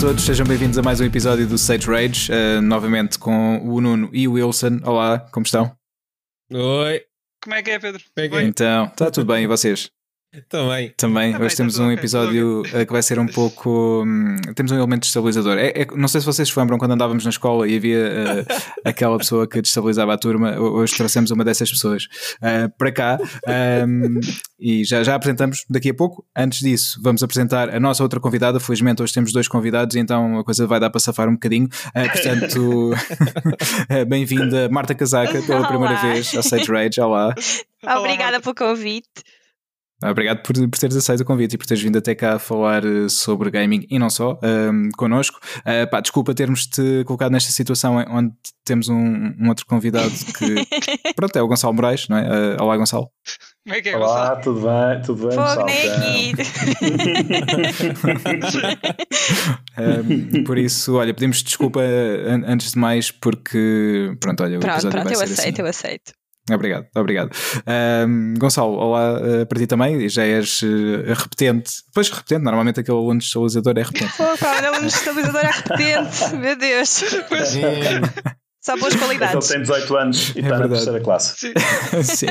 Olá a todos, sejam bem-vindos a mais um episódio do Sage Rage, uh, novamente com o Nuno e o Wilson. Olá, como estão? Oi. Como é que é, Pedro? Como é que é? Então, está tudo bem e vocês? Também. Também, Também, hoje temos um episódio uh, que vai ser um pouco. hum, temos um elemento destabilizador. É, é- não sei se vocês se lembram quando andávamos na escola e havia uh, aquela pessoa que destabilizava a turma. Hoje trouxemos uma dessas pessoas uh, para cá um, e já, já apresentamos daqui a pouco. Antes disso, vamos apresentar a nossa outra convidada. Felizmente, hoje temos dois convidados, então a coisa vai dar para safar um bocadinho. Uh, portanto, bem-vinda, Marta Casaca, pela primeira Olá. vez ao Sage Rage. Olá. Olá, Obrigada pelo convite. Obrigado por, por teres aceito o convite e por teres vindo até cá falar eh, sobre gaming e não só um, connosco. Uh, pá, desculpa termos-te colocado nesta situação onde temos um, um outro convidado que, pronto, é o Gonçalo Moraes, não é? Uh, olá, Gonçalo. Como é que é, Gonçalo? Olá, tudo bem? Tudo bem, Fogo. Um, por isso, olha, pedimos desculpa an- antes de mais porque, pronto, olha, o Pronto, episódio pronto, vai eu ser aceito, assim. eu aceito. Obrigado, obrigado. Um, Gonçalo, olá uh, para ti também. Já és uh, repetente. Pois, repetente, normalmente aquele aluno estabilizador é repetente. Pô, pá, olha um estabilizador à repetente, meu Deus. Só boas é que ele qualidades. tem 18 anos e É está na terceira classe. Sim, Sim.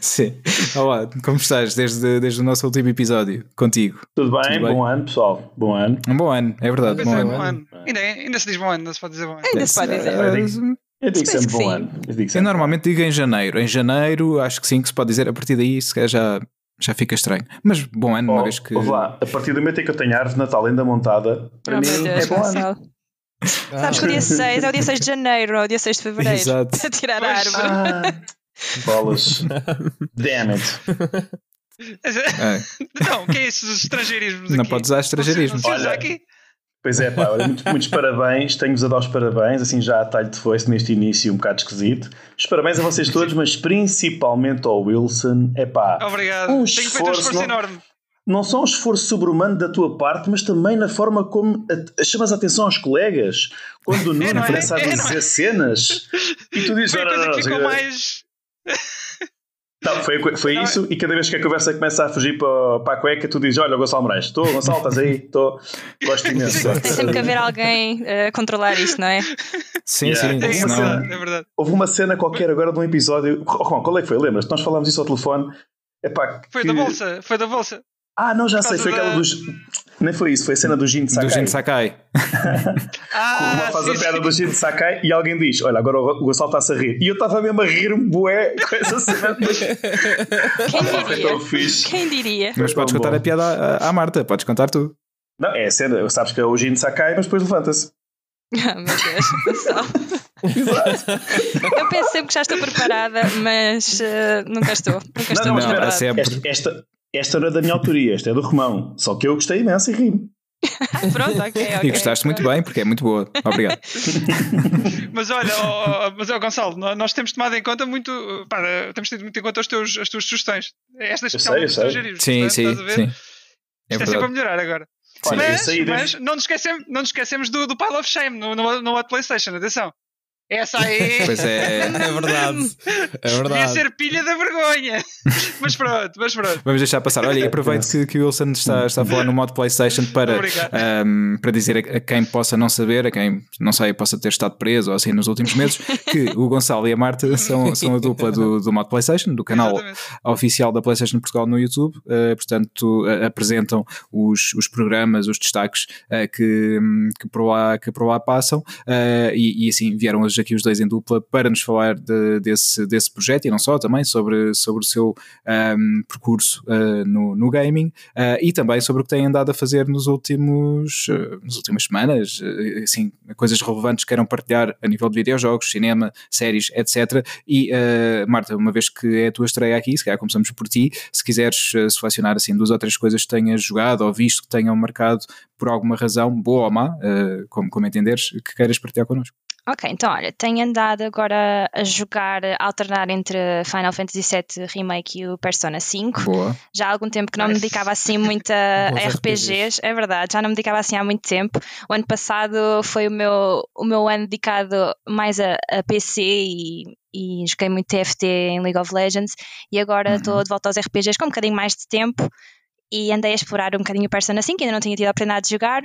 Sim. Olá, como estás desde, desde o nosso último episódio? Contigo. Tudo bem? Tudo bem. Bom ano, pessoal. Bom ano. Um bom ano, é verdade. Bom é, ano. bom ano. Ainda, ainda se diz bom ano, ainda se pode dizer bom ano. Ainda se pode dizer. Eu digo, sempre bom sim. ano. Eu, normalmente digo em janeiro. Em janeiro, acho que sim, que se pode dizer. A partir daí, se calhar já, já fica estranho. Mas bom ano, uma Oh, vez que. lá, a partir do momento em que eu tenho a árvore de Natal ainda montada, para Oh, mim Deus, é bom ano. Gonçalo. Sabes que o dia 6 é o dia 6 de janeiro, ou o dia 6 de fevereiro. Exato. A tirar a árvore. Ah, bolas. Damn it. É- É, Não, o que é esses estrangeirismos não aqui? podes usar estrangeirismo. Não se, não se usa Olha, aqui? Pois é, pá, olha, muitos, muitos parabéns. Tenho-vos a dar os parabéns, assim já a talho de foice neste início um bocado esquisito. Os parabéns a vocês todos, mas principalmente ao Wilson. É pá, Obrigado. Um Tenho feito um esforço, esforço não- enorme. não só um esforço sobre-humano da tua parte, mas também na forma como a- a- chamas a atenção aos colegas. Quando o Nuno não é? começa a É, é? dizer cenas e tu dizes. Foi a "Não, não, coisa que ficou mais. Não, foi, foi é? isso, e cada vez que a conversa começa a fugir para, para a cueca, tu dizes: Olha, Gonçalo Moraes, estou, Gonçalo, estás aí? Estou, gosto imenso. Tem sempre que haver alguém a controlar isto, não é? Sim, Yeah. sim. É, Senão- verdade, é verdade. Houve uma cena qualquer agora de um episódio. Oh, Juan, qual é que foi? Lembras? Nós falámos isso ao telefone. Epá, Foi que- da bolsa, foi da bolsa. Ah, não, já sei, foi aquela da- dos. Nem foi isso, foi a cena do Jin de Do Sakai. Jin Sakai. Ah, Uma faz sim, a piada sim. do Jin de Sakai e alguém diz: Olha, agora o Gonçalo está-se a rir. E eu estava mesmo a rir-me, bué, com essa cena. Quem Foi diria? tão fixe. Quem diria? Mas Foi podes contar bom. a piada à, à Marta, podes contar tu. Não, é a cena, sabes que é o Jin de Sakai, mas depois levanta-se. Ah, meu Deus. Eu penso sempre que já estou preparada, mas eh, nunca estou. Nunca estou não, não, preparada. é sempre- Esta, esta, esta não é da minha autoria, esta é do Romão. Só que eu gostei imenso e ri-me. Pronto, ok, ok. E gostaste muito bem, porque é muito boa. Obrigado. Mas olha, ó, mas ó, Gonçalo, nó- nós temos tomado em conta muito. Pá, temos tido muito em conta os teus, as tuas sugestões. Estas Eu especialmente dos estrangeiros. Sim, portanto, sim, estás a ver? sim. É Isto é sempre a melhorar agora. Olha, mas mas não, nos esquecemos, não nos esquecemos do, do Pile of Shame no, no, no Hot PlayStation, atenção. Essa aí Pois é. É verdade. É verdade. ser pilha da vergonha. mas pronto, mas pronto. Vamos deixar passar. Olha, e aproveito que, que o Wilson está, está a falar no modo PlayStation para, ahm, para dizer a, a quem possa não saber, a quem não sei, possa ter estado preso ou assim nos últimos meses, que o Gonçalo e a Marta são, são a dupla do, do modo PlayStation, do canal Exatamente. oficial da PlayStation Portugal no YouTube. Uh, portanto, uh, apresentam os, os programas, os destaques uh, que, que, por lá, que por lá passam. Uh, e, e assim vieram hoje aqui os dois em dupla para nos falar de- desse, desse projeto e não só, também sobre, sobre o seu um, percurso uh, no, no gaming uh, e também sobre o que têm andado a fazer nos últimos, uh, nas últimas semanas, assim, coisas relevantes que queiram partilhar a nível de videojogos, cinema, séries, etc. E Marta, uma vez que é a tua estreia aqui, se calhar começamos por ti, se quiseres selecionar assim duas ou três coisas que tenhas jogado ou visto que tenham marcado por alguma razão, boa ou má, como, como entenderes, que queiras partilhar connosco. Ok, então olha, tenho andado agora a jogar, a alternar entre Final Fantasy VII Remake e o Persona 5. Boa. Já há algum tempo que não me dedicava assim muito a, a RPGs, é verdade, já não me dedicava assim há muito tempo. O ano passado foi o meu, o meu ano dedicado mais a, a PC e, e joguei muito TFT em League of Legends e agora Uhum. estou de volta aos RPGs com um bocadinho mais de tempo e andei a explorar um bocadinho o Persona 5, ainda não tinha tido a oportunidade de jogar.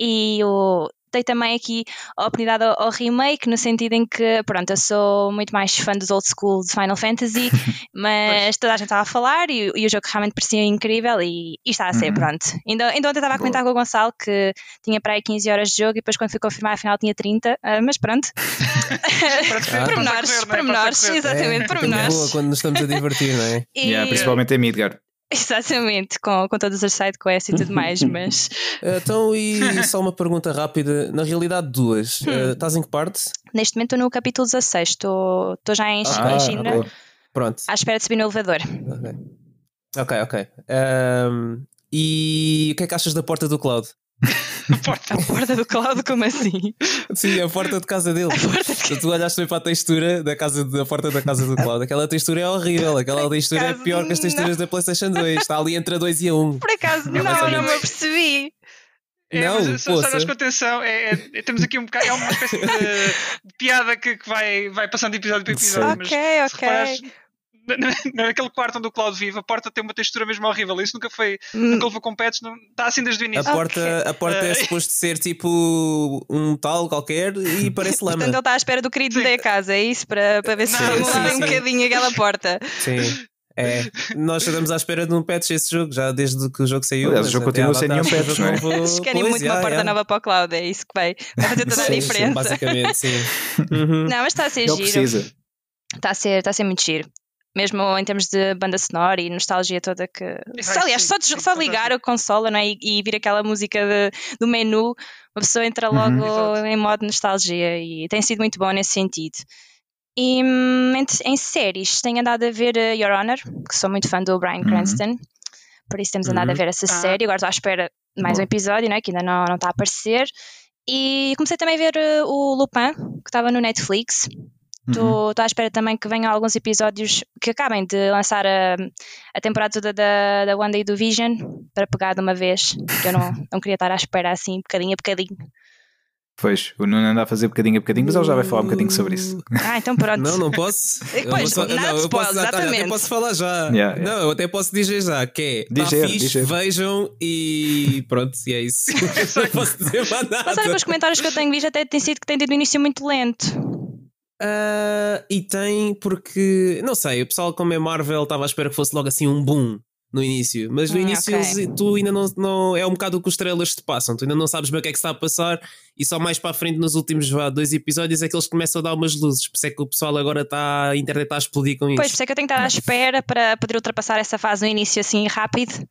e o, dei também aqui a oportunidade ao, ao, remake, no sentido em que, pronto, eu sou muito mais fã dos old school de Final Fantasy, mas toda a gente estava a falar e, e, o jogo realmente parecia incrível e, e está a ser, uhum. pronto. Ainda, ainda ontem estava a comentar Boa. com o Gonçalo que tinha para aí 15 horas de jogo e depois quando fui confirmar afinal tinha 30, uh, mas pronto. ah. pormenores, pormenores, exatamente, é, pormenores. boa quando nos estamos a divertir, não é? E... Yeah, principalmente em Midgar. Exatamente, com, com todas as sidequests e tudo mais, mas. então, e só uma pergunta rápida. Na realidade, duas. Uh, estás em que parte? Neste momento estou no capítulo 16, estou, estou já em ah, China. Pronto. À espera de subir no elevador. Ok, ok. okay. Um, e o que é que achas da porta do Cloud? A porta. a porta do Cloud, como assim? Sim, a porta de casa dele. De... Tu olhaste para a textura da, casa, da porta da casa do Cloud. Aquela textura é horrível. Aquela textura é pior que as texturas não. da PlayStation 2. Está ali entre a 2 e a 1. Por acaso, é não, não me percebi. É, não, mas, só, só com atenção, é, é, temos aqui um bocado, é uma espécie de, de piada que, que, vai, vai passando de episódio para episódio. Ok, mas, ok. Reparares, naquele quarto onde o Cloud vive, a porta tem uma textura mesmo horrível. Isso nunca foi. Hum. Nunca levou com pets, não, está assim desde o início. A porta, okay. a porta é suposto ser tipo um tal qualquer e parece lama. Portanto, ele está à espera do querido da casa, é isso? Para, para ver se muda um bocadinho aquela porta. Sim. É, nós estamos à espera de um patch esse jogo, já desde que o jogo saiu. Aliás, o jogo continua sem nenhum patch, não é? Eles querem muito uma porta nova para o cloud, é isso que vai, vai fazer toda a sim, diferença. Sim, basicamente, sim. Uhum. Não, mas está a ser Ele giro. Precisa. Está a ser, está a ser muito giro mesmo em termos de banda sonora e nostalgia toda que. Só, aliás, só, só ligar a consola não é? e, e vir aquela música de, do menu, uma pessoa entra uhum. logo uhum. em modo nostalgia e tem sido muito bom nesse sentido. E em, em, séries, tenho andado a ver uh, Your Honor, que sou muito fã do Brian uhum. Cranston, uhum. por isso temos andado uhum. a ver essa ah. série. Agora estou à espera de mais Bom. um episódio, né, que ainda não, não está a aparecer. E comecei também a ver uh, o Lupin, que estava no Netflix. Estou uhum. à espera também que venham alguns episódios que acabem de lançar a, a temporada toda da, da Wanda e do Vision para pegar de uma vez, que eu não, não queria estar à espera assim, bocadinho a bocadinho. Pois, o Nuno anda a fazer bocadinho a bocadinho, mas ele já vai falar um bocadinho sobre isso. Ah, então pronto. Não, não posso. Pois, não, não, eu posso, exatamente. Eu posso falar já. Yeah, yeah. Não, eu até posso dizer já que é tá fixe, vejam e pronto, e é isso. não posso dizer mais nada. Mas olha, os comentários que eu tenho visto até tem sido que tem tido um início muito lento. Uh, e tem porque, não sei, o pessoal, como é Marvel, estava à espera que fosse logo assim um boom no início, mas no hum, início okay. tu ainda não, não. É um bocado o que os trailers te passam, tu ainda não sabes bem o que é que está a passar, e só mais para a frente, nos últimos vá, dois episódios, é que eles começam a dar umas luzes. Por isso é que o pessoal agora está. A internet está a explodir com isso. Pois, por isso é que eu tenho que estar à espera para poder ultrapassar essa fase no início assim rápido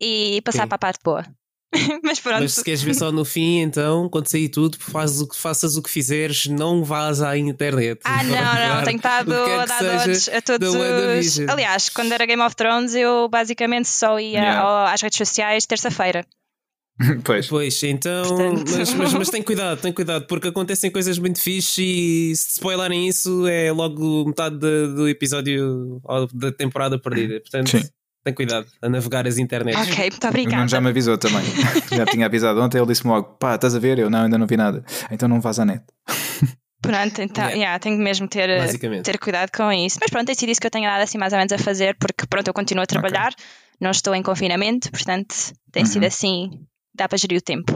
e passar Sim. para a parte boa. Mas pronto. Mas se queres ver só no fim, então, quando sair tudo, faz o que, faças o que fizeres, não vás à internet. Ah, não, não, tenho estado a dar dores a todos os. Aliás, quando era Game of Thrones, eu basicamente só ia yeah. às redes sociais terça-feira. Pois. pois, então, Portanto... mas, mas, mas, tem cuidado, tem cuidado, porque acontecem coisas muito fixes e se spoilerem isso é logo metade de, do episódio ou da temporada perdida. Portanto, Sim tem cuidado a navegar as internets. Ok, muito obrigada. O Nuno já me avisou também. já tinha avisado ontem, ele disse-me logo: pá, estás a ver? Eu não, ainda não vi nada. Então não vás à net. Pronto, então, yeah. Yeah, tenho mesmo ter, ter cuidado com isso. Mas pronto, tem sido isso que eu tenho dado assim mais ou menos a fazer, porque pronto, eu continuo a trabalhar, okay. não estou em confinamento, portanto tem uhum. sido assim, dá para gerir o tempo.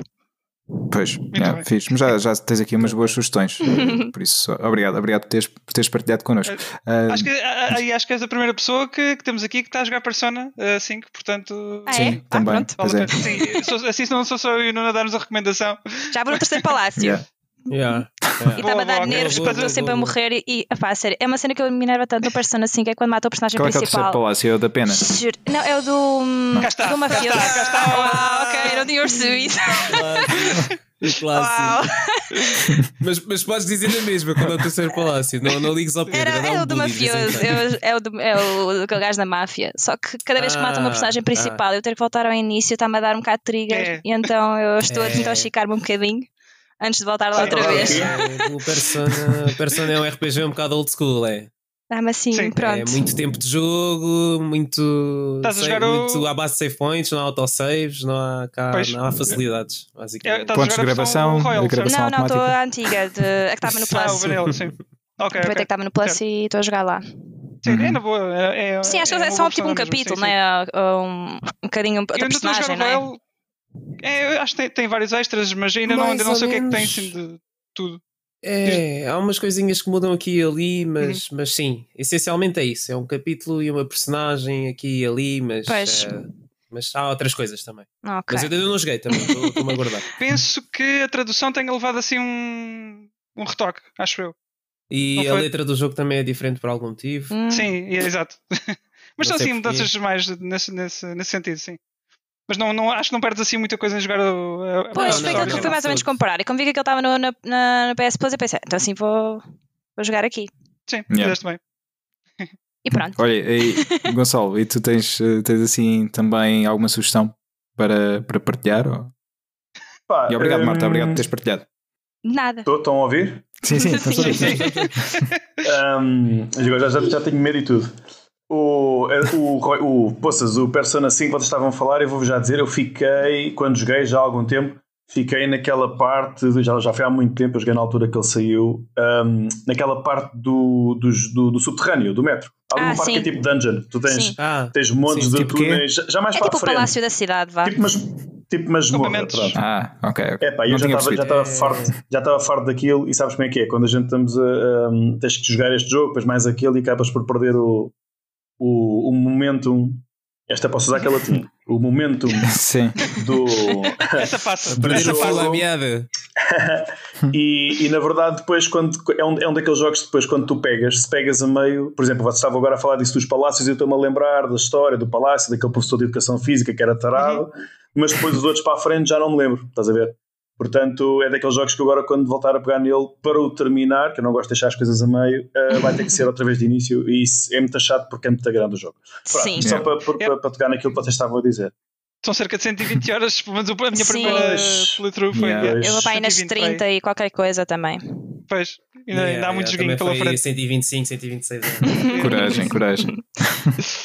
Pois, yeah, fiz. Mas já, já tens aqui umas boas sugestões. por isso, obrigado, obrigado por teres, por teres partilhado connosco. Uh, acho, que, uh, acho que és a primeira pessoa que, que temos aqui que está a jogar Persona 5, portanto. Ah, sim, é? também. Ah, é. Sim, sou, assim não sou só eu e não a darmos a recomendação. Já vou no terceiro palácio. yeah. Yeah. E estava a dar nervos porque estou sempre a morrer e, e pá, sério, é uma cena que eu me enerva tanto no Persona 5 é quando mata o personagem Qual principal. Qual é, é o palácio? É o da pena? Não, é o do, cá está, do mafioso. Cá está, cá está. Ah, ok, não tinha percebido. clássico. mas, mas podes dizer a mesma quando é o terceiro palácio, não, não ligues ao Pedro. Era, é, o do mafioso, é o, do, é o aquele gajo da máfia. Só que cada vez que mata uma ah, personagem principal, ah. eu ter que voltar ao início está-me a dar um bocado de trigger, é. e então eu estou é. a desintoxicar-me um bocadinho antes de voltar lá outra vez. É, o Persona, Persona é um RPG um bocado old school, é. Dá-me assim, Sim. pronto. É muito tempo de jogo, muito. Estás a jogar muito o... à base de save points, não há autosaves, não há, cá, não há facilidades, basicamente. É, Pontos de gravação, Royal, gravação Não, não, estou a antiga, de, a que estava no Plus. Ah, o Vanilla, sim. Ok. Aproveitei que estava no Plus e estou a jogar lá. Sim, uhum. é na boa. É, é, sim, acho que é, é só tipo um capítulo, sim, sim. né? Um, um bocadinho outra personagem, não é? É, eu acho que tem, tem vários extras, mas ainda não, ainda não sei o que é que tem assim de tudo. É, há umas coisinhas que mudam aqui e ali, mas, uhum. mas sim, essencialmente é isso. É um capítulo e uma personagem aqui e ali, mas, uh, mas há outras coisas também. Okay. Mas eu ainda não joguei também, estou-me a guardar. Penso que a tradução tenha levado assim um, um retoque, acho eu. E a letra do jogo também é diferente por algum motivo. Hum. Sim, é, exato. mas são assim mudanças mais nesse, nesse, nesse sentido, sim. Mas não, não, acho que não perdes assim muita coisa em jogar o. A, pois, foi aquilo que eu fui mais ou menos comparar. E como vi que ele estava na, na, na PS Plus, eu pensei, então assim vou, vou jogar aqui. Sim, yeah. fizeste bem. E pronto. Olha, e, Gonçalo, e tu tens, eh, tens assim também alguma sugestão para, para partilhar? Ou... Pá, e obrigado, um... Marta, obrigado por teres partilhado. Nada. Estão a ouvir? Sim, sim, estão a ouvir. um, já, já, já tenho medo e tudo. O, o, o, poças, o Persona 5 vocês estavam a falar, eu vou já dizer, eu fiquei, quando joguei já há algum tempo, fiquei naquela parte, já, já foi há muito tempo, eu joguei na altura que ele saiu, um, naquela parte do, do, do, do, subterrâneo, do metro. Há uma ah, parte sim. que é tipo dungeon, tu tens, ah, tens montes sim, de tipo túneis, já, já mais é para tipo a frente. o palácio da cidade, vá. Tipo, mas, tipo masmorra, pronto. Ah, ok. okay. É pá, eu já estava, já estava farto, já estava farto daquilo e sabes como é que é, quando a gente estamos a, um, tens que jogar este jogo, depois mais aquele e acabas por perder o o, o momentum. Esta posso usar aquela tinha. O momentum Sim. do. Essa passa. Do essa jogo. a meada. e, e na verdade, depois, quando é um, é um daqueles jogos depois, quando tu pegas, se pegas a meio, por exemplo, você estava agora a falar disso dos palácios e eu estou-me a lembrar da história do palácio, daquele professor de educação física que era tarado, uhum. mas depois os outros para a frente já não me lembro, estás a ver? Portanto, é daqueles jogos que agora, quando voltar a pegar nele para o terminar, que eu não gosto de deixar as coisas a meio, uh, vai ter que ser outra vez de início e isso é muito chato porque é muito grande o jogo. Pronto, Sim. Só para, para, para, para pegar naquilo que vocês estavam a dizer. São cerca de 120 horas, pelo menos a minha Sim. primeira playthrough foi. Yeah. Eu vou para aí nas 30 e qualquer coisa também. Pois, ainda, yeah, ainda há muito joguinho pela frente. 125, 126 coragem, coragem.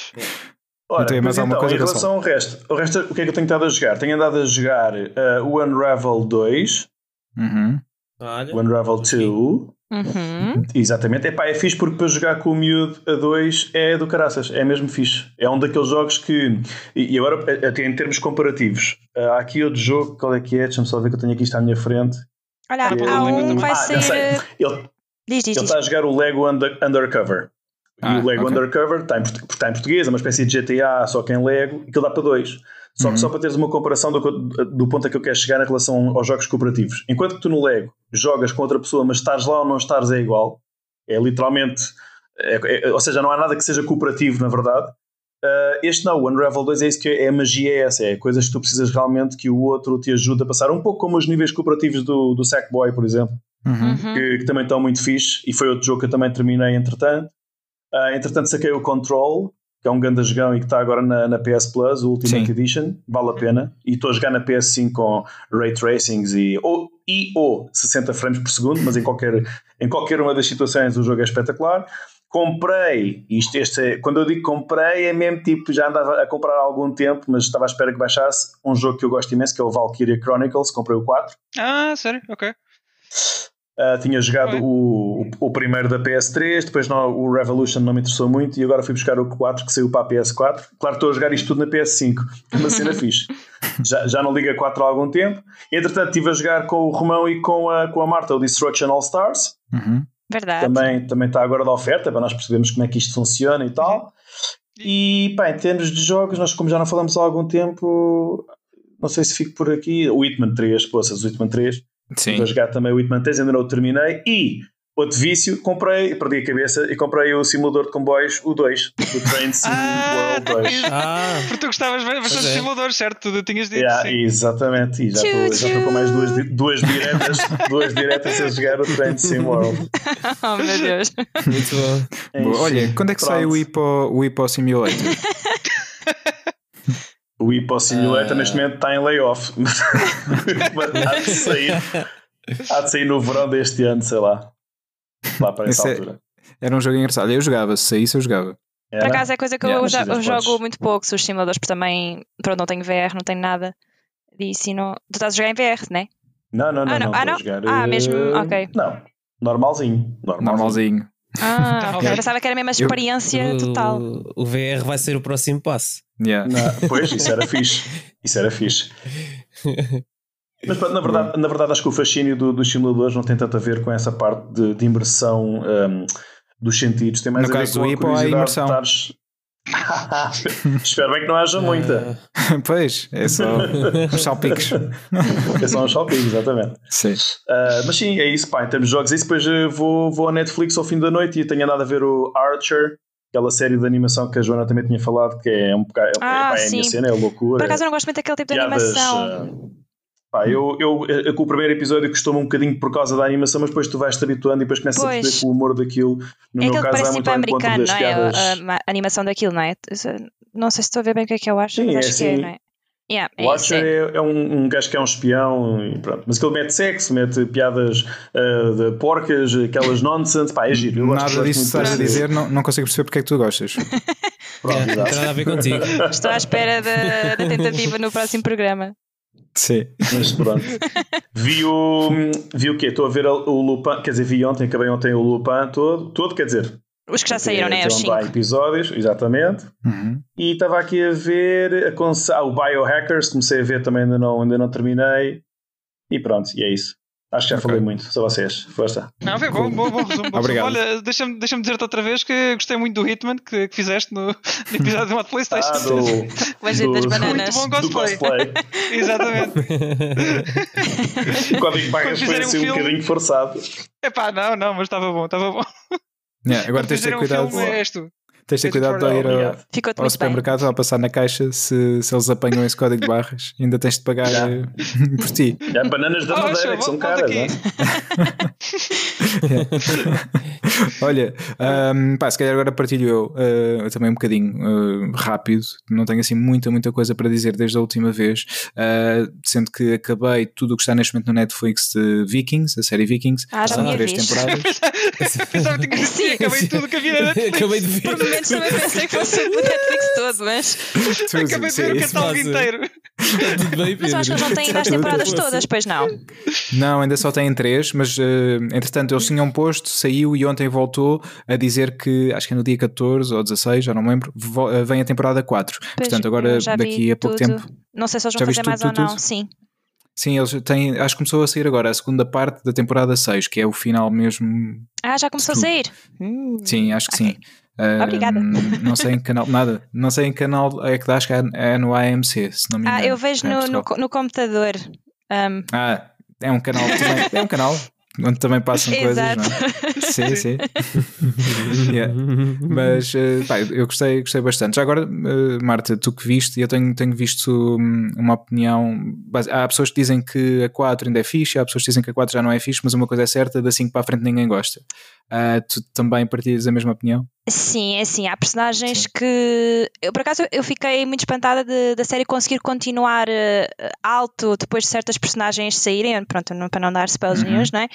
Ora, tem mais alguma então, coisa em relação ao resto, o resto, o que é que eu tenho estado a jogar? Tenho andado a jogar uh, o Unravel 2, uhum. o Unravel 2. Uhum. Exatamente, é pá, é fixe porque para jogar com o miúdo a 2 é do caraças, é mesmo fixe. É um daqueles jogos que. E, agora, até em termos comparativos, uh, há aqui outro jogo, qual é que é? Deixa-me só ver que eu tenho aqui, está à minha frente. Olha, há um que vai ah, ser. Ele, diz, diz, ele está a jogar o Lego Under, Undercover. Ah, e o Lego okay. Undercover está em, está em português, é uma espécie de GTA, só que em Lego, e que dá para dois. Só uhum. que só para teres uma comparação do, do ponto a que eu quero chegar em relação aos jogos cooperativos. Enquanto que tu no Lego jogas com outra pessoa, mas estás lá ou não estás é igual, é literalmente. É, é, ou seja, não há nada que seja cooperativo, na verdade. Uh, este não, o Unravel 2 é isso que é, é a magia, é essa, é coisas que tu precisas realmente que o outro te ajude a passar, um pouco como os níveis cooperativos do, do Sackboy, por exemplo, uhum. que, que, também estão muito fixe, e foi outro jogo que eu também terminei entretanto. Uh, entretanto, saquei o Control, que é um grande jogão e que está agora na, na PS Plus, o Ultimate Sim. Edition, vale a pena. E estou a jogar na PS5 com Ray Tracings e ou, e ou 60 frames por segundo, mas em qualquer, em qualquer uma das situações o jogo é espetacular. Comprei, isto este é, quando eu digo comprei, é mesmo tipo, já andava a comprar há algum tempo, mas estava à espera que baixasse um jogo que eu gosto imenso, que é o Valkyria Chronicles, comprei o 4. Ah, sério? Ok. Uh, tinha jogado o, o, primeiro da PS3, depois não, o Revolution não me interessou muito e agora fui buscar o 4 que saiu para a PS4. Claro, estou a jogar isto tudo na PS5, é uma cena fixe. Já, já não liga a 4 há algum tempo. Entretanto, estive a jogar com o Romão e com a, com a Marta o Destruction All Stars. Uhum. Verdade. Também, também está agora da oferta para nós percebermos como é que isto funciona e tal. E pá, em termos de jogos, nós, como já não falamos há algum tempo, não sei se fico por aqui. O Hitman 3, poças, o Hitman 3 Sim. Vou jogar também o Hitman 3, ainda não o terminei. E outro vício, comprei, perdi a cabeça e comprei o simulador de comboios, o 2, o Train Sim ah, World 2. Ah, porque tu gostavas bastante de é. simuladores, certo? Tu tinhas dito. Yeah, exatamente, e já estou com mais duas, duas diretas, duas diretas a jogar o Train Sim World. oh meu Deus. Muito bom. Enfim, Olha, quando é que Pronto. sai o Hippo, o Hippo Simulator? O Hippo Simulator uh... neste momento está em layoff. Mas há de sair. Há de sair no verão deste ano, sei lá. Lá para essa Esse é- altura. É, era um jogo engraçado. Eu jogava, se saísse, eu jogava. Era? Por acaso é coisa que yeah, eu, já, eu jogo muito pouco, os simuladores, porque também pronto, não tenho VR, não tenho nada disso. Não... Tu estás a jogar em VR, não é? Não, não, não. Ah, não, não, ah, não? Jogar, ah mesmo, uh... ok. Não, normalzinho. Normalzinho. normalzinho. Ah, ok. Eu pensava que era mesmo a experiência eu, total. O, o VR vai ser o próximo passo. Yeah. Não, pois, isso era fixe. Isso era fixe. Mas na verdade, na verdade acho que o fascínio do, dos simuladores não tem tanto a ver com essa parte de, de imersão um, dos sentidos. Tem mais no a ver caso com a há imersão. Estares... Espero bem que não haja muita. pois, é só uns salpicos. é só uns salpicos, exatamente. Sim. Uh, mas sim, é isso, pá, em termos de jogos. E depois uh, vou, vou à Netflix ao fim da noite e tenho andado a ver o Archer, aquela série de animação que a Joana também tinha falado, que é um bocado. Ah, é, pá, é a minha cena, é loucura. Por acaso eu não gosto muito daquele tipo de piadas, animação. Uh, Pá, eu, eu, eu, com o primeiro episódio custou-me um bocadinho por causa da animação, mas depois tu vais-te habituando e depois começas pois. a perceber o humor daquilo. No é meu caso, parece é muito tipo americano, não é? Piadas... A, a, animação daquilo, não é? Não sei se estou a ver bem o que é que eu acho, Sim, mas é acho assim, que é, não é? Yeah, o Archer é, é, um, um gajo que é um espião e pronto. Mas que ele mete sexo, mete piadas uh, de porcas, aquelas nonsense, pá, é giro. Eu Nada disso estás a dizer, não, não consigo perceber porque é que tu gostas. Pronto, é, não tem nada a ver contigo. Estou à espera da, da tentativa no próximo programa. Sim. Mas pronto. vi o. Vi o quê? Estou a ver o Lupin. Quer dizer, vi ontem, acabei ontem o Lupin todo. Todo, quer dizer. Os que já saíram, né? Os cinco. episódios, exatamente. Uhum. E estava aqui a ver a ah, o Biohackers, comecei a ver também, ainda não, ainda não terminei. E pronto, e é isso. Acho que já okay. falei muito, só vocês. Força. Não, foi bom, bom, bom resumo. Obrigado. Olha, deixa-me deixa dizer-te outra vez que gostei muito do Hitman que, que fizeste no, no episódio de uma PlayStation. Ah, do, o agente das bananas. Muito bom cosplay. cosplay. Exatamente. o código barras foi assim um, um bocadinho forçado. Epá, não, não, mas estava bom, estava bom. Yeah, agora tens de ter cuidado. Um filme, és tu. Tens de ter cuidado de ir ao, ao supermercado ao passar na caixa se, se eles apanham esse código de barras. Ainda tens de pagar yeah. Eh, por ti. É, bananas da madeira que são caras, não é? Olha, um, pá, se calhar agora partilho eu uh, também um bocadinho uh, rápido. Não tenho assim muita, muita coisa para dizer desde a última vez. Uh, sendo que acabei tudo o que está neste momento no Netflix de Vikings, a série Vikings. Ah, já três temporadas. Pensava que acabei tudo que havia na Netflix. Acabei de ver momentos também pensei que fosse o Netflix todo, mas. Acabei de ver o catálogo inteiro. tudo bem, mas acho que eles não têm ainda as temporadas todas, pois não? Não, ainda só têm três, mas uh, entretanto eles tinham posto, saiu e ontem voltou a dizer que acho que é no dia 14 ou 16, já não me lembro, eh, vem a temporada 4. Pois, Portanto, agora daqui a pouco tudo. tempo. Não sei se eles vão fazer mais tudo, ou não, sim. Sim, eles têm. Acho que começou a sair agora a segunda parte da temporada 6, que é o final mesmo. Ah, já começou a sair? Sim, acho que okay. sim. Obrigada. não sei em que canal, nada, não sei em que canal é que dá, acho que é no AMC, se não me engano. Ah, eu vejo no, no, no, computador. Um... Ah, é um canal também, é um canal onde também passam coisas, não é? Sim, sim. yeah. Mas uh, pá, eu gostei, gostei bastante. Já agora, uh, Marta, tu que viste, eu tenho, tenho visto um, uma opinião. Há pessoas que dizem que a 4 ainda é fixe, há pessoas que dizem que a 4 já não é fixe, mas uma coisa é certa: da 5 para a frente ninguém gosta. Uh, tu também partilhas a mesma opinião? Sim, é assim, há personagens Sim. que. Eu, por acaso, eu fiquei muito espantada de, da série conseguir continuar uh, alto depois de certas personagens saírem, pronto, não, para não dar spells uhum. nenhums, não é?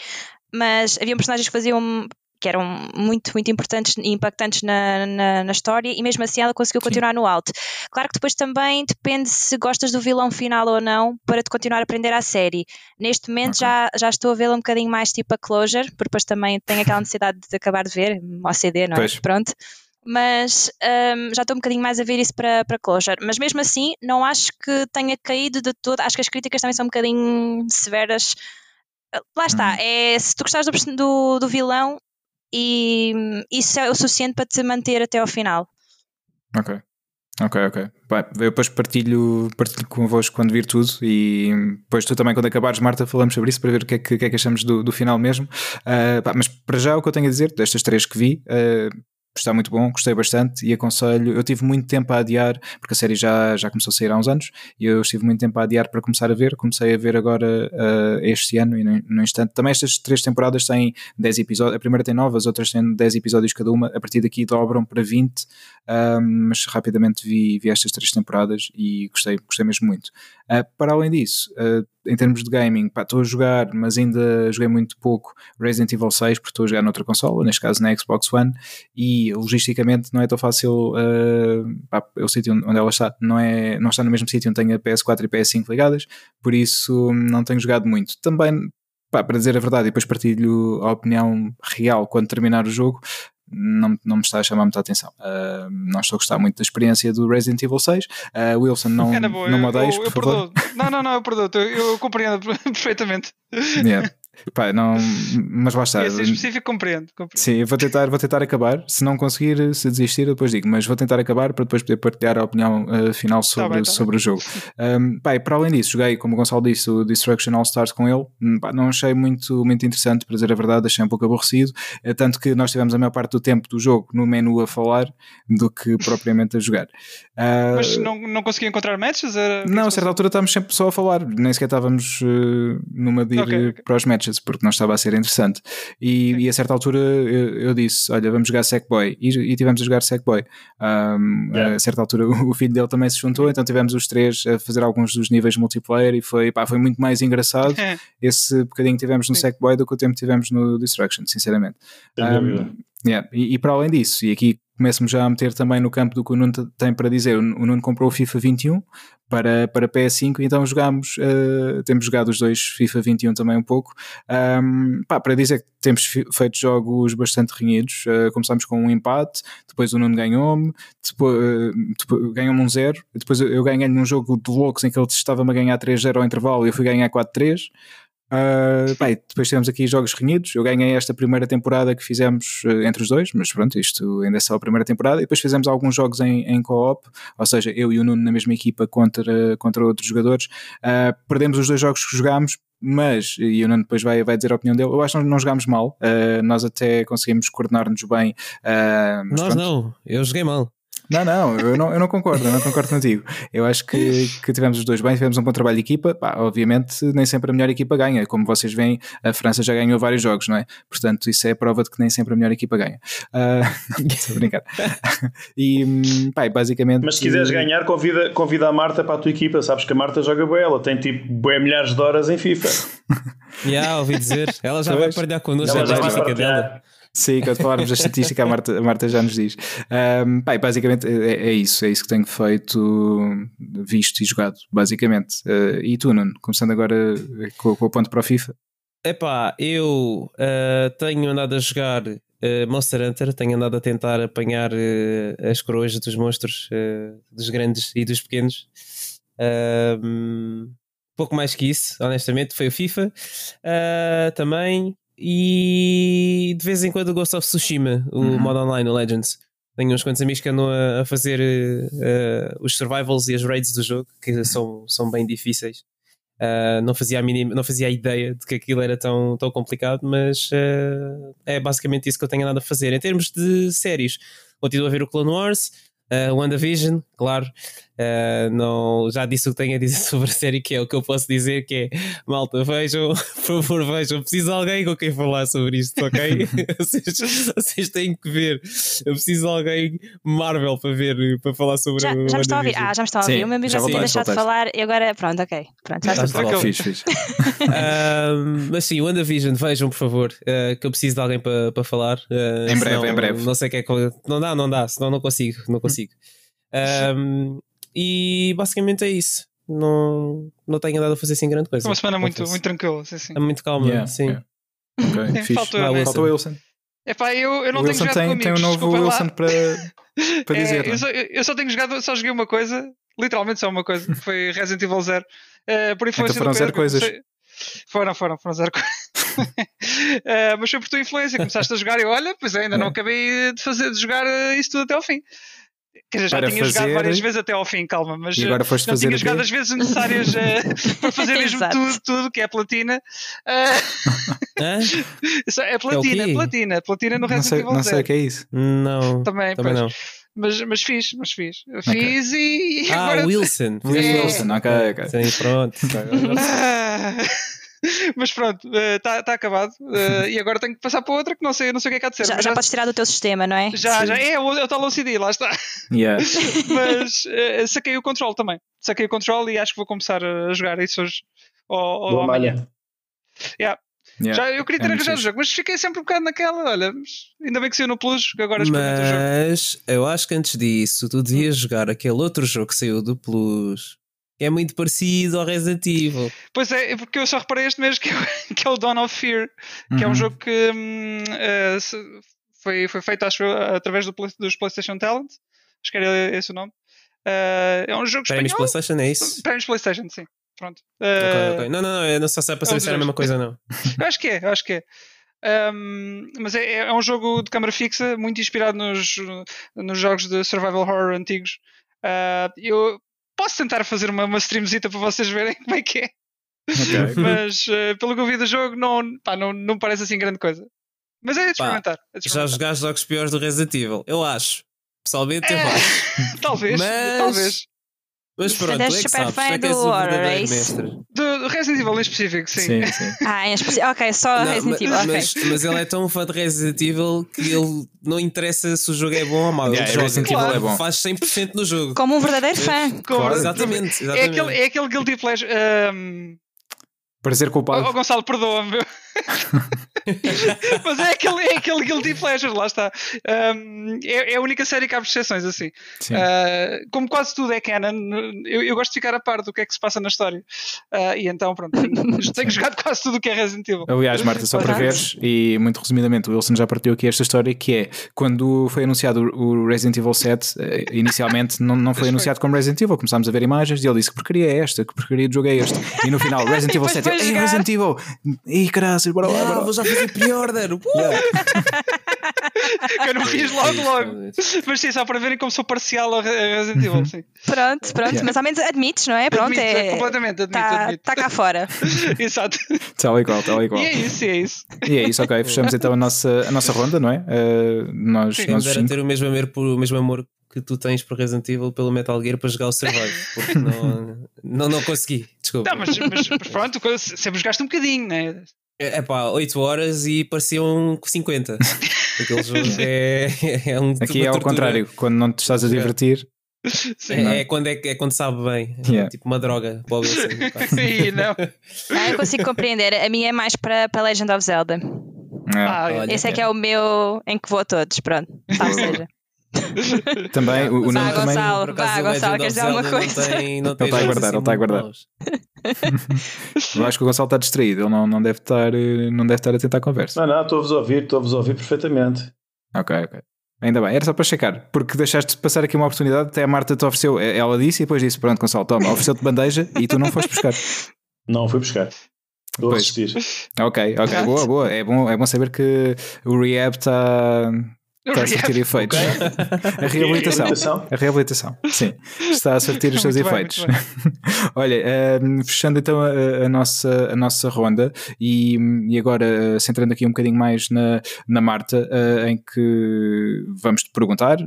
Mas havia personagens que faziam que eram muito, muito importantes e impactantes na, na, na, história, e mesmo assim ela conseguiu continuar Sim. no alto. Claro que depois também depende se gostas do vilão final ou não para te continuar a aprender a série. Neste momento okay. já, já estou a vê-la um bocadinho mais tipo a closure, porque depois também tenho aquela necessidade de acabar de ver, OCD, não é? Pois. Pronto. Mas um, já estou um bocadinho mais a ver isso para, para closure. Mas mesmo assim, não acho que tenha caído de todo. Acho que as críticas também são um bocadinho severas. Lá está, hum. é, se tu gostares do, do, do vilão, e isso é o suficiente para te manter até ao final. Ok. Ok, ok. Bem, eu depois partilho, partilho convosco quando vir tudo e depois tu também, quando acabares, Marta, falamos sobre isso para ver o que é que, que, é que achamos do, do final mesmo. Uh, pá, mas para já o que eu tenho a dizer, destas três que vi, uh, está muito bom, gostei bastante e aconselho. Eu tive muito tempo a adiar, porque a série já, já começou a sair há uns anos, e eu estive muito tempo a adiar para começar a ver. Comecei a ver agora uh, este ano e no, no, instante. Também estas três temporadas têm 10 episódios, a primeira tem 9, as outras têm 10 episódios cada uma. A partir daqui dobram para 20, uh, mas rapidamente vi, vi estas três temporadas e gostei, gostei mesmo muito. Uh, para além disso, em termos de gaming, estou a jogar, mas ainda joguei muito pouco Resident Evil 6, porque estou a jogar noutra consola, neste caso na Xbox One, e logisticamente não é tão fácil. Uh, pá, o sítio onde ela está não, é, não está no mesmo sítio onde tenho a PS4 e PS5 ligadas, por isso não tenho jogado muito. Também, pá, para dizer a verdade, e depois partilho a opinião real quando terminar o jogo. Não, não me está a chamar muita atenção. Uh, não estou a gostar muito da experiência do Resident Evil 6. Uh, Wilson, não, é não me odeies, eu, eu, por favor. Não, não, não, eu perdoo, eu, eu compreendo perfeitamente. Yeah. Pá, não, mas lá está. Esse específico compreendo, compreendo. Sim, vou tentar, vou tentar acabar. Se não conseguir, se desistir, depois digo, mas vou tentar acabar para depois poder partilhar a opinião uh, final sobre, tá bem, tá sobre o jogo. Um, pá, para além disso, joguei, como o Gonçalo disse, o Destruction All Stars com ele. Hum, pá, não achei muito, muito interessante, para dizer a verdade, achei um pouco aborrecido. É tanto que nós tivemos a maior parte do tempo do jogo no menu a falar do que propriamente a jogar. Uh, mas não, não consegui encontrar matches? Era... Não, a certa altura estávamos sempre só a falar, nem sequer estávamos uh, numa de ir okay, okay. para os matches porque não estava a ser interessante. E, e a certa altura eu, eu, disse: Olha, vamos jogar Sackboy. E, e tivemos a jogar Sackboy. Um, yeah. A certa altura o filho dele também se juntou, então tivemos os três a fazer alguns dos níveis multiplayer e foi, pá, foi muito mais engraçado esse bocadinho que tivemos no Sackboy do que o tempo que tivemos no Destruction, sinceramente. Um, yeah. e, e para além disso, e aqui começo-me já a meter também no campo do que o Nuno tem para dizer. O Nuno comprou o FIFA 21 para, para PS5, então jogámos, uh, temos jogado os dois FIFA 21 também um pouco. Um, pá, para dizer que temos feito jogos bastante renhidos. Uh, começámos com um empate, depois o Nuno ganhou-me, uh, ganhou-me um zero, depois eu ganhei num jogo de loucos em que ele estava-me a ganhar 3-0 ao intervalo e eu fui ganhar 4-3. Uh, bem, depois tivemos aqui jogos renhidos. Eu ganhei esta primeira temporada que fizemos uh, entre os dois, mas pronto, isto ainda é só a primeira temporada. E depois fizemos alguns jogos em, em co-op, ou seja, eu e o Nuno na mesma equipa contra, contra outros jogadores. Uh, perdemos os dois jogos que jogámos, mas, e o Nuno depois vai, vai dizer a opinião dele, eu acho que não jogámos mal. nós até conseguimos coordenar-nos bem. nós pronto. não, eu joguei mal. Não, não, eu não, eu não concordo, eu não concordo contigo. Eu acho que, que tivemos os dois bem, tivemos um bom trabalho de equipa. Pá, obviamente, nem sempre a melhor equipa ganha. Como vocês veem, a França já ganhou vários jogos, não é? Portanto, isso é a prova de que nem sempre a melhor equipa ganha. Uh, estou a brincar. e, pá, basicamente. Mas se quiseres ganhar, convida, convida a Marta para a tua equipa. Sabes que a Marta joga bem, ela tem tipo bem milhares de horas em FIFA. Já, yeah, ouvi dizer. Ela já pois. vai partilhar connosco a estatística dela. Sim, quando falarmos da estatística, a Marta, a Marta já nos diz. Um, pai, basicamente é, é, isso, é isso que tenho feito, visto e jogado, basicamente. Uh, e tu, Nuno, começando agora com, com o ponto para o FIFA? Epá, eu uh, tenho andado a jogar uh, Monster Hunter, tenho andado a tentar apanhar uh, as coroas dos monstros, dos grandes e dos pequenos. pouco mais que isso, honestamente, foi o FIFA também e de vez em quando Ghost of Tsushima, o uhum. modo online, o Legends. Tenho uns quantos amigos que andam a, a fazer uh, os survivals e as raids do jogo, que são, são bem difíceis. Uh, não, fazia a mínima, não fazia a ideia de que aquilo era tão, tão complicado, mas uh, é basicamente isso que eu tenho andado a fazer. Em termos de séries, continuo a ver o Clone Wars, uh, WandaVision, claro. Uh, não, já disse o que tenho a dizer sobre a série, que é o que eu posso dizer, que é malta, vejam, por favor, vejam, preciso de alguém com quem falar sobre isto, ok? vocês, vocês, têm que ver. Eu preciso de alguém Marvel para ver, para falar sobre já, o Já me estão a ouvir, ah, já me estão a ouvir. O meu amigo já tinha deixado de falar e agora, pronto, ok. Pronto, já estou a fixe, fixe. uh, Mas sim, WandaVision, vejam, por favor, uh, que eu preciso de alguém para, para falar. Uh, em breve, senão, em breve. Não sei o que é que. Não dá, não dá, senão não consigo, não consigo. Um, e basicamente é isso. Não, não tenho nada a fazer assim grande coisa. Uma semana muito, muito tranquila, sim, sim. É muito calma, yeah, sim. Yeah. Sim, faltou, ah, Wilson. Wilson. Epá, eu, eu não o tenho jogado tem, tem um novo Wilson para, para é, dizer. Eu só, eu só, tenho jogado, só joguei uma coisa, literalmente só uma coisa, foi Resident Evil Zero. Uh, por influência então foram zero coisas. Comecei... Foram, foram, foram zero coisas. uh, mas foi por tua influência, começaste a jogar e olha, pois ainda é. não acabei de fazer de jogar isso tudo até ao fim. Quer dizer, já tinha fazer... jogado várias vezes até ao fim, calma, mas e agora foste não fazer tinha jogado as vezes necessárias uh, para fazer mesmo tudo, tudo, que é platina. Uh, é platina, é platina, platina no Resident Evil Não sei o que é isso. Não, também, também não. Mas, mas fiz, mas fiz. Okay. Fiz e. Ah, agora... Wilson. É... Wilson, ok, ok. Sim, pronto. Mas pronto, está uh, tá acabado. Uh, e agora tenho que passar para outra que não sei, não sei o que é que há de ser. Já, já, já podes tirar do teu sistema, não é? Já, Sim. já. É, é o, é tal OCD, lá está. Yeah. Mas uh, saquei o controle também. Saquei o controle e acho que vou começar a jogar isso hoje. Ou, ou amanhã. Yeah. Yeah. Já, eu queria ter é arranjado o jogo, mas fiquei sempre um bocado naquela. Olha, ainda bem que saiu no Plus, que agora experimento mas, o jogo. Mas eu acho que antes disso, tu devias jogar aquele outro jogo que saiu do Plus é muito parecido ao Resident Evil. Pois é, porque eu só reparei este mês que é, que é o Dawn of Fear, que uhum. é um uhum. jogo que hum, uh, foi, foi feito acho, através do, dos PlayStation Talent, acho que era esse o nome. Uh, é um jogo Prémios espanhol. PlayStation, é isso? Prémios PlayStation, sim. Pronto. Uh, okay, okay. Não, não, não, eu não sei se é para saber se era a mesma coisa, não. eu acho que é, acho que é. Um, mas é, é, um jogo de câmara fixa, muito inspirado nos, nos jogos de survival horror antigos. Uh, eu posso tentar fazer uma, uma streamzita para vocês verem como é que é. Okay. Mas uh, pelo que eu vi do jogo, não, pá, não, não parece assim grande coisa. Mas é de experimentar. É de experimentar. Já jogaste jogos piores do Resident Evil, eu acho. Pessoalmente, é, eu acho. talvez, mas, talvez. Mas pronto, é que sabes, é que és o verdadeiro mestre. Do Resident Evil em específico, sim. sim, sim. ah, em específico. Ok, só não, Resident Evil. Mas, okay. mas, ele é tão fã de Resident Evil que ele não interessa se o jogo é bom ou mau. Yeah, ele Resident Evil é bom. faz 100% no jogo. Como um verdadeiro fã. Claro, exatamente, exatamente. É aquele, é aquele guilty pleasure. Um... Parecer culpado. Oh, Gonçalo, perdoa-me. Mas é aquele, é aquele guilty pleasure, lá está. Um, é, é, a única série que há exceções assim. Uh, como quase tudo é canon, eu, eu, gosto de ficar a par do que é que se passa na história. Uh, e então, pronto, tenho, tenho jogado quase tudo o que é Resident Evil. Aliás, Marta, só para veres, e muito resumidamente, o Wilson já partiu aqui esta história que é quando foi anunciado o Resident Evil 7, eh, inicialmente não, não foi anunciado como Resident Evil, começámos a ver imagens e ele disse que porcaria é esta, que porcaria de jogo é este. E no final, Resident Evil 7, ei, Resident Evil, e graças, bora lá, bora lá. Vou já fazer pre-order. Uh! eu não fiz logo, logo. Mas sim, só para verem como sou parcial a Resident Evil. Sim. Pronto, pronto, yeah. mas ao menos admites, não é? Pronto, admito, é, completamente, admito, tá. Está cá fora. Exato. Tal e qual, tal e qual. E é isso, é isso. E é isso, ok. Fechamos então a nossa, a nossa ronda, não é? Uh, nós, sim, nós era ter o mesmo amor, por, o mesmo amor que tu tens por Resident Evil pelo Metal Gear para jogar o Survive, porque não, não, não consegui, desculpa. Não, mas, mas, mas pronto, sempre jogaste um bocadinho, né? É pá, 8 horas e pareciam 50. Aquele jogo é, é um Aqui é ao contrário, quando não te estás a divertir. Sim, é, é, quando é, é quando sabe bem, yeah. tipo uma droga. Sim, não. Ah, eu consigo compreender. A minha é mais para, para Legend of Zelda. É. Ah, Esse é que é o meu em que vou a todos, pronto. Ou seja. também o, o nome também. Gonçalo, vá, Gonçalo, queres dizer alguma coisa? Não tem, não tem ele está a guardar, ele está a guardar. Eu acho que o Gonçalo está distraído, ele não, não, deve estar, não deve estar a tentar a conversa. Não, não, estou-vos a ouvir, estou-vos a ouvir perfeitamente. Ok, ok. Ainda bem, era só para checar, porque deixaste de passar aqui uma oportunidade, até a Marta te ofereceu, ela disse e depois disse: Pronto, Gonçalo, toma, ofereceu-te bandeja e tu não foste buscar. Não, fui buscar. Estou a assistir. Ok, ok, boa, boa. É bom, é bom saber que o Rehab está Está a surtir efeitos. Okay. A reabilitação. A reabilitação. Sim. Está a surtir os seus muito efeitos. Bem, Olha, uh, fechando então a, a, nossa, a nossa ronda e, e agora uh, centrando aqui um bocadinho mais na, na Marta, uh, em que vamos te perguntar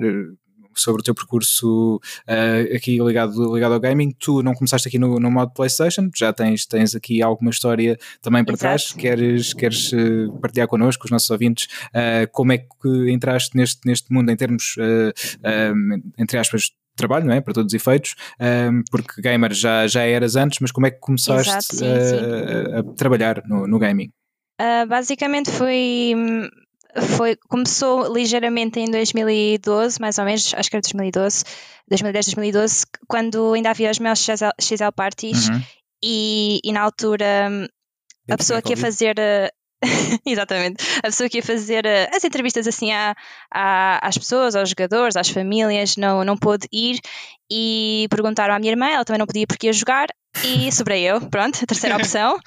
sobre o teu percurso uh, aqui ligado, ligado ao gaming. Tu não começaste aqui no, no modo PlayStation, já tens, tens aqui alguma história também para Exato. trás. Queres, queres uh, partilhar connosco, os nossos ouvintes, uh, como é que entraste neste, neste mundo em termos, entre aspas, trabalho, não é? Para todos os efeitos, um, porque gamer já, já eras antes, mas como é que começaste Exato, sim, sim. A, a, trabalhar no, no gaming? Uh, basicamente foi foi, começou ligeiramente em 2012, mais ou menos, acho que era 2012, 2010, 2012, quando ainda havia os meus XL, XL parties uhum. e, e, na altura a pessoa que ia fazer. Exatamente. A pessoa que ia fazer as entrevistas assim à, à, às pessoas, aos jogadores, às famílias, não, não pôde ir e perguntaram à minha irmã, ela também não podia porque ia jogar, e sobrei eu, pronto, a terceira opção.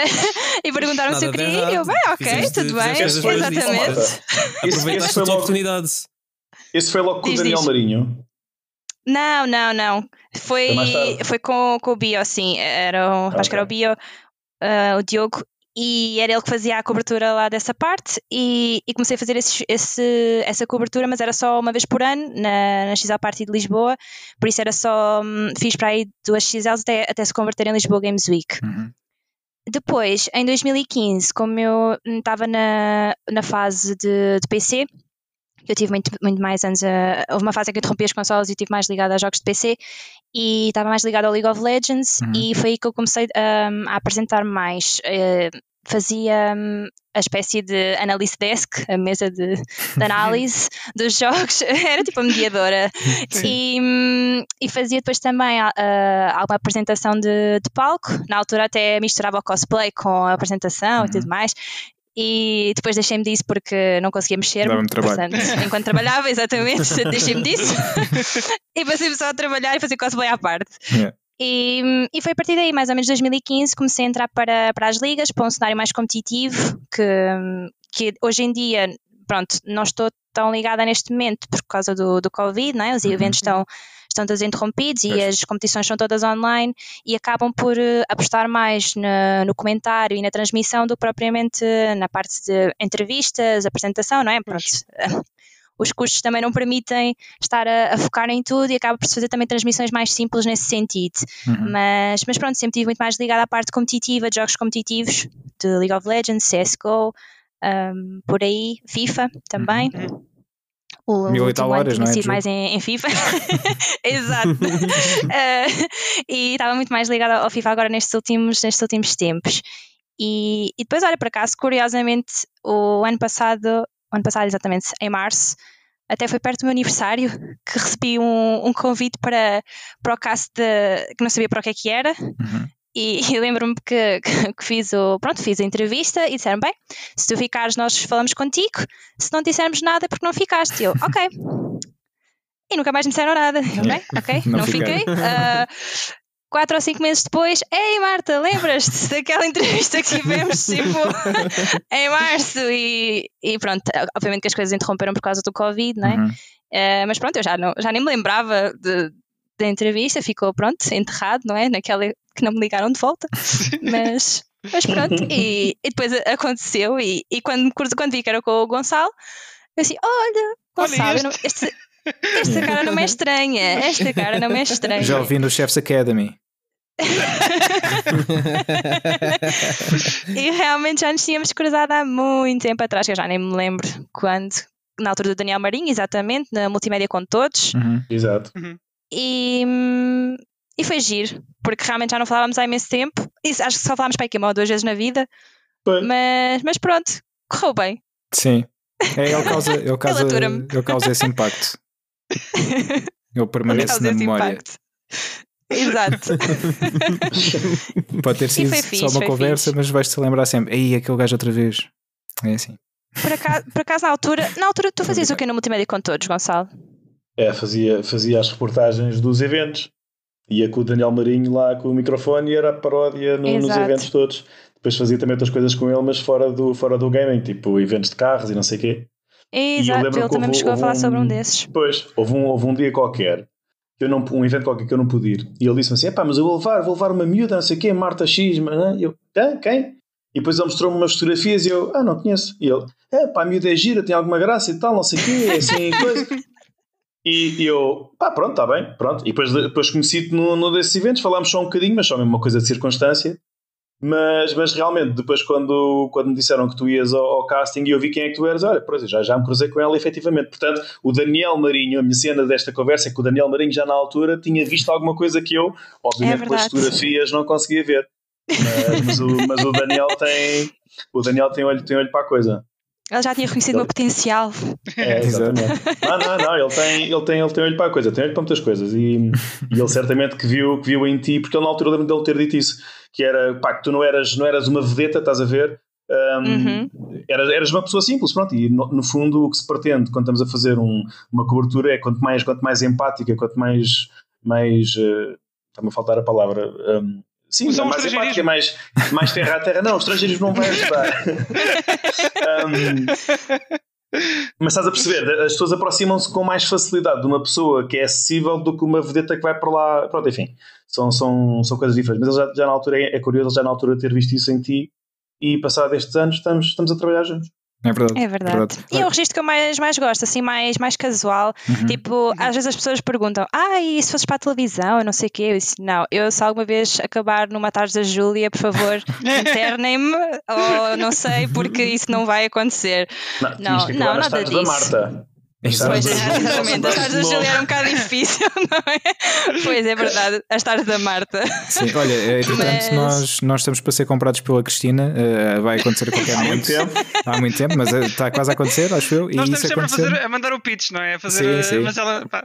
e perguntaram se eu queria e eu, bem, ok, Fizeste, tudo bem, exatamente. Aproveitaste a tua oportunidade. Esse foi logo com diz, o Daniel diz. Marinho. Não, não, não. Foi, foi com, com o Bio, sim. Era, okay. Acho que era o Bio, uh, o Diogo, e era ele que fazia a cobertura lá dessa parte e, e comecei a fazer esse, esse, essa cobertura, mas era só uma vez por ano na, na XL Party de Lisboa, por isso era só, hum, fiz para aí duas XLs até, até se converter em Lisboa Games Week. Uhum. Depois, em 2015, como eu estava na, na fase de, de PC, eu tive muito, muito mais anos. A, houve uma fase em que eu interrompi as consolas e estive mais ligada a jogos de PC e estava mais ligada ao League of Legends uhum. e foi aí que eu comecei um, a apresentar mais. Uh, fazia um, a espécie de analyst desk, a mesa de, de análise dos jogos, era tipo a mediadora. E, um, e, fazia depois também uh, alguma apresentação de, de, palco, na altura até misturava o cosplay com a apresentação uhum. e tudo mais e depois deixei-me disso porque não conseguia mexer. Portanto, enquanto trabalhava, exatamente, deixei-me disso. e passei-me só a trabalhar e fazer cosplay à parte. Yeah. E, e, foi a partir daí, mais ou menos 2015, comecei a entrar para, para as ligas, para um cenário mais competitivo, que, que hoje em dia, pronto, não estou tão ligada neste momento por causa do, do Covid, não é? os uhum. eventos estão estão todos interrompidos e as competições são todas online e acabam por uh, apostar mais no, no, comentário e na transmissão do que propriamente na parte de entrevistas, apresentação, não é? Pronto. Os custos também não permitem estar a, a, focar em tudo e acaba por se fazer também transmissões mais simples nesse sentido. Uhum. Mas, mas pronto, sempre estive muito mais ligada à parte competitiva, de jogos competitivos, de League of Legends, CSGO, um, por aí, FIFA também. Uhum. O Mil e tal horas, não é? sido mais em, em FIFA. Exato. uh, e estava muito mais ligada ao FIFA agora nestes últimos, nestes últimos tempos. E, e depois, olha, por acaso, curiosamente, o ano passado, ano passado exatamente, em março, até foi perto do meu aniversário que recebi um, um convite para, para o cast de, que não sabia para o que é que era. Uhum. E, e lembro-me que, que, fiz o pronto, fiz a entrevista e disseram: bem, se tu ficares, nós falamos contigo, se não dissermos nada é porque não ficaste. E eu, ok. E nunca mais me disseram nada. Bem, ok, não, não fiquei. Uh, quatro ou cinco meses depois, ei Marta, lembras-te daquela entrevista que tivemos tipo, em março? E, e, pronto, obviamente que as coisas interromperam por causa do Covid, não é? Uhum. Uh, mas pronto, eu já, não, já nem me lembrava de, da entrevista, ficou pronto, enterrado, não é? Naquela que não me ligaram de volta. Mas, mas pronto, e, e depois aconteceu. E, e quando, quando vi que era com o Gonçalo, eu assim: olha, Gonçalo, não, este, esta cara não me é estranha, esta cara não me é estranha. Já ouvi no Chef's Academy. e realmente já nos tínhamos cruzado há muito tempo atrás, que eu já nem me lembro quando, na altura do Daniel Marinho, exatamente, na Multimédia com Todos. Uhum. Exato. Uhum. E, e foi giro, porque realmente já não falávamos há imenso tempo. E acho que só falámos para aqui uma ou duas vezes na vida. Mas, mas pronto, correu bem. Sim. É, ele causa, ele causa, ele causa esse impacto. Ele permanece ele na memória. Impacto. Exato. Pode ter sido fixe, só uma conversa, fixe. mas vais-te lembrar sempre. Aí, aquele gajo outra vez. É assim. Por acaso, por acaso, na altura, na altura tu fazias o que no multimédia com todos, Gonçalo? É, fazia, fazia as reportagens dos eventos. Ia com o Daniel Marinho lá com o microfone e era a paródia no, nos eventos todos. Depois fazia também outras coisas com ele, mas fora do, fora do gaming, tipo eventos de carros e não sei o quê. Exato, ele também me chegou a falar um, sobre um desses. Pois, houve um, houve um dia qualquer, eu não, um evento qualquer que eu não pude ir, e ele disse-me assim: pá, mas eu vou levar, vou levar uma miúda, não sei o quê, Marta X, mas, eu, ah, quem? E depois ele mostrou-me umas fotografias e eu, ah, não conheço. E ele, é, pá, a miúda é gira, tem alguma graça e tal, não sei o quê, assim, coisa. E, eu, pá, pronto, está bem, pronto. E depois, depois conheci-te num, num desses eventos, falámos só um bocadinho, mas só mesmo uma coisa de circunstância. Mas, mas realmente, depois quando, quando me disseram que tu ias ao, ao casting e eu vi quem é que tu eras, olha, pois, já, já me cruzei com ela efetivamente. Portanto, o Daniel Marinho, a minha cena desta conversa é que o Daniel Marinho já na altura tinha visto alguma coisa que eu, obviamente é pelas fotografias, não conseguia ver. Mas, mas, o, mas o Daniel tem o Daniel tem olho, tem olho para a coisa. Ele já tinha reconhecido o meu potencial. É, exatamente. não, não, não, ele tem, ele, tem, ele tem olho para a coisa, tem olho para muitas coisas. E, e ele certamente que viu, que viu em ti, porque ele na altura lembro dele ter dito isso: que era pá, que tu não eras, não eras uma vedeta, estás a ver? Um, uhum. eras, eras uma pessoa simples, pronto, e no, no, fundo o que se pretende quando estamos a fazer um, uma cobertura é quanto mais, quanto mais empática, quanto mais, mais uh, está-me a faltar a palavra, um, Sim, Usam mais empática, mais, mais terra a terra. Não, estrangeirismo não vai ajudar. um, mas estás a perceber, as pessoas aproximam-se com mais facilidade de uma pessoa que é acessível do que uma vedeta que vai para lá. Pronto, enfim, são, são, são coisas diferentes. Mas já, já na altura é, é curioso, já na altura ter visto isso em ti e passado estes anos estamos, estamos a trabalhar juntos. É verdade. É verdade. É verdade. E é o registro que eu mais, mais gosto, assim, mais, mais casual. Uhum. Tipo, às vezes as pessoas perguntam: Ah, e se fosses para a televisão? Eu não sei o quê. Eu disse: Não, eu se alguma vez acabar numa tarde da Júlia, por favor, internem-me, ou não sei, porque isso não vai acontecer. Não, não, não nada disso. Da Marta. Pois é, exatamente. As tardes da Júlia era um bocado difícil, não é? Pois é verdade, as tardes da Marta. Sim, olha, é, entretanto, mas... nós, nós estamos para ser comprados pela Cristina, uh, vai acontecer a qualquer momento. Há muito tempo. Há muito tempo, mas eh, está quase a acontecer, acho eu. E nós estamos sempre a, fazer, a, mandar o pitch, não é? A fazer, sim, sim. Mas ela. Pá,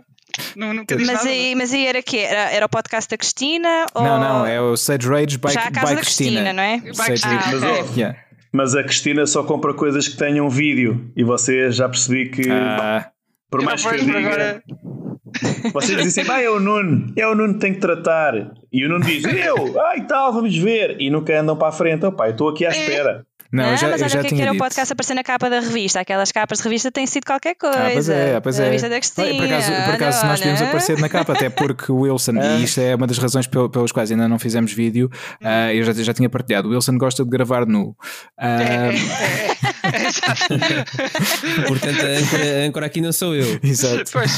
nunca mas, nada, aí, mas aí era que era, era o podcast da Cristina? Ou... Não, não, é o Sage Rage by, Já a casa by da Cristina. Cristina, não é? Sage ah, okay. yeah. Mas a Cristina só compra coisas que tenham vídeo e você já percebi que ah. por mais que eu diga, agora... vocês dizem, ah, é o Nuno, é o Nuno que tem que tratar. E o Nuno diz, eu, ai tal, vamos ver. E nunca andam para a frente, opá, eu estou aqui à é. espera. Não, não já, mas olha o que que era o podcast aparecer na capa da revista. Aquelas capas de revista têm sido qualquer coisa. Ah, pois é, pois é. A revista da. Por acaso, por acaso nós devíamos aparecer na capa, até porque o Wilson, e é. isto é uma das razões pelas quais ainda não fizemos vídeo, uh, eu já, já tinha partilhado. O Wilson gosta de gravar nu. Uh... Portanto, a âncora, a âncora aqui não sou eu. Exato. Pois.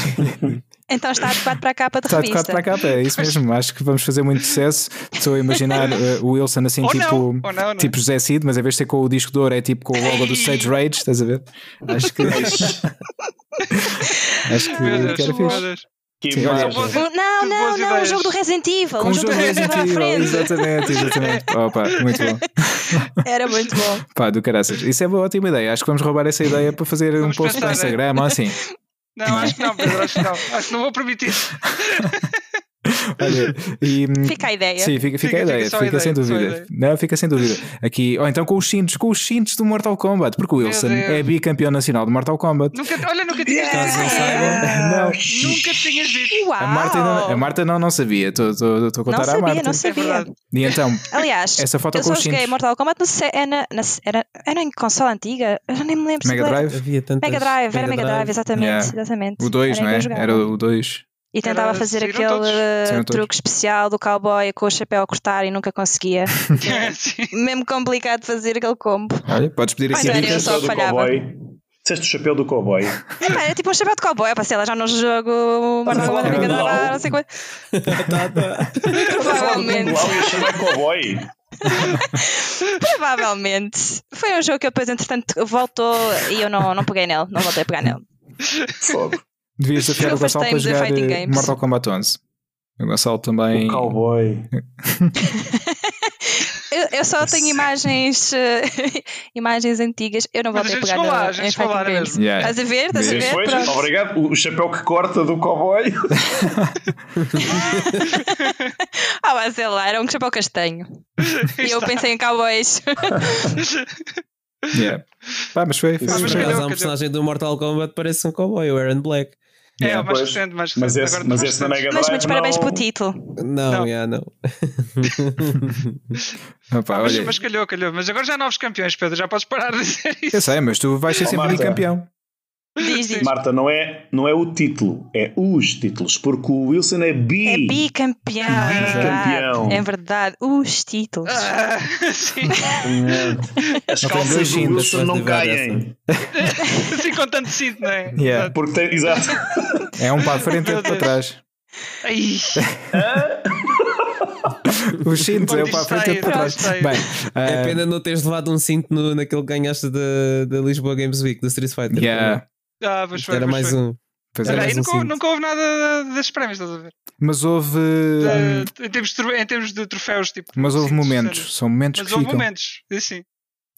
Então está adequado para a capa de está revista. Está adequado para a capa, é isso mesmo. Acho que vamos fazer muito sucesso. Estou a imaginar uh, o Wilson assim, ou tipo, não, não, tipo José Cid, mas em vez de ser com o disco de ouro, é tipo com o logo do Sage Rage, estás a ver? Acho que. acho que, Deus, que era fixe. Sim, olha, não, não, não, o jogo do Resident Evil. Com um jogo do Resident Evil, exatamente, exatamente. Opa, muito bom. Era muito bom. Pá, do caraças. Isso é uma ótima ideia. Acho que vamos roubar essa ideia para fazer vamos um post no Instagram ou assim. Não, acho que não, Pedro, acho que não. Acho que não vou permitir. Olha, e, fica a ideia. Sim, fica, fica, fica a ideia, fica, fica sem dúvida. Não, fica sem dúvida. Aqui, ou então com os cintos, com os cintos do Mortal Kombat, porque o Wilson é bicampeão nacional do Mortal Kombat. Nunca, olha, nunca tinhas yeah. visto. Não. Nunca tinhas visto. Uau. A Marta, não, a Marta não, não sabia. Estou a contar não sabia, à Marta. Não sabia, é E então, aliás, essa foto eu com só os cintos. Mortal Kombat no, é na, na, era, era em console antiga. Eu já nem me lembro. Mega Drive? Havia tantas, Mega Drive, era Mega Drive, exatamente. Yeah. exatamente. O 2, não é? Era o 2. E tentava Era, fazer aquele truque especial do cowboy com o chapéu a cortar e nunca conseguia. Mesmo complicado de fazer aquele combo. Olha, podes pedir aqui a dica só do cowboy. Disseste o chapéu do cowboy. É, é tipo um chapéu de cowboy. Eu passei lá já no jogo. Mas não não sei quanto. Provavelmente. cowboy. Provavelmente. Foi um jogo que depois, entretanto, voltou e eu não, não peguei nele. Não voltei a pegar nele. Fogo. Devias desafiar o Gonçalo para jogar Mortal Kombat 11. O Gonçalo também. O cowboy. eu, eu, só tenho imagens uh, imagens antigas. Eu não vou ter pegar lá, no, em Fighting Games. Yeah. Estás a ver? Estás a ver? Pois, obrigado. O chapéu que corta do cowboy. ah, mas sei lá, era um chapéu castanho. e eu pensei em cowboys. yeah. Pá, mas foi. foi, foi. Mas, mas, um personagem do Mortal Kombat parece um cowboy, o Aaron Black. É, yeah, mais recente, mais recente. Mas esse, agora mas esse na Mega Drive. Mas muitos parabéns pelo título. Não, não. Yeah, não. Opa, mas, mas calhou, calhou. Mas agora já há novos campeões, Pedro. Já podes parar de dizer isso. Eu sei, mas tu vais ser oh, sempre campeão. Diz, diz. Marta, não é, não é o título, é os títulos, porque o Wilson é bi. É bicampeão. Bicampeão. É verdade, os títulos. Ah, sim. As calças do Wilson não caem. assim com tanto cinto, não é? Yeah. Porque tem, exato. É um para a frente e outro para trás. Ai. Os cintos é um para a frente e outro para trás. Bem, é pena não teres levado um cinto no, naquele que ganhaste da Lisboa Games Week, do Street Fighter. Yeah. Ah, pois foi, era pois mais foi. um. Pois era, era. E nunca, nunca houve nada desses prémios, estás a ver? Mas houve. De, em, termos de, em termos de troféus, tipo. Mas houve momentos, sério. são momentos mas que houve ficam. momentos, sim.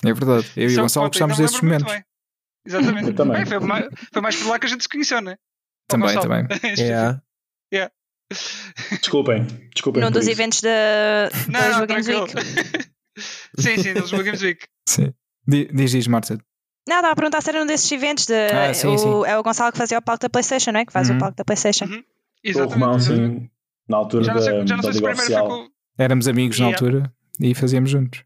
É verdade. Eu e o Gonçalo gostámos desses momentos. Exatamente. Eu também. Bem, foi, mais, foi mais por lá que a gente se conheceu, não é? Também, também. yeah. yeah. Desculpem, desculpem. Num dos eventos da Lisboa Games Week. sim, sim, da Lisboa Games Week. Sim. Diz, diz, Marta. Não, estava a perguntar se era um desses eventos. De, ah, sim, o, sim. É o Gonçalo que fazia o palco da PlayStation, não é? Que faz uhum. o palco da PlayStation. Uhum. O Romão, sim. Na altura já não sei, da, já não sei da se primeiro foi com... Éramos amigos yeah. na altura e fazíamos juntos.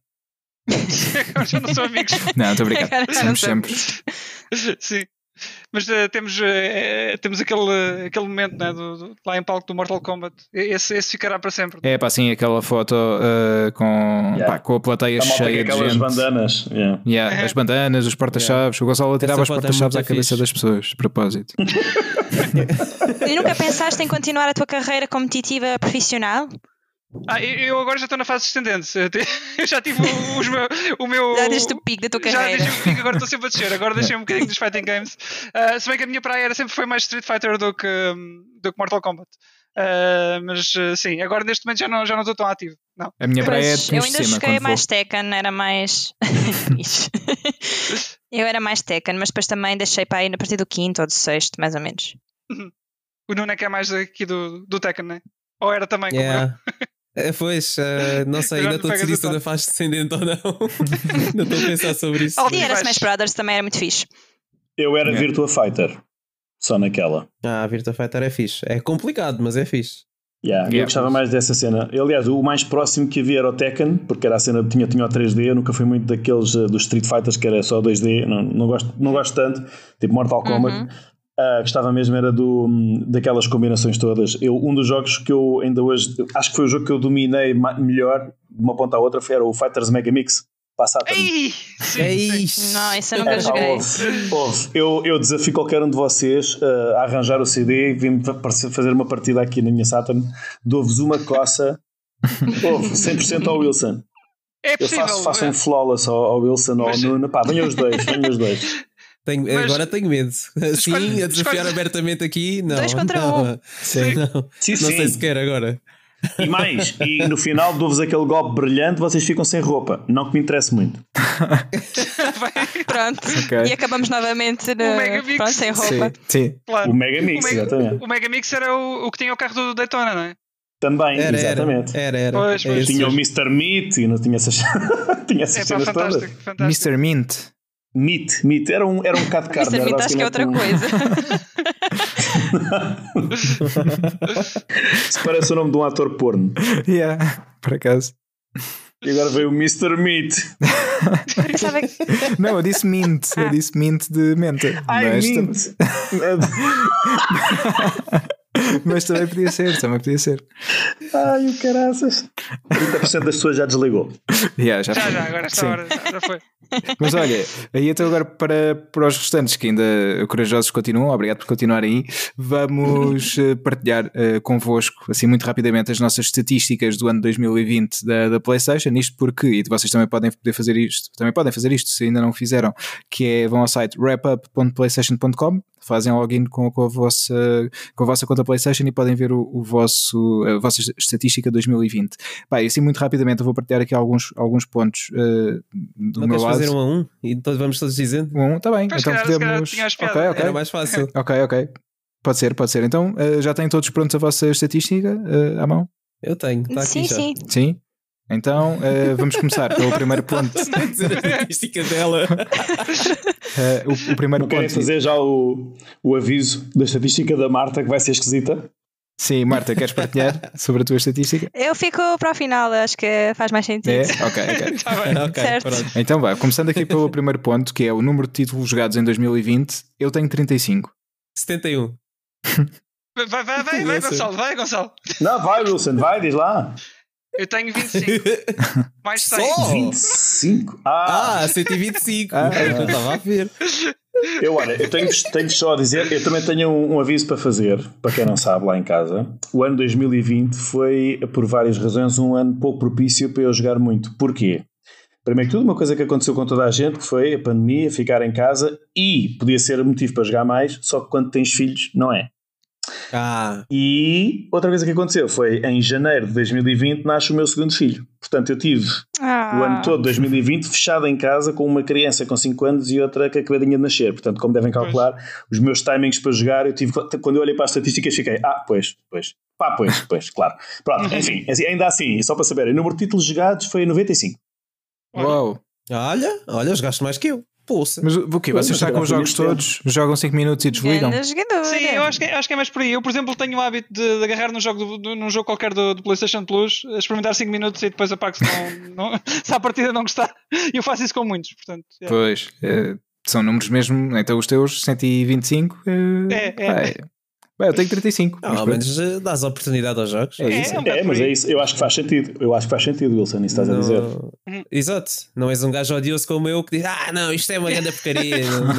Agora já não são amigos. não, estou a brincar. Somos sempre. sim. Mas uh, temos, uh, temos aquele, aquele momento né, do, do, lá em palco do Mortal Kombat. Esse, esse ficará para sempre. É pá, sim, aquela foto uh, com, yeah. pá, com a plateia a cheia de gente. bandanas. Yeah. Yeah, As bandanas, os porta-chaves. Yeah. O Gonçalo tirava os porta-chaves à cabeça fixe. das pessoas, de propósito. e nunca pensaste em continuar a tua carreira competitiva profissional? Ah, eu agora já estou na fase descendente. Eu já tive o, os meu, o meu. Já deixei o pico da tua carreira. Já deixei o pico, agora estou sempre a descer. Agora deixei um bocadinho dos fighting games. Uh, se bem que a minha praia era, sempre foi mais Street Fighter do que, do que Mortal Kombat. Uh, mas uh, sim, agora neste momento já não, já não estou tão ativo. Não. A minha praia é de Eu ainda cima, joguei mais Tekken, era mais. eu era mais Tekken, mas depois também deixei para ir a partir do quinto ou do sexto, mais ou menos. o Nuno é que é mais aqui do, do Tekken, né? Ou era também? Yeah. É, pois, uh, não sei, ainda estou a decidir se ainda faz descendente ou não. ainda estou a pensar sobre isso. E era Smash Brothers também era muito fixe. Eu era é. Virtua Fighter, só naquela. Ah, Virtua Fighter é fixe. É complicado, mas é fixe. Yeah, yeah, eu gostava mais dessa cena. Aliás, o mais próximo que havia era o Tekken, porque era a cena que tinha, tinha o 3D. Eu nunca fui muito daqueles uh, dos Street Fighters que era só 2D. Não, não, gosto, não gosto tanto, tipo Mortal Kombat. Uhum. Uh, gostava mesmo era do, daquelas combinações todas. Eu, um dos jogos que eu ainda hoje acho que foi o jogo que eu dominei melhor de uma ponta à outra foi era o Fighters Mega Mix. Passado. Ei, é isso. Não, isso eu nunca é, joguei. Ouve, ouve. Eu, eu desafio qualquer um de vocês uh, a arranjar o CD e vim fazer uma partida aqui na minha Saturn. Dou-vos uma coça. ouve, 100% ao Wilson. É possível, eu faço, faço um flawless ao, ao Wilson ou ao Nuno. Pá, venham os dois, venham os dois. Tenho, Mas, agora tenho medo. Sim, a desafiar escolhe... abertamente aqui, não. Dois contra não. um. Sim. Não, sim, não sei se quer agora. E mais, e no final dou-vos aquele golpe brilhante, vocês ficam sem roupa. Não que me interesse muito. Pronto. Okay. E acabamos novamente no... Pronto, sem roupa. Sim. sim. Claro. O Mega Mix, o Mega, exatamente. O Mega Mix era o, o que tinha o carro do Daytona, não é? Também, era, exatamente. Era, era. Pois, pois. Tinha o Mr. Meat e não tinha essas, tinha essas é, cenas fantástico, todas. Fantástico. Mr. Mint. Meat, meat, era um, era um bocado de carne. Mr. Meat acho que é outra um... coisa. Se parece o nome de um ator porno. Yeah, por acaso. E agora veio o Mr. Meat. Não, eu disse mint. Eu disse mint de menta. Ai, mas mint. Mas também podia ser, também podia ser. Ai, o caraças. 30% das pessoas já desligou. Yeah, já, já, já, agora esta hora já foi. Mas olha, aí então agora para, para os restantes que ainda corajosos continuam, obrigado por continuar aí, vamos eh, partilhar uh, convosco, assim muito rapidamente, as nossas estatísticas do ano 2020 da, da PlayStation, isto porque, e vocês também podem poder fazer isto, também podem fazer isto se ainda não fizeram, que é vão ao site wrapup.playstation.com fazem login com, com, a vossa, com a vossa conta PlayStation e podem ver o, o vosso, a vossa estatística 2020. Pá, assim muito rapidamente eu vou partilhar aqui alguns, alguns pontos uh, do Não meu lado. fazer um a um e todos vamos todos dizendo? Um a um, está bem. Mas então podemos. Ok, ok. Era mais fácil. ok, ok. Pode ser, pode ser. Então uh, já têm todos prontos a vossa estatística uh, à mão? Eu tenho, está aqui sim, já. Sim, sim. Então uh, vamos começar pelo primeiro ponto. estatística dela. Uh, o, o, primeiro Não ponto. Querem fazer já o, o aviso da estatística da Marta que vai ser esquisita? Sim, Marta, queres partilhar sobre a tua estatística? Eu fico para o final, acho que faz mais sentido. É? Ok, ok. tá bem. okay certo. Então vai, começando aqui pelo primeiro ponto, que é o número de títulos jogados em 2020, eu tenho 35. 71. Vai, vai, vai, vai, Gonçalo, vai, Gonçalo. Não, vai, Wilson, vai, diz lá. Eu tenho 25. Mais 6. Só? 25? Ah, ah 125. Ah, eu estava a ver. Eu, olha, eu tenho, tenho só a dizer, eu também tenho um, um, aviso para fazer, para quem não sabe lá em casa. O ano 2020 foi, por várias razões, um ano pouco propício para eu jogar muito. Porquê? Primeiro que tudo, uma coisa que aconteceu com toda a gente, que foi a pandemia, ficar em casa e podia ser motivo para jogar mais, só que quando tens filhos, não é. Ah. E outra coisa que aconteceu foi em janeiro de 2020 nasce o meu segundo filho. Portanto, eu tive ah. o ano todo de 2020 fechado em casa com uma criança com 5 anos e outra que acabadinha de nascer. Portanto, como devem calcular, pois. os meus timings para jogar, eu tive quando eu olhei para as estatísticas fiquei, ah, pois, pois. Pá, pois, pois, claro. Pronto, enfim, assim, ainda assim, só para saber, o número de títulos jogados foi 95. Uau! Olha, olha, jogaste mais que eu. Poça. Mas o quê? Vocês com os jogos todos, jogam 5 minutos e desligam? Sim, eu acho que, acho que é mais por aí. Eu, por exemplo, tenho o hábito de, de agarrar num jogo, do, num jogo qualquer do, do PlayStation Plus, experimentar 5 minutos e depois apago se, não, não, se a partida não gostar. E eu faço isso com muitos, portanto. É. Pois, é, são números mesmo. Então os teus 125. É, é. é. Bem, eu tenho 35. Não, ao menos eh, dás oportunidade aos jogos. É, isso. É, é, mas é isso. Eu acho que faz sentido. Eu acho que faz sentido, Wilson, isso estás não... a dizer. Uhum. Exato. Não és um gajo odioso como eu que diz: Ah, não, isto é uma grande porcaria.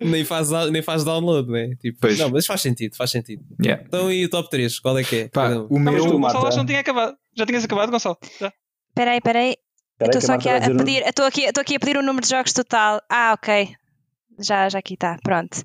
nem, nem, faz, nem faz download, né? Tipo, pois. Não, mas faz sentido, faz sentido. Yeah. Então e o top 3? Qual é que é? Pá, o meu. o Gonçalo já não tinha acabado. Já tinhas acabado, Gonçalo? Já. Peraí, peraí. Estou só aqui a, a pedir, estou aqui, estou aqui a pedir o número de jogos total. Ah, ok. Já, já aqui está, pronto.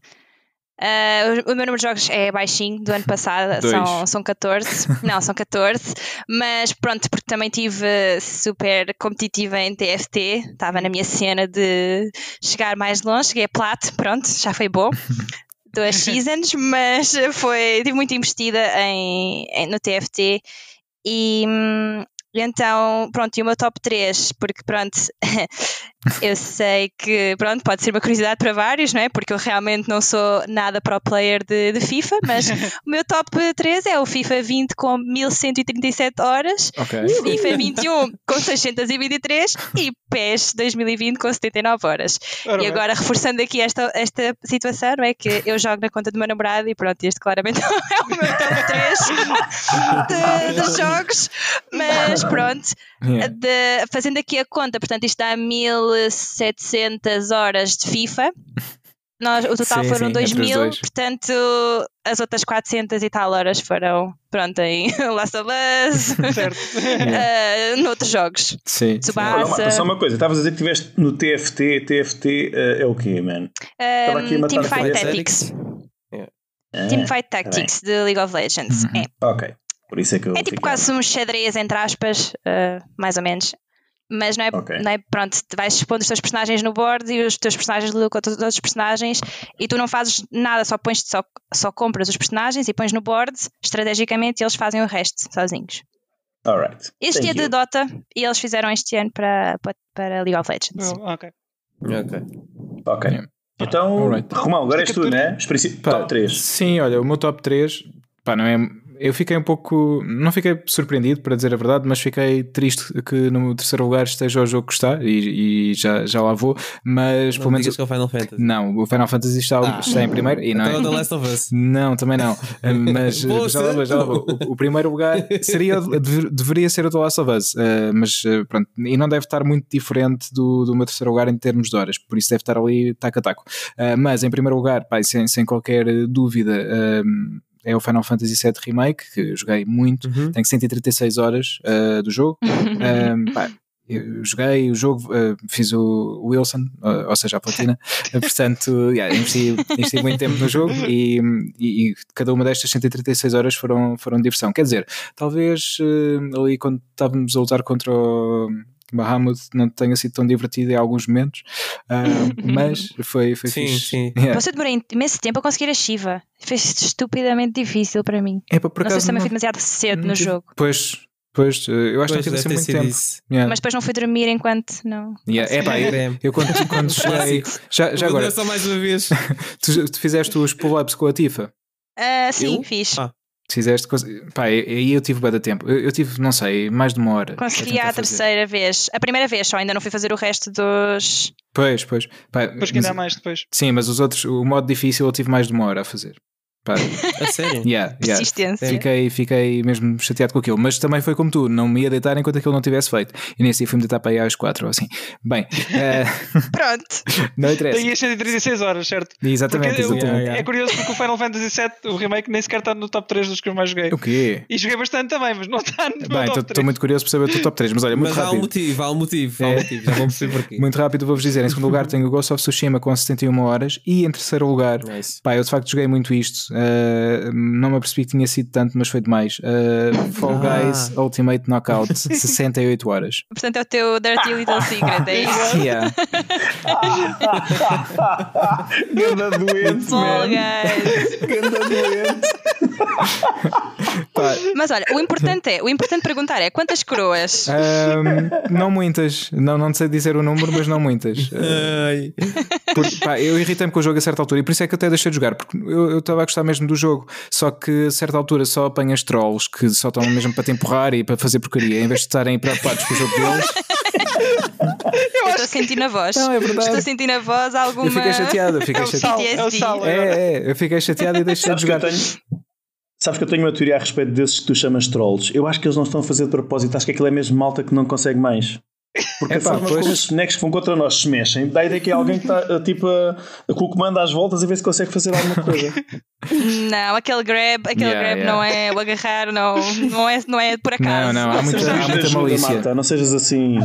Uh, o, meu número de jogos é baixinho do ano passado, são, são 14. Não, são 14. Mas pronto, porque também tive super competitiva em TFT, estava na minha cena de chegar mais longe, cheguei a plat, pronto, já foi bom. duas seasons, mas foi, estive muito investida em, em no TFT e, hum, então, pronto, e o meu top 3, porque pronto, eu sei que pronto, pode ser uma curiosidade para vários, não é? Porque eu realmente não sou nada pro player de, de FIFA, mas o meu top 3 é o FIFA 20 com 1137 horas, okay. FIFA 21 com 623 e PES 2020 com 79 horas. Ora e agora, reforçando aqui esta, esta situação, não é? Que eu jogo na conta do meu namorado e pronto, este claramente é o meu top 3 de, de jogos, mas mas pronto, yeah. de, fazendo aqui a conta, portanto, isto dá 1700 horas de FIFA. Nós, o total sim, foram sim, 2000, portanto, as outras 400 e tal horas foram, pronto, em Last of Us, uh, noutros jogos. Sim. Tsubasa. Só uma coisa, estavas a dizer que estiveste no TFT. TFT uh, é o quê, man? Um, Teamfight Tactics. Yeah. Ah, Teamfight tá Tactics de League of Legends. Uhum. É. Ok. Por isso é que eu É tipo quase um xadrez, entre aspas, uh, mais ou menos. Mas não é, okay. não é pronto, vais expondo os teus personagens no board e os teus personagens lidam com todos os personagens e tu não fazes nada, só pões só, só compras os personagens e pões no board estrategicamente e eles fazem o resto sozinhos. Alright. Este Thank é de Dota e eles fizeram este ano para, para, para League of Legends. Oh, ok. Ok. Ok. Então, right. Romão, agora és tu, né? Top 3. Sim, olha, o meu top 3 pá, não é eu fiquei um pouco. Não fiquei surpreendido, para dizer a verdade, mas fiquei triste que no terceiro lugar esteja o jogo que está e, e já, já lá vou. Mas não pelo menos. Que é o Final Fantasy. Não, o Final Fantasy está, ah. está em primeiro. E não então é... The Last of Us. Não, também não. Mas já lá vou, já lá vou. O, o, primeiro lugar seria, deveria ser o The Last of Us, uh, mas uh, pronto. E não deve estar muito diferente do, do meu terceiro lugar em termos de horas, por isso deve estar ali taco a taco. Mas em primeiro lugar, pai, sem, sem qualquer dúvida é o Final Fantasy VII Remake, que joguei muito, uhum. tenho 136 horas uh, do jogo. um, pá, eu joguei o jogo, uh, fiz o Wilson, uh, ou seja, a platina, portanto, yeah, investi, investi, muito tempo no jogo e, e, e, cada uma destas 136 horas foram, foram diversão. Quer dizer, talvez ali quando estávamos a lutar contra o Bahamut não tenha sido tão divertido em alguns momentos, uh, mas foi, foi sim, fixe. Sim. Yeah. Você demorou imenso tempo a conseguir a Shiva. Foi estupidamente difícil para mim. É, por não sei se também fui demasiado cedo no jogo. Pois, Pois, eu acho pois, que não tive assim muito tempo. Yeah. Mas depois não fui dormir enquanto não. Yeah. É pá, eu, eu, quando, quando cheguei. já, já agora. só mais uma vez. tu, tu fizeste os pull-ups com a Tifa? Uh, sim, eu? fiz. Ah. Fizeste. Pá, aí eu tive bem de tempo. Eu, eu, tive, não sei, mais de uma hora. Consegui a, a terceira vez. A primeira vez só, ainda não fui fazer o resto dos. Pois, pois. Pá, depois que ainda há mais depois. Sim, mas os outros, o modo difícil eu tive mais de uma hora a fazer. Pá. A sério? Yeah, yeah. Persistência. Fiquei, fiquei mesmo chateado com aquilo, mas também foi como tu, não me ia deitar enquanto aquilo não tivesse feito. E nesse dia fui-me deitar para aí às 4 ou assim. Bem, uh... pronto. Não interessa. Daí as 136 horas, certo? Exatamente, porque exatamente. Eu, é curioso porque o Final Fantasy VII, o remake, nem sequer está no top 3 dos que eu mais joguei. O quê? E joguei bastante também, mas não está no Bem, top Estou muito curioso por saber o teu top 3, mas olha, muito mas rápido. Há um motivo, há um motivo, há um é. motivo, já vamos perceber porquê. Muito rápido vou-vos dizer. Em segundo lugar tenho o Ghost of Tsushima com 71 horas e em terceiro lugar, nice. pá, eu de facto joguei muito isto. Uh, não me apercebi que tinha sido tanto, mas foi demais. Uh, Fall ah. Guys Ultimate Knockout, 68 horas. Portanto, é o teu Dirty Little Secret, é isso? Yeah. Ganda doente, Fall Guys. Ganda doente. Mas olha, o importante é, o importante perguntar é quantas coroas? Um, não muitas, não, não sei dizer o número, mas não muitas. Uh, porque, pá, eu irritei-me com o jogo a certa altura e por isso é que eu até deixei de jogar, porque eu estava a gostar mesmo do jogo, só que a certa altura só apanhas trolls que só estão mesmo para te empurrar e para fazer porcaria, em vez de estarem preocupados com o jogo deles. Eu estou sentindo na voz. Não, é verdade. Estou sentindo na voz alguma. Eu fiquei chateado, fiquei é chateado. É, o sal, é, é, eu fiquei chateado e deixei de jogar. Sabes que eu tenho uma teoria a respeito desses que tu chamas trolls. Eu acho que eles não estão a fazer de propósito, acho que aquilo é mesmo malta que não consegue mais. Porque é, a forma pois... como os bonecos que vão contra nós se mexem, ideia que é alguém que está tipo, a, a, com o comando às voltas a ver se consegue fazer alguma coisa. Não, aquele grab, aquele yeah, grab yeah. não é o agarrar, não, não, é, não é por acaso. Não, não, há muita, há muita malícia. Não sejas assim.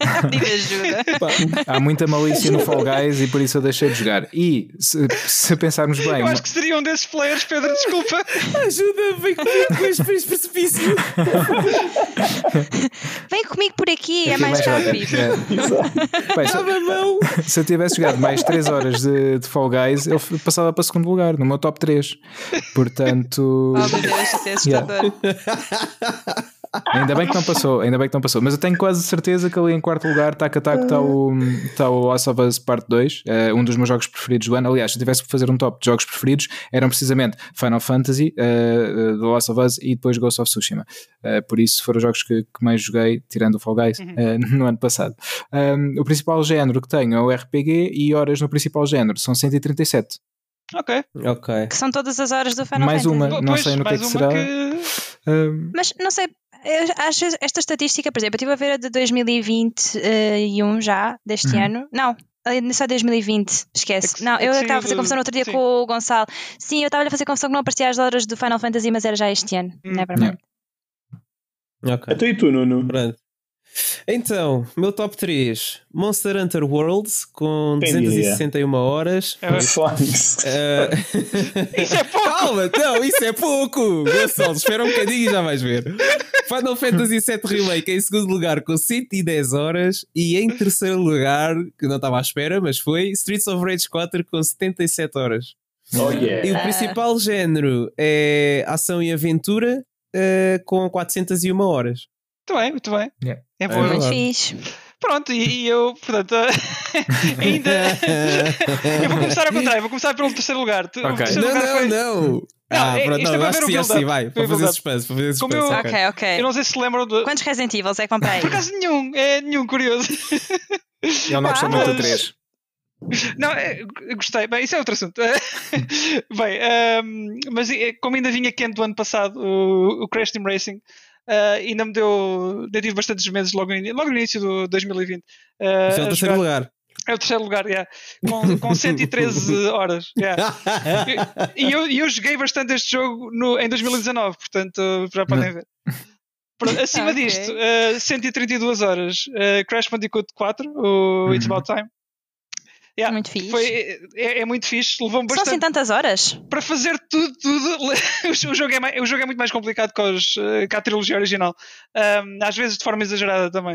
Há muita malícia no Fall Guys e por isso eu deixei de jogar. E se, se pensarmos bem. Eu acho que seria um desses players, Pedro, desculpa. Ajuda, vem comigo com este precipício. vem comigo por aqui, é mais rápido. É. Bem, se, se, eu tivesse jogado mais 3 horas de, de Fall Guys, eu passava para segundo lugar, no meu top 3. Portanto. Oh meu Deus, isso é assustador. Yeah. Ainda bem que não passou, ainda bem que não passou. Mas eu tenho quase certeza que ali em quarto lugar, tac a tac, está o, tá o Last of Us Part 2, uh, eh, um dos meus jogos preferidos do ano. Aliás, se eu tivesse que fazer um top de jogos preferidos, eram precisamente Final Fantasy, uh, The Last of Us e depois Ghost of Tsushima. Uh, por isso foram os jogos que, que, mais joguei, tirando o Fall Guys, uhum. no ano passado. Um, o principal género que tenho é o RPG e horas no principal género são 137. Ok. Ok. Que são todas as horas do Final mais Fantasy. Mais uma, não pois, sei no que é que será. Que... Um... Mas não sei, acho esta estatística, por exemplo, eu estive a ver a de 2021 já, deste uhum. ano. Não, só 2020, esquece. É não, eu estava a fazer confusão no outro dia sim. com o Gonçalo. Sim, eu estava a fazer confusão que não aparecia as horas do Final Fantasy, mas era já este ano. Hum. Nevermind. Yeah. Ok. Até e tu, Nuno? Pronto. Então, meu top 3: Monster Hunter Worlds com Quem 261 diria? horas. É uh, isso é pouco! Calma, não, isso é pouco! Gonçalo, espera um bocadinho e já vais ver. Final Fantasy VII Remake em segundo lugar com 110 horas e em terceiro lugar, que não estava à espera, mas foi Streets of Rage 4 com 77 horas. Oh, yeah. E o principal género é ação e aventura uh, com 401 horas. Muito bem, muito bem. Yeah. É bom. Muito fixe. Pronto, e, e, eu, portanto, ainda. eu vou começar ao contrário, vou começar pelo terceiro lugar. Okay. Terceiro não, lugar não, foi... não. Ah, é, pronto, não, é acho que sim, assim, vai. Para fazer suspense, para fazer suspense. Eu, ok, ok. Eu não sei se se lembram de. Quantos Resident Evil é que comprei? Por acaso nenhum, é nenhum, curioso. Eu não gostei muito do 3. Não, é, gostei. Bem, isso é outro assunto. Bem, um, mas é, como ainda vinha quente do ano passado, o, o Crash Team Racing, Uh, ainda me deu. Ainda tive bastantes meses logo no, logo no início do 2020. Uh, é o terceiro lugar. É o terceiro lugar, yeah. com, com 113 horas. Yeah. E eu, eu joguei bastante este jogo no, em 2019, portanto já podem ver. Acima okay. disto, uh, 132 horas, uh, Crash Bandicoot 4, o It's uhum. About Time. Yeah, muito fixe. Foi, é, é, muito fixe. Levou bastante. Só assim tantas horas? Para fazer tudo, tudo. o, jogo é mais, o jogo é muito mais complicado que, os, eh, que a trilogia original. Um, às vezes de forma exagerada também.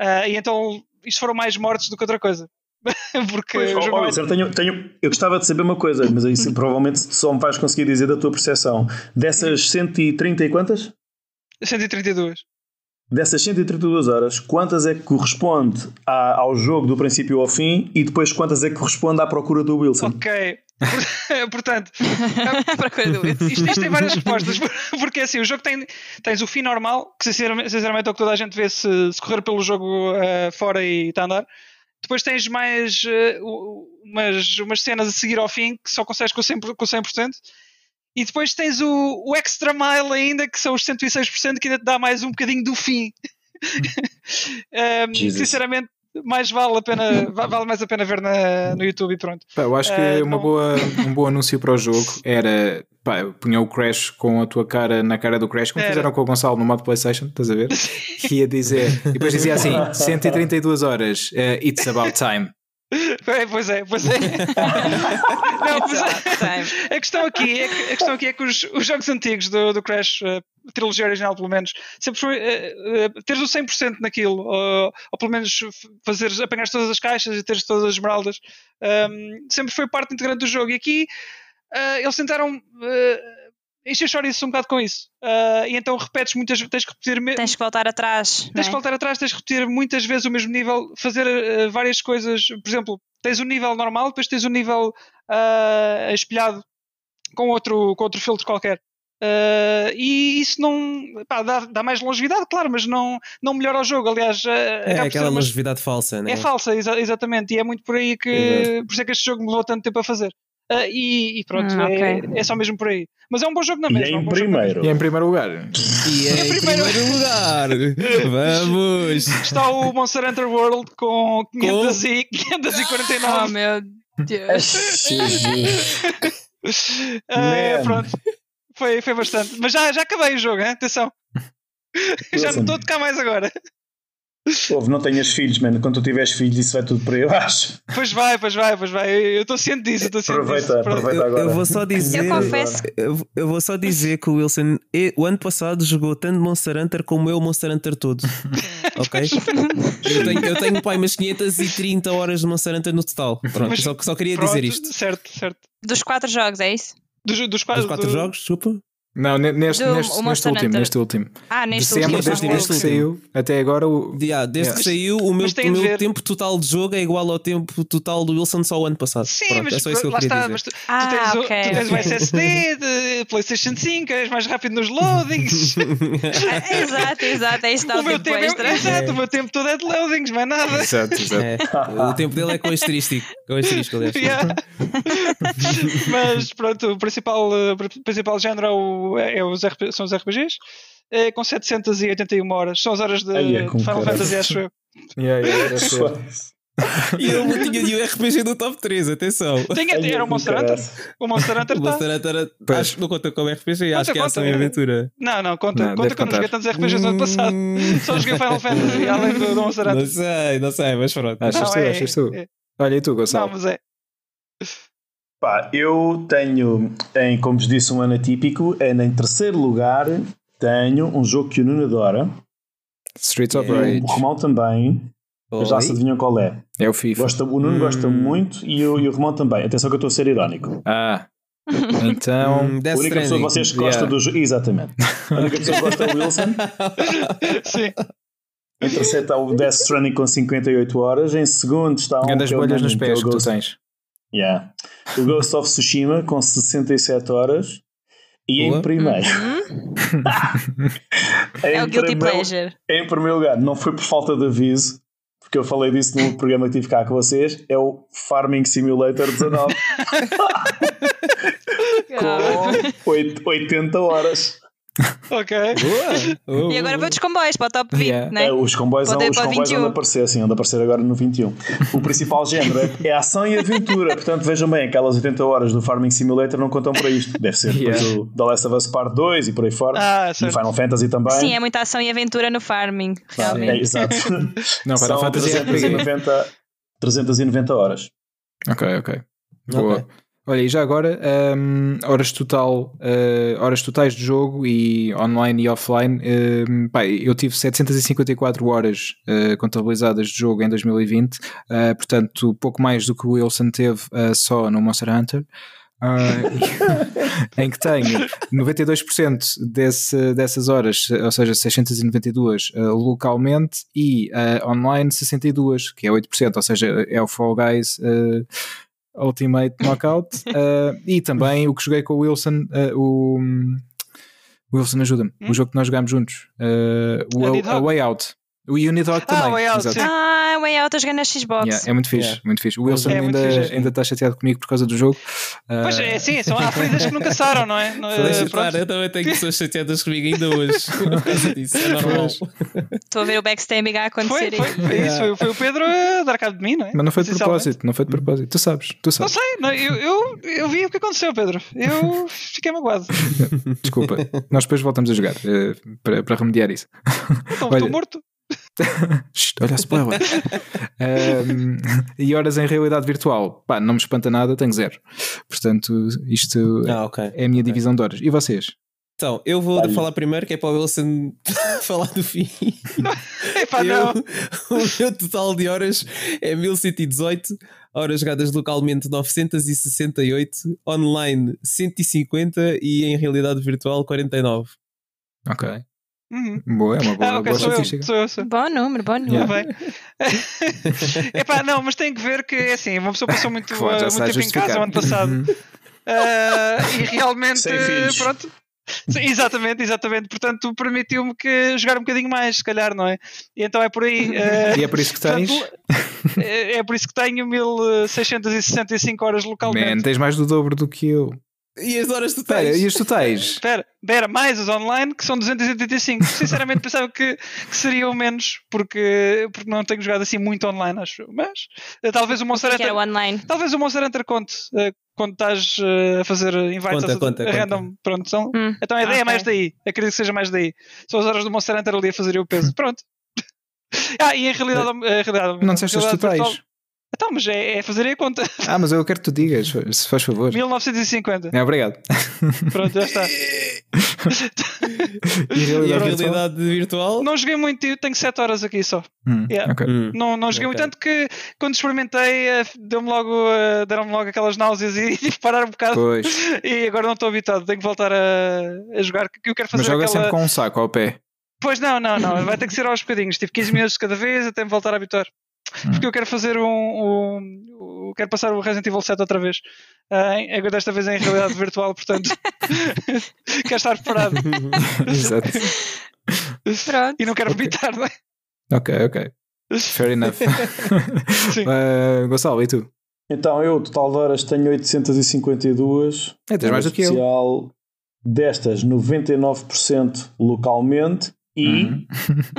Uh, e então isto foram mais mortes do que outra coisa. Porque pois, oh, eu, tenho, tenho, eu gostava de saber uma coisa, mas aí provavelmente só me vais conseguir dizer da tua percepção. Dessas 130 e quantas? 132 dessas 132 horas, quantas é que corresponde a, ao jogo do princípio ao fim e depois quantas é que corresponde à procura do Wilson? Ok. Portanto, isto, isto, tem várias respostas, porque assim, o jogo tem tens o fim normal, que sinceramente, sinceramente é o que toda a gente vê se, se correr pelo jogo uh, fora e está a andar. Depois tens mais uh, umas, umas cenas a seguir ao fim que só consegues com 100%, com 100% e depois tens o, o extra mile ainda, que são os 106%, que ainda te dá mais um bocadinho do fim. um, sinceramente, mais vale a pena, vale mais a pena ver na, no YouTube e pronto. Pá, eu acho que uh, uma boa, um bom anúncio para o jogo era pá, punha o Crash com a tua cara na cara do Crash, como era. fizeram com o Gonçalo no modo PlayStation, estás a ver? Ia dizer, e depois dizia assim: 132 horas, uh, it's about time. É, pois é, pois é. Não, pois é. A questão aqui é que, a questão aqui é que os, os jogos antigos do, do Crash, a trilogia original pelo menos, sempre foi uh, uh, teres o 100% naquilo, ou, ou pelo menos fazer, apanhar todas as caixas e teres todas as esmeraldas, um, ehm, sempre foi parte integrante do jogo. E aqui uh, eles tentaram encher chouriço um bocado com isso. Uh, e então repetes muitas vezes, tens que repetir. Tens que voltar atrás. Tens é? que voltar atrás, tens que repetir muitas vezes o mesmo nível, fazer uh, várias coisas. Por exemplo, tens o nível normal, depois tens o nível uh, espelhado com outro, com outro filtro qualquer. Uh, e isso não pá, dá, dá, mais longevidade, claro, mas não, não melhora o jogo. Aliás, é aquela longevidade falsa, né? É falsa, exa exatamente. E é muito por aí que. Exato. Por isso é que este jogo me levou tanto tempo a fazer. Uh, e, e, pronto, ah, é, okay. é, é, só mesmo por aí. Mas é um bom jogo na mesma. E é em, um primeiro. e em primeiro lugar. E em, em primeiro... lugar. Vamos! Está o Monster Hunter World com 500 com... E, 549. Oh meu Deus. uh, pronto. Foi, foi bastante. Mas já, já acabei o jogo, hein? atenção. já não estou a tocar mais agora. Ouve, não tenhas filhos, mano. Quando tu tiveres filhos, isso vai tudo para aí abaixo. Pois vai, pois vai, pois vai. Eu estou ciente disso. Estou ciente aproveita, disso. aproveita agora. Eu, eu, vou só dizer. Eu confesso. Eu, eu, vou só dizer que o Wilson, o ano passado, jogou tanto Monster Hunter como eu, Monster Hunter todo. ok? eu, tenho, eu tenho pai umas 530 horas de Monster Hunter no total. Pronto, Mas, só, só queria pronto, dizer isto. Certo, certo. Dos quatro jogos, é isso? Dos, dos, quatro, dos quatro do... jogos, desculpa. Não, neste, do, neste, neste último, neste último. Ah, neste Decembro, último. Desde, desde que saiu até agora. O... Yeah, desde yeah. que saiu, o meu, o meu tempo total de jogo é igual ao tempo total do Wilson só o ano passado. Sim, Pronto, mas é só isso que eu queria está, dizer. Mas tu, ah, tu, tens, okay. tu tens o SSD de PlayStation 5, és mais rápido nos loadings. exato, exato. Aí está o, o tempo tempo extra. É, exato, o meu tempo todo é de loadings, mais nada. Exato, exato. É, o tempo dele é com asterístico. Com asterístico, aliás. Yeah. mas pronto, o principal, o principal género é, o, é os RPG, são os RPGs. É, com 781 horas. São as horas de, Ai, é de Final Fantasy, acho eu. Yeah, yeah, e eu não tinha nenhum RPG do top 3, atenção. Tinha, Ai, era o Monster Hunter. O Monster Hunter, o tá. Monster Hunter acho que não conta como RPG, conta, acho que é ação e aventura. Não, não, conta. Não, conta que eu não joguei tantos RPGs no ano passado. Hum. Só joguei Final Fantasy, além do, do Monster Hunter. Não sei, não sei, mas pronto. Achas não, tu, é, achas tu. É. Olha, e tu, Gonçalo? Não, mas é. Pá, eu tenho, em, como vos disse, um ano atípico. Em terceiro lugar, tenho um jogo que o Nuno adora. Streets of Rage. O Romão também. Oi? Já se adivinham qual é. É o FIFA. Gosta, o Nuno hum. gosta muito e o, e o Romão também. Atenção que eu estou a ser irónico. Ah. Então, hum, a única pessoa que vocês que yeah. do jogo. Exatamente. A única pessoa que gosta é o Wilson. Sim. Em terceiro está o Death Stranding com 58 horas. Em segundo está um. Grandes bolhas nos pés que, que tu tens. Yeah. O Ghost of Tsushima com 67 horas. E Boa. em primeiro. Uhum. em é o Guilty primeiro, Pleasure. Em primeiro lugar, não foi por falta de aviso, porque eu falei disso no programa que tive cá com vocês. É o Farming Simulator 19. com 80 horas. Ok. Boa. E agora vou dos comboios para o top 20, yeah. né? é, Os comboios, vão, os comboios vão aparecer, sim, vão aparecer agora no 21. O principal género é, é ação e aventura. Portanto, vejam bem, aquelas 80 horas do Farming Simulator não contam para isto. Deve ser yeah. depois o The Last of Us Part 2 e por aí fora. Ah, e Final Fantasy também. Sim, é muita ação e aventura no Farming. Realmente. É, exato. não, Final Fantasy 390, é 390 horas. Ok, ok. Boa. Okay. Olha, e já agora, um, horas, total, uh, horas totais de jogo e online e offline, um, pá, eu tive 754 horas uh, contabilizadas de jogo em 2020, uh, eh, portanto, pouco mais do que o Wilson teve só no Monster Hunter. em que tenho 92% desse, dessas horas, ou seja, 692 localmente, e online 62, que é 8%, ou seja, é o Fall Guys Ultimate Knockout uh, e também o que joguei com o Wilson, uh, o, Wilson ajuda-me, hum? o jogo que nós jogámos juntos, uh, o a, a Way Out. O Unidog ah, também. Way out, ah, Way Out a jogar na Xbox. Yeah, é muito fixe, yeah. muito fixe. O Wilson é ainda, fixe, ainda está chateado comigo por causa do jogo. Pois é, sim, são há feridas que nunca saram, não é? É claro, eu também tenho pessoas chateadas comigo ainda hoje. por causa disso, é normal. Estou a ver o backstabbing a acontecer foi, foi, foi isso, foi, foi, o Pedro a dar cabo de mim, não é? Mas não foi de propósito, não foi de propósito. Tu sabes, tu sabes. Não sei, não, eu, eu, eu vi o que aconteceu, Pedro. Eu fiquei magoado. Desculpa, nós depois voltamos a jogar uh, para, para remediar isso. Então, estou morto. Olha, spoiler. um, e horas em realidade virtual, pá, não me espanta nada, tenho zero. Portanto, isto ah, okay. é a minha divisão okay. de horas. E vocês? Então, eu vou Vai. falar primeiro, que é para o Wilson falar do fim. Epá, eu, o meu total de horas é 1118, horas jogadas localmente 968, online 150 e em realidade virtual 49. Ok. Uhum. Boa, é uma boa, ah, okay, boa sou estatística. Eu, sou eu, sou. Bom número, bom número. Yeah. Epá, não, mas tem que ver que é assim, uma pessoa passou muito, uh, muito tempo em casa o ano passado uh, e realmente, pronto. Sim, exatamente, exatamente. Portanto, permitiu-me que jogar um bocadinho mais, se calhar, não é? E então é por aí. Uh, e é por isso que tens? Portanto, é, é, por isso que tenho 1665 horas localmente. Man, tens mais do dobro do que eu. E as horas totais? Pera, e as totais? Espera, espera, mais os online que são 285. Sinceramente pensava que, que seriam menos porque, porque não tenho jogado assim muito online, acho. Mas uh, talvez o Monster Hunter. Online. Talvez o Monster Hunter conte uh, quando estás uh, a fazer invites conta, a, conta, a random. Conta. Pronto, são, hum. Então a ideia ah, é mais daí. Acredito que seja mais daí. São as horas do Monster Hunter ali a fazer o peso. Pronto. ah, e em realidade. realidade não disseste as totais. Virtual, Então, mas é, é fazer a conta. Ah, mas eu quero que tu digas, se faz favor. 1950. É, obrigado. Pronto, já está. e realidade, e a realidade virtual? Não joguei muito, tenho 7 horas aqui só. Hum, yeah. okay. hum. Não, não joguei okay. muito, tanto que quando experimentei, eh, deu-me logo, eh, deram-me logo aquelas náuseas e tive que parar um bocado. Pois. E agora não estou habituado, tenho que voltar a, a jogar. Que eu quero fazer mas joga aquela... sempre com um saco ao pé. Pois não, não, não. Vai ter que ser aos bocadinhos. Tive 15 minutos de cada vez até me voltar a habituar. Porque eu quero fazer um, um, um, Quero passar o Resident Evil 7 outra vez. Uh, desta vez em realidade virtual, portanto. quero estar preparado. Exato. Pronto. E não quero vomitar, não é? Ok, ok. Fair enough. uh, Gonçalo, e tu? Então, eu, total de horas, tenho 852. É, tens mais do que eu. Destas, 99% localmente e uhum.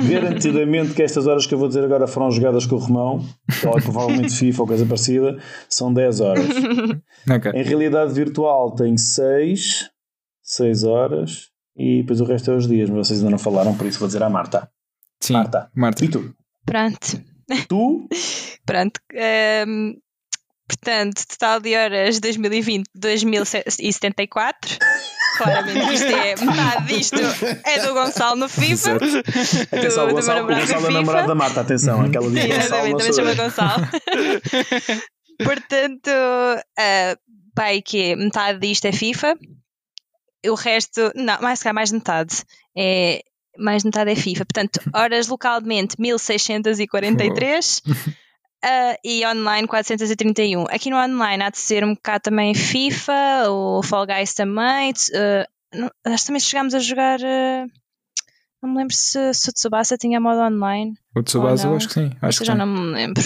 garantidamente que estas horas que eu vou dizer agora foram jogadas com o Romão, ou provavelmente FIFA ou coisa parecida, são 10 horas. Okay. Em realidade virtual tem 6, 6 horas e depois o resto é os dias, mas vocês ainda não falaram, por isso vou dizer à Marta. Sim, Marta. Marta. E tu? Pronto. Tu? Pronto. Um, ehm, portanto, total de horas 2020, 2074 claramente isto é metade disto é do Gonçalo no FIFA. Atenção, do, o Gonçalo, do o Gonçalo é namorado da Mata, atenção, aquela diz Gonçalo. Exatamente, também chama Gonçalo. Portanto, uh, pai, que é, metade disto é FIFA, o resto, não, mais cá, mais de metade. É, mais de metade é FIFA. Portanto, horas localmente 1643. Uh, e online 431. Aqui no online há de ser um bocado também FIFA, o Fall Guys também. Uh, nós também chegámos a jogar. Uh, não me lembro se, se o Tsubasa tinha modo online. O Tsubasa, eu acho que sim. Acho que já sim. não me lembro.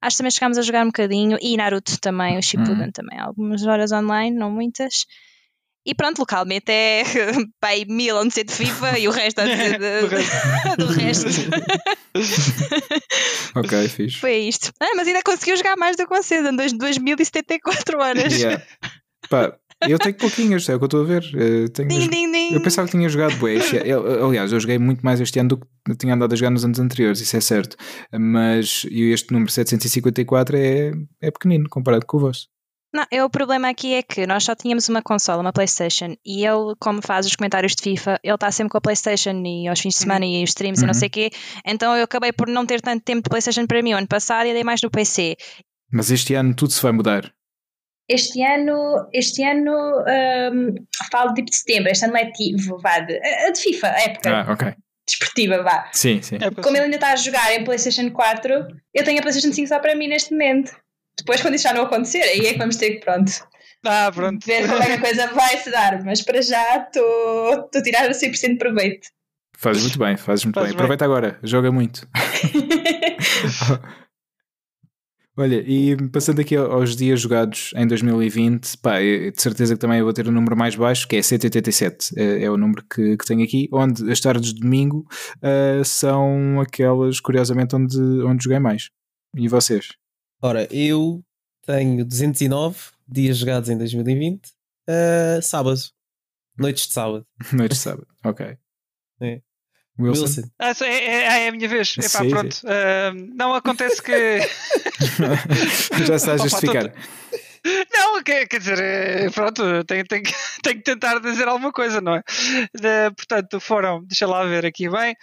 Acho que também chegámos a jogar um bocadinho. E Naruto também, o Shippuden uhum. também. Algumas horas online, não muitas. E pronto, localmente é pai mil onde ser de FIFA e o resto é de, de, do resto. ok, fixe. Foi isto. Ah, mas ainda conseguiu jogar mais do que você, andou 2074 horas. Yeah. Pá, eu tenho pouquinhas, é o que eu estou a ver. Eu, tenho ding, ding, ding. eu pensava que tinha jogado bué. Aliás, eu joguei muito mais este ano do que tinha andado a jogar nos anos anteriores, isso é certo. Mas este número 754 é, é pequenino comparado com o vosso. Não, é, o problema aqui é que nós só tínhamos uma consola, uma PlayStation, e ele, como faz os comentários de FIFA, ele está sempre com a PlayStation e aos fins de semana e os streams uhum. e não uhum. sei o quê. Então eu acabei por não ter tanto tempo de PlayStation para mim o ano passado e dei mais no PC. Mas este ano tudo se vai mudar. Este ano, este ano um, falo tipo de setembro, este ano letivo, vá, de, de FIFA, a época. Ah, ok desportiva, vá. Sim, sim. Como ele ainda está a jogar em PlayStation 4, eu tenho a PlayStation 5 só para mim neste momento. Depois, quando isso já não acontecer, aí é que vamos ter que, pronto, ah, pronto. ver como é que a coisa vai se dar. Mas para já estou a tirar 100% de proveito. Fazes muito bem, fazes muito Faz bem. bem. Aproveita agora, joga muito. Olha, e passando aqui aos dias jogados em 2020, pá, de certeza que também eu vou ter o um número mais baixo, que é 187, é, é o número que, que tenho aqui, onde as tardes de domingo uh, são aquelas, curiosamente, onde, onde joguei mais. E vocês? Ora, eu tenho 209 dias jogados em 2020, uh, eh, sábado. Noites de sábado. Noites de sábado, ok. É. Wilson. Wilson. Ah, é, é, é, a minha vez. Epá, sim, pronto. Sim. Uh, não acontece que. Já está a justificar. Não, quer, quer dizer, é, pronto, tenho, tenho, tenho que tentar dizer alguma coisa, não é? De, portanto, foram, deixa lá ver aqui bem.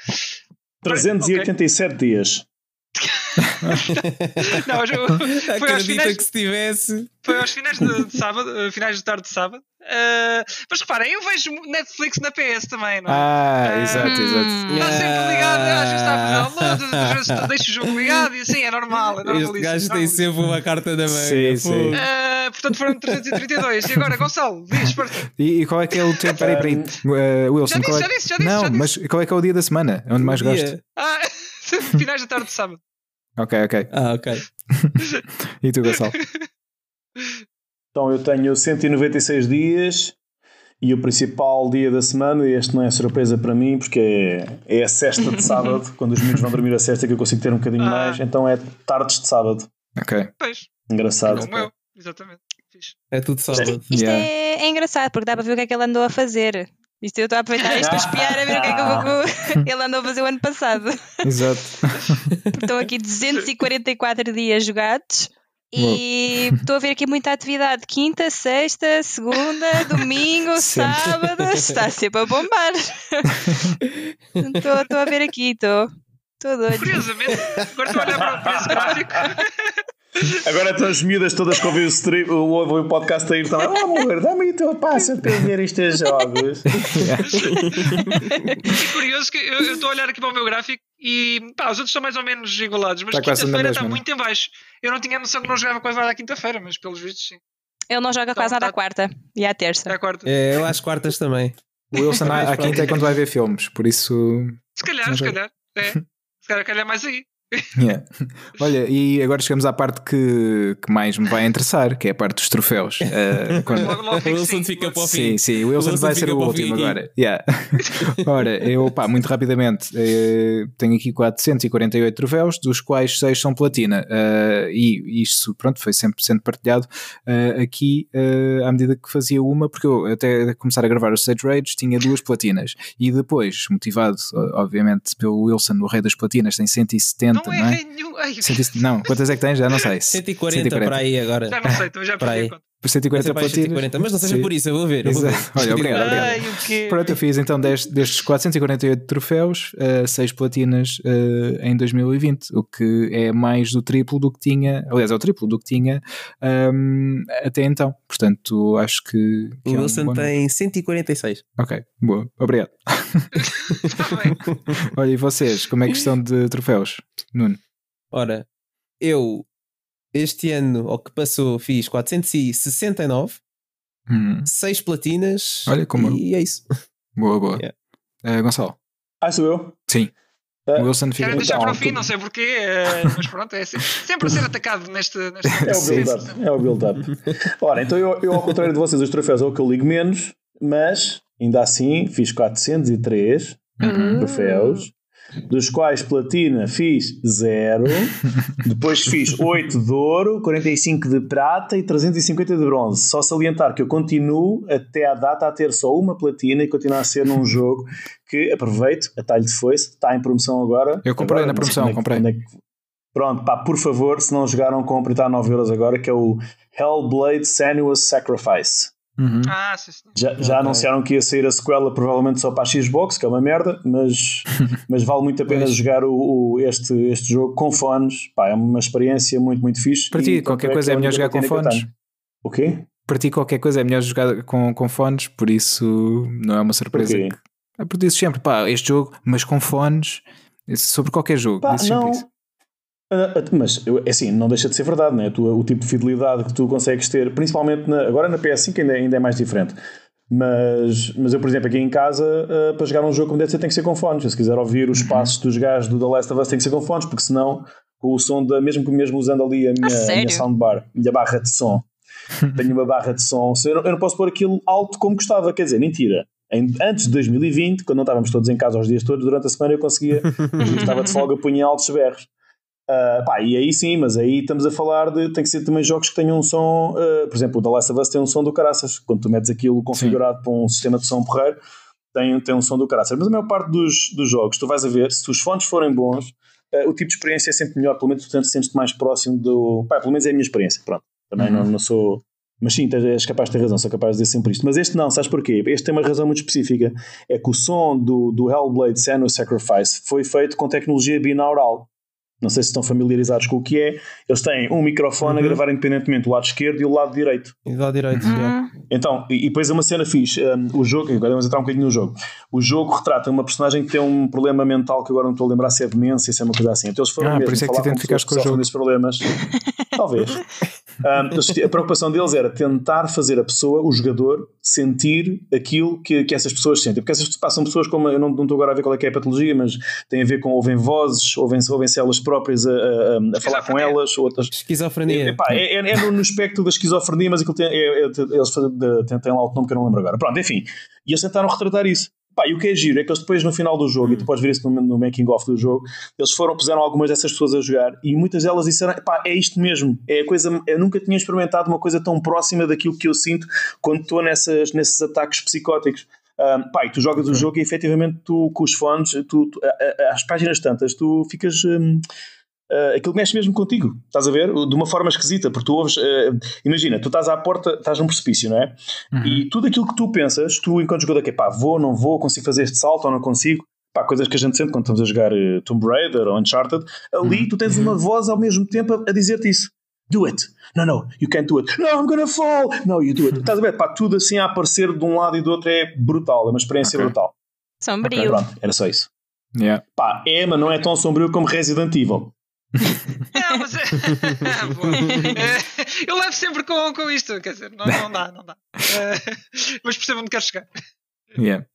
387 okay. dias. não, eu, foi aos finais, que se tivesse. Foi aos finais de, de sábado, eh, finais de tarde de sábado. Uh, mas reparem, eu vejo Netflix na PS também, não é? Ah, uh, exato, exato. Está hum. sempre ligado, às vezes está a fazer download, às vezes deixa o jogo ligado e assim, é normal. É este gajo tem sempre uma carta da mãe. Sim, sim. Uh, portanto foram 332. E agora, Gonçalo, diz, e, e qual é que é o tempo? Peraí, peraí. Uh, Wilson, já disse, é... já disse, já disse. Não, já disse. mas qual é que é o dia da semana? Onde mais gosto? Ah, finais da tarde de sábado. Ok, ok. Ah, ok. e tu, Gonçalo? Então eu tenho 196 dias e o principal dia da semana, e este não é surpresa para mim, porque é, é a sexta de sábado, quando os meninos vão dormir a sexta, que eu consigo ter um bocadinho ah. mais, então é tardes de sábado. Ok. Pois. Engraçado. Como eu, exatamente. É tudo sábado. Isto, isto yeah. é, é, engraçado, porque dá para ver o que é que ele andou a fazer. Isto eu estou a aproveitar isto para espiar a ver o que é que eu vou... ele andou a fazer o ano passado. Exato. Estão aqui 244 dias jogados. E estou a ver aqui muita atividade. Quinta, sexta, segunda, domingo, sábado. Está sempre a bombar. Estou a ver aqui, estou. Estou doido. Curiosamente, agora estou a olhar para o preço gráfico. Agora estão as miúdas todas que ouvem o, stream, o, o podcast aí estão, oh amor, dá-me o teu passo para ver estes jogos. é curioso que eu estou a olhar aqui para o meu gráfico e pá, os outros estão mais ou menos igualados, mas quinta-feira está muito em baixo. Eu não tinha noção que não jogava quase nada à quinta-feira, mas pelos vistos sim. Ele não joga então, quase nada tá... à quarta e à terça. É, à quarta. é eu às quartas também. O Wilson à, quinta é quando vai ver filmes, por isso. Se calhar, se calhar. É. Se calhar, calhar mais aí. Yeah. Olha, e agora chegamos à parte que, que mais me vai interessar, que é a parte dos troféus. Uh, quando... o Wilson fica para o fim. Sim, sim, o Wilson, o Wilson vai ser o último agora. Yeah. Ora, eu, pá, muito rapidamente, uh, tenho aqui 448 troféus, dos quais 6 são platina. Uh, e isso, pronto, foi sempre sendo partilhado aqui à medida que fazia uma, porque eu até começar a gravar o Stage Rage tinha duas platinas. E depois, motivado, obviamente, pelo Wilson, o rei das platinas, tem 170 não, não é? nenhum. Ai. Não, quantas é que tens? Já não sei. 140, 140. para aí agora. Já não sei, então já perdi por 140 platinas. 140, mas não seja Sim. por isso, eu vou ver. Eu vou ver. Olha, obrigado, obrigado. Ai, Pronto, eu fiz então destes, destes 448 troféus, uh, 6 platinas uh, em 2020, o que é mais do triplo do que tinha, aliás, é o triplo do que tinha um, até então. Portanto, acho que. que o é Wilson um bom... tem 146. Ok, boa, obrigado. Olha, e vocês, como é que estão de troféus, Nuno? Ora, eu este ano, ou que passou, fiz 469, hum. 6 platinas Olha como e é isso. Boa, boa. Yeah. Uh, Gonçalo. Ah, sou eu? Sim. Uh, o Wilson fica Quero deixar para o fim, não sei porquê, uh, mas pronto, é sempre a ser atacado neste. neste é o build-up. É o build-up. Ora, então eu, eu, ao contrário de vocês, os troféus é o que eu ligo menos, mas ainda assim fiz 403 uhum. troféus dos quais platina fiz 0, depois fiz 8 de ouro, 45 de prata e 350 de bronze. Só salientar que eu continuo até à data a ter só uma platina e continuar a ser num jogo que aproveito, a talho de foice, está em promoção agora. Eu comprei agora, na promoção, é, comprei. É, pronto, pá, por favor, se não jogaram, comprem, está a 9 euros agora, que é o Hellblade Senuous Sacrifice. Uhum. Ah, sim, sim. Já, já okay. anunciaram que ia sair a sequela provavelmente só para a Xbox, que é uma merda, mas, mas vale muito a pena jogar o, o, este, este jogo com fones. Pá, é uma experiência muito, muito fixe. Para ti, qualquer coisa é, é melhor jogar com fones. O quê? Para ti, qualquer coisa é melhor jogar com, com fones, por isso não é uma surpresa. Que, é por isso sempre, pá, este jogo, mas com fones, sobre qualquer jogo. Pá, não, Uh, mas é assim, não deixa de ser verdade, né? O tipo de fidelidade que tu consegues ter, principalmente na, agora na PS5 ainda, ainda é mais diferente. Mas, mas eu, por exemplo, aqui em casa, uh, para jogar um jogo como deve ser, tem que ser com fones. Se quiser ouvir os passos dos gajos do The Last of Us, tem que ser com fones, porque senão, com o som da. Mesmo, mesmo usando ali a minha, a minha soundbar, a minha barra de som, tenho uma barra de som, eu não, eu não posso pôr aquilo alto como gostava. Quer dizer, mentira. Antes de 2020, quando não estávamos todos em casa os dias todos, durante a semana eu conseguia, estava de folga, punha altos berros. Uh, pá, e aí sim, mas aí estamos a falar de. Tem que ser também jogos que tenham um som. Uh, por exemplo, o The Last of Us tem um som do caraças. Quando tu metes aquilo configurado sim. para um sistema de som porreiro, tem, tem um som do caraças. Mas a maior parte dos, dos jogos, tu vais a ver, se os fontes forem bons, uh, o tipo de experiência é sempre melhor. Pelo menos tu sentes-te mais próximo do. Pá, pelo menos é a minha experiência. Pronto. Também uhum. não, não sou. Mas sim, és capaz de ter razão, sou capaz de dizer sempre isto. Mas este não, sabes porquê? Este tem uma razão muito específica. É que o som do, do Hellblade Senua's Sacrifice foi feito com tecnologia binaural. Não sei se estão familiarizados com o que é. Eles têm um microfone uhum. a gravar independentemente o lado esquerdo e o lado direito. E o lado direito, uhum. Então, e, e, depois é uma cena fixe. Um, o jogo, agora vamos entrar um bocadinho no jogo. O jogo retrata uma personagem que tem um problema mental que agora não estou a lembrar se é demência, se é uma coisa assim. Então eles foram ah, mesmo por isso é que te identificaste com, com o jogo. desses problemas. Talvez. Um, a preocupação deles era tentar fazer a pessoa, o jogador, sentir aquilo que, que essas pessoas sentem. Porque essas passam pessoas como. Eu não, não estou agora a ver qual é, é a patologia, mas tem a ver com ouvem vozes, ouvem, ouvem-se elas próprias a, a, a falar com elas. Outras. Esquizofrenia. É, pá, é, é, é no, no, espectro da esquizofrenia, mas aquilo tem, é, é, eles têm, têm lá o nome que eu não lembro agora. Pronto, enfim. E eles tentaram retratar isso. Pá, e o que é giro é que eles depois no final do jogo, e tu podes ver isso no, no making off do jogo, eles foram, puseram algumas dessas pessoas a jogar e muitas delas disseram, pá, é isto mesmo, é a coisa, eu nunca tinha experimentado uma coisa tão próxima daquilo que eu sinto quando estou nessas, nesses ataques psicóticos. Um, e tu jogas o jogo e efetivamente tu, com os fones, tu, tu, as páginas tantas, tu ficas. Um, uh, aquilo mexe mesmo contigo, estás a ver? De uma forma esquisita, porque tu ouves. Uh, imagina, tu estás à porta, estás num precipício, não é? Uhum. E tudo aquilo que tu pensas, tu, enquanto jogador, que é pá, vou, não vou, consigo fazer este salto ou não consigo. Pá, coisas que a gente sente quando estamos a jogar uh, Tomb Raider ou Uncharted, ali uhum. tu tens uma voz ao mesmo tempo a, a dizer-te isso. Do it. No, no, you can't do it. No, I'm gonna fall. No, you do it. Estás a ver? Pá, tudo assim a aparecer de um lado e do outro é brutal, é uma experiência okay. brutal. Sombrio. Okay, pronto, era só isso. Yeah. Pá, é, mas não é tão sombrio como Resident Evil. não, mas é... eu levo sempre com, com isto, quer dizer, não, não dá, não dá. mas percebo onde quero chegar. Yeah.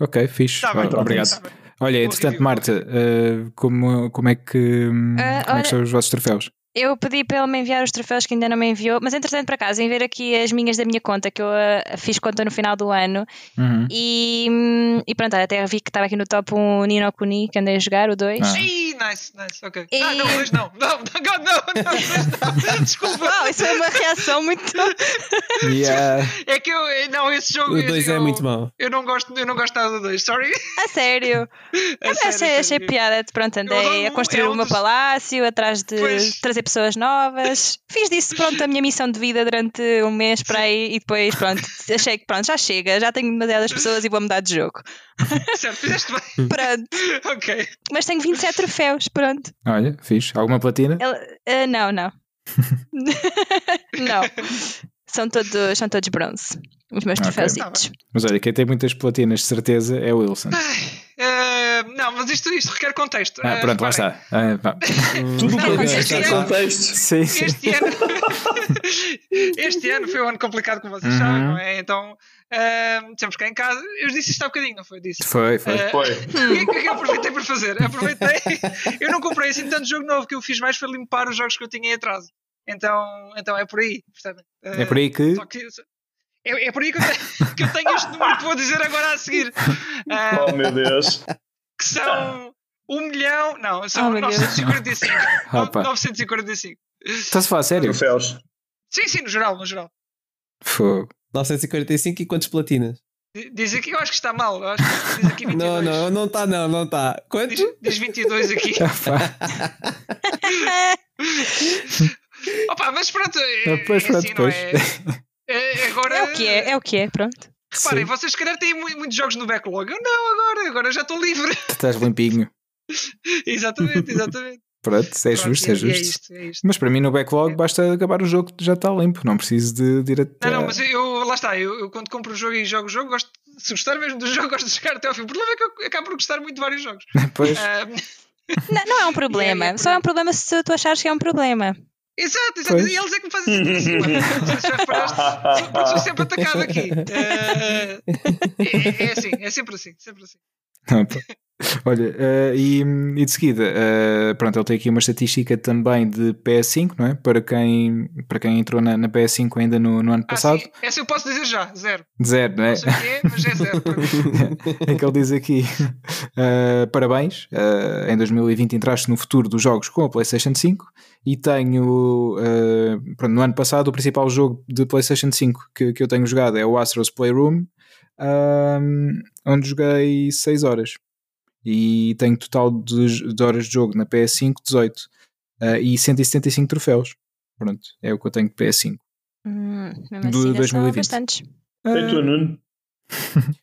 Ok, fixe. Tá bem, Obrigado. Tá Olha, entretanto, Marta, uh, como, como, é que, uh, como é que são os vossos troféus? Eu pedi para ele me enviar os troféus que ainda não me enviou, mas entretanto, para casa, em ver aqui as minhas da minha conta, que eu uh, fiz conta no final do ano, uhum. e, hum, e pronto, até vi que estava aqui no top um Nino Kuni que andei a jogar, o 2. Ah. nice, nice, ok. E... Ah, não, o 2 não, não, God, não, não, não, desculpa. Uau, isso foi uma reação muito. yeah. É que eu, não, esse jogo. O 2 é muito mau. Eu não gosto, eu não gosto nada do 2, sorry. A sério. a sério, achei, achei piada, pronto, andei a construir é um o meu palácio atrás de pois. trazer trazer pessoas novas. Fiz disso, pronto, a minha missão de vida durante um mês para aí e depois, pronto, achei que pronto, já chega, já tenho demasiadas pessoas e vou mudar de jogo. Certo, fizeste bem. Pronto. ok. Mas tenho 27 troféus, pronto. Olha, fiz. Alguma platina? uh, não, não. não. São todos, são todos bronze. Os meus okay. troféus. Tá mas olha, quem tem muitas platinas de certeza é o Wilson. Uh, não, mas isto, isto requer contexto. Ah, uh, pronto, lá está. Ah, Tudo não, contexto. Este, contexto. Sim, sim. Este, ano, este ano foi um ano complicado, como vocês uhum. sabem, não é? Então uh, temos cá em casa. Eu disse isto há bocadinho, não foi? Disse. Foi, foi. Uh, foi. O que é que eu aproveitei para fazer? Aproveitei. Eu não comprei assim tanto jogo novo que eu fiz mais foi limpar os jogos que eu tinha em atraso. Então, então é por aí. Portanto, é por aí que. que é, é, por aí que eu, tenho, que eu, tenho, este número que vou dizer agora a seguir. Uh, oh meu Deus! Que são 1 milhão. Não, são oh, 945. 945. Estás a falar sério? Troféus. Sim, sim, no geral, no geral. Fogo. 945 e quantas platinas? Diz aqui, eu acho que está mal. Eu acho que diz aqui 22. Não, não, não está, não, não está. Quanto? Diz, diz 22 aqui. Opa, mas pronto. É, pois, pronto, assim, pois. É, é, agora... é o que é, é o que é, pronto. Reparem, Sim. vocês se calhar têm muitos jogos no backlog. Eu não, agora, agora já estou livre. Tu estás limpinho. exatamente, exatamente. Pronto, é justo, é, é justo. É isto, é isto. Mas para mim no backlog é. basta acabar o jogo que já está limpo, não preciso de, de ir até. Não, não, mas eu, lá está, eu, eu quando compro o jogo e jogo o jogo, gosto, se gostar mesmo do jogo, gosto de jogar até ao fim. O problema é que eu acabo por gostar muito de vários jogos. pois. não, não, é um problema, só é um problema se tu achares que é um problema. Exato, exato. Pois. E eles é que me fazem sempre assim. Já reparaste? Porque sou sempre atacado aqui. Uh, é, é, assim, é sempre assim, sempre assim. Olha, uh, e, e, de seguida, uh, pronto, ele tem aqui uma estatística também de PS5, não é? Para quem, para quem entrou na, na PS5 ainda no, no ano passado. Ah, Essa eu posso dizer já, zero. Zero, não é? Não sei o que é, mas é zero. é que ele diz aqui: uh, parabéns, em 2020 entraste no futuro dos jogos com a PlayStation 5 e tenho, pronto, no ano passado, o principal jogo de PlayStation 5 que, que eu tenho jogado é o Astro's Playroom. onde joguei 6 horas e tenho total de, de horas de jogo na PS5 18 uh, e 175 troféus. Pronto, é o que eu tenho de PS5. Hum, do assim 2020. Bastantes. Uh, tu, Nuno?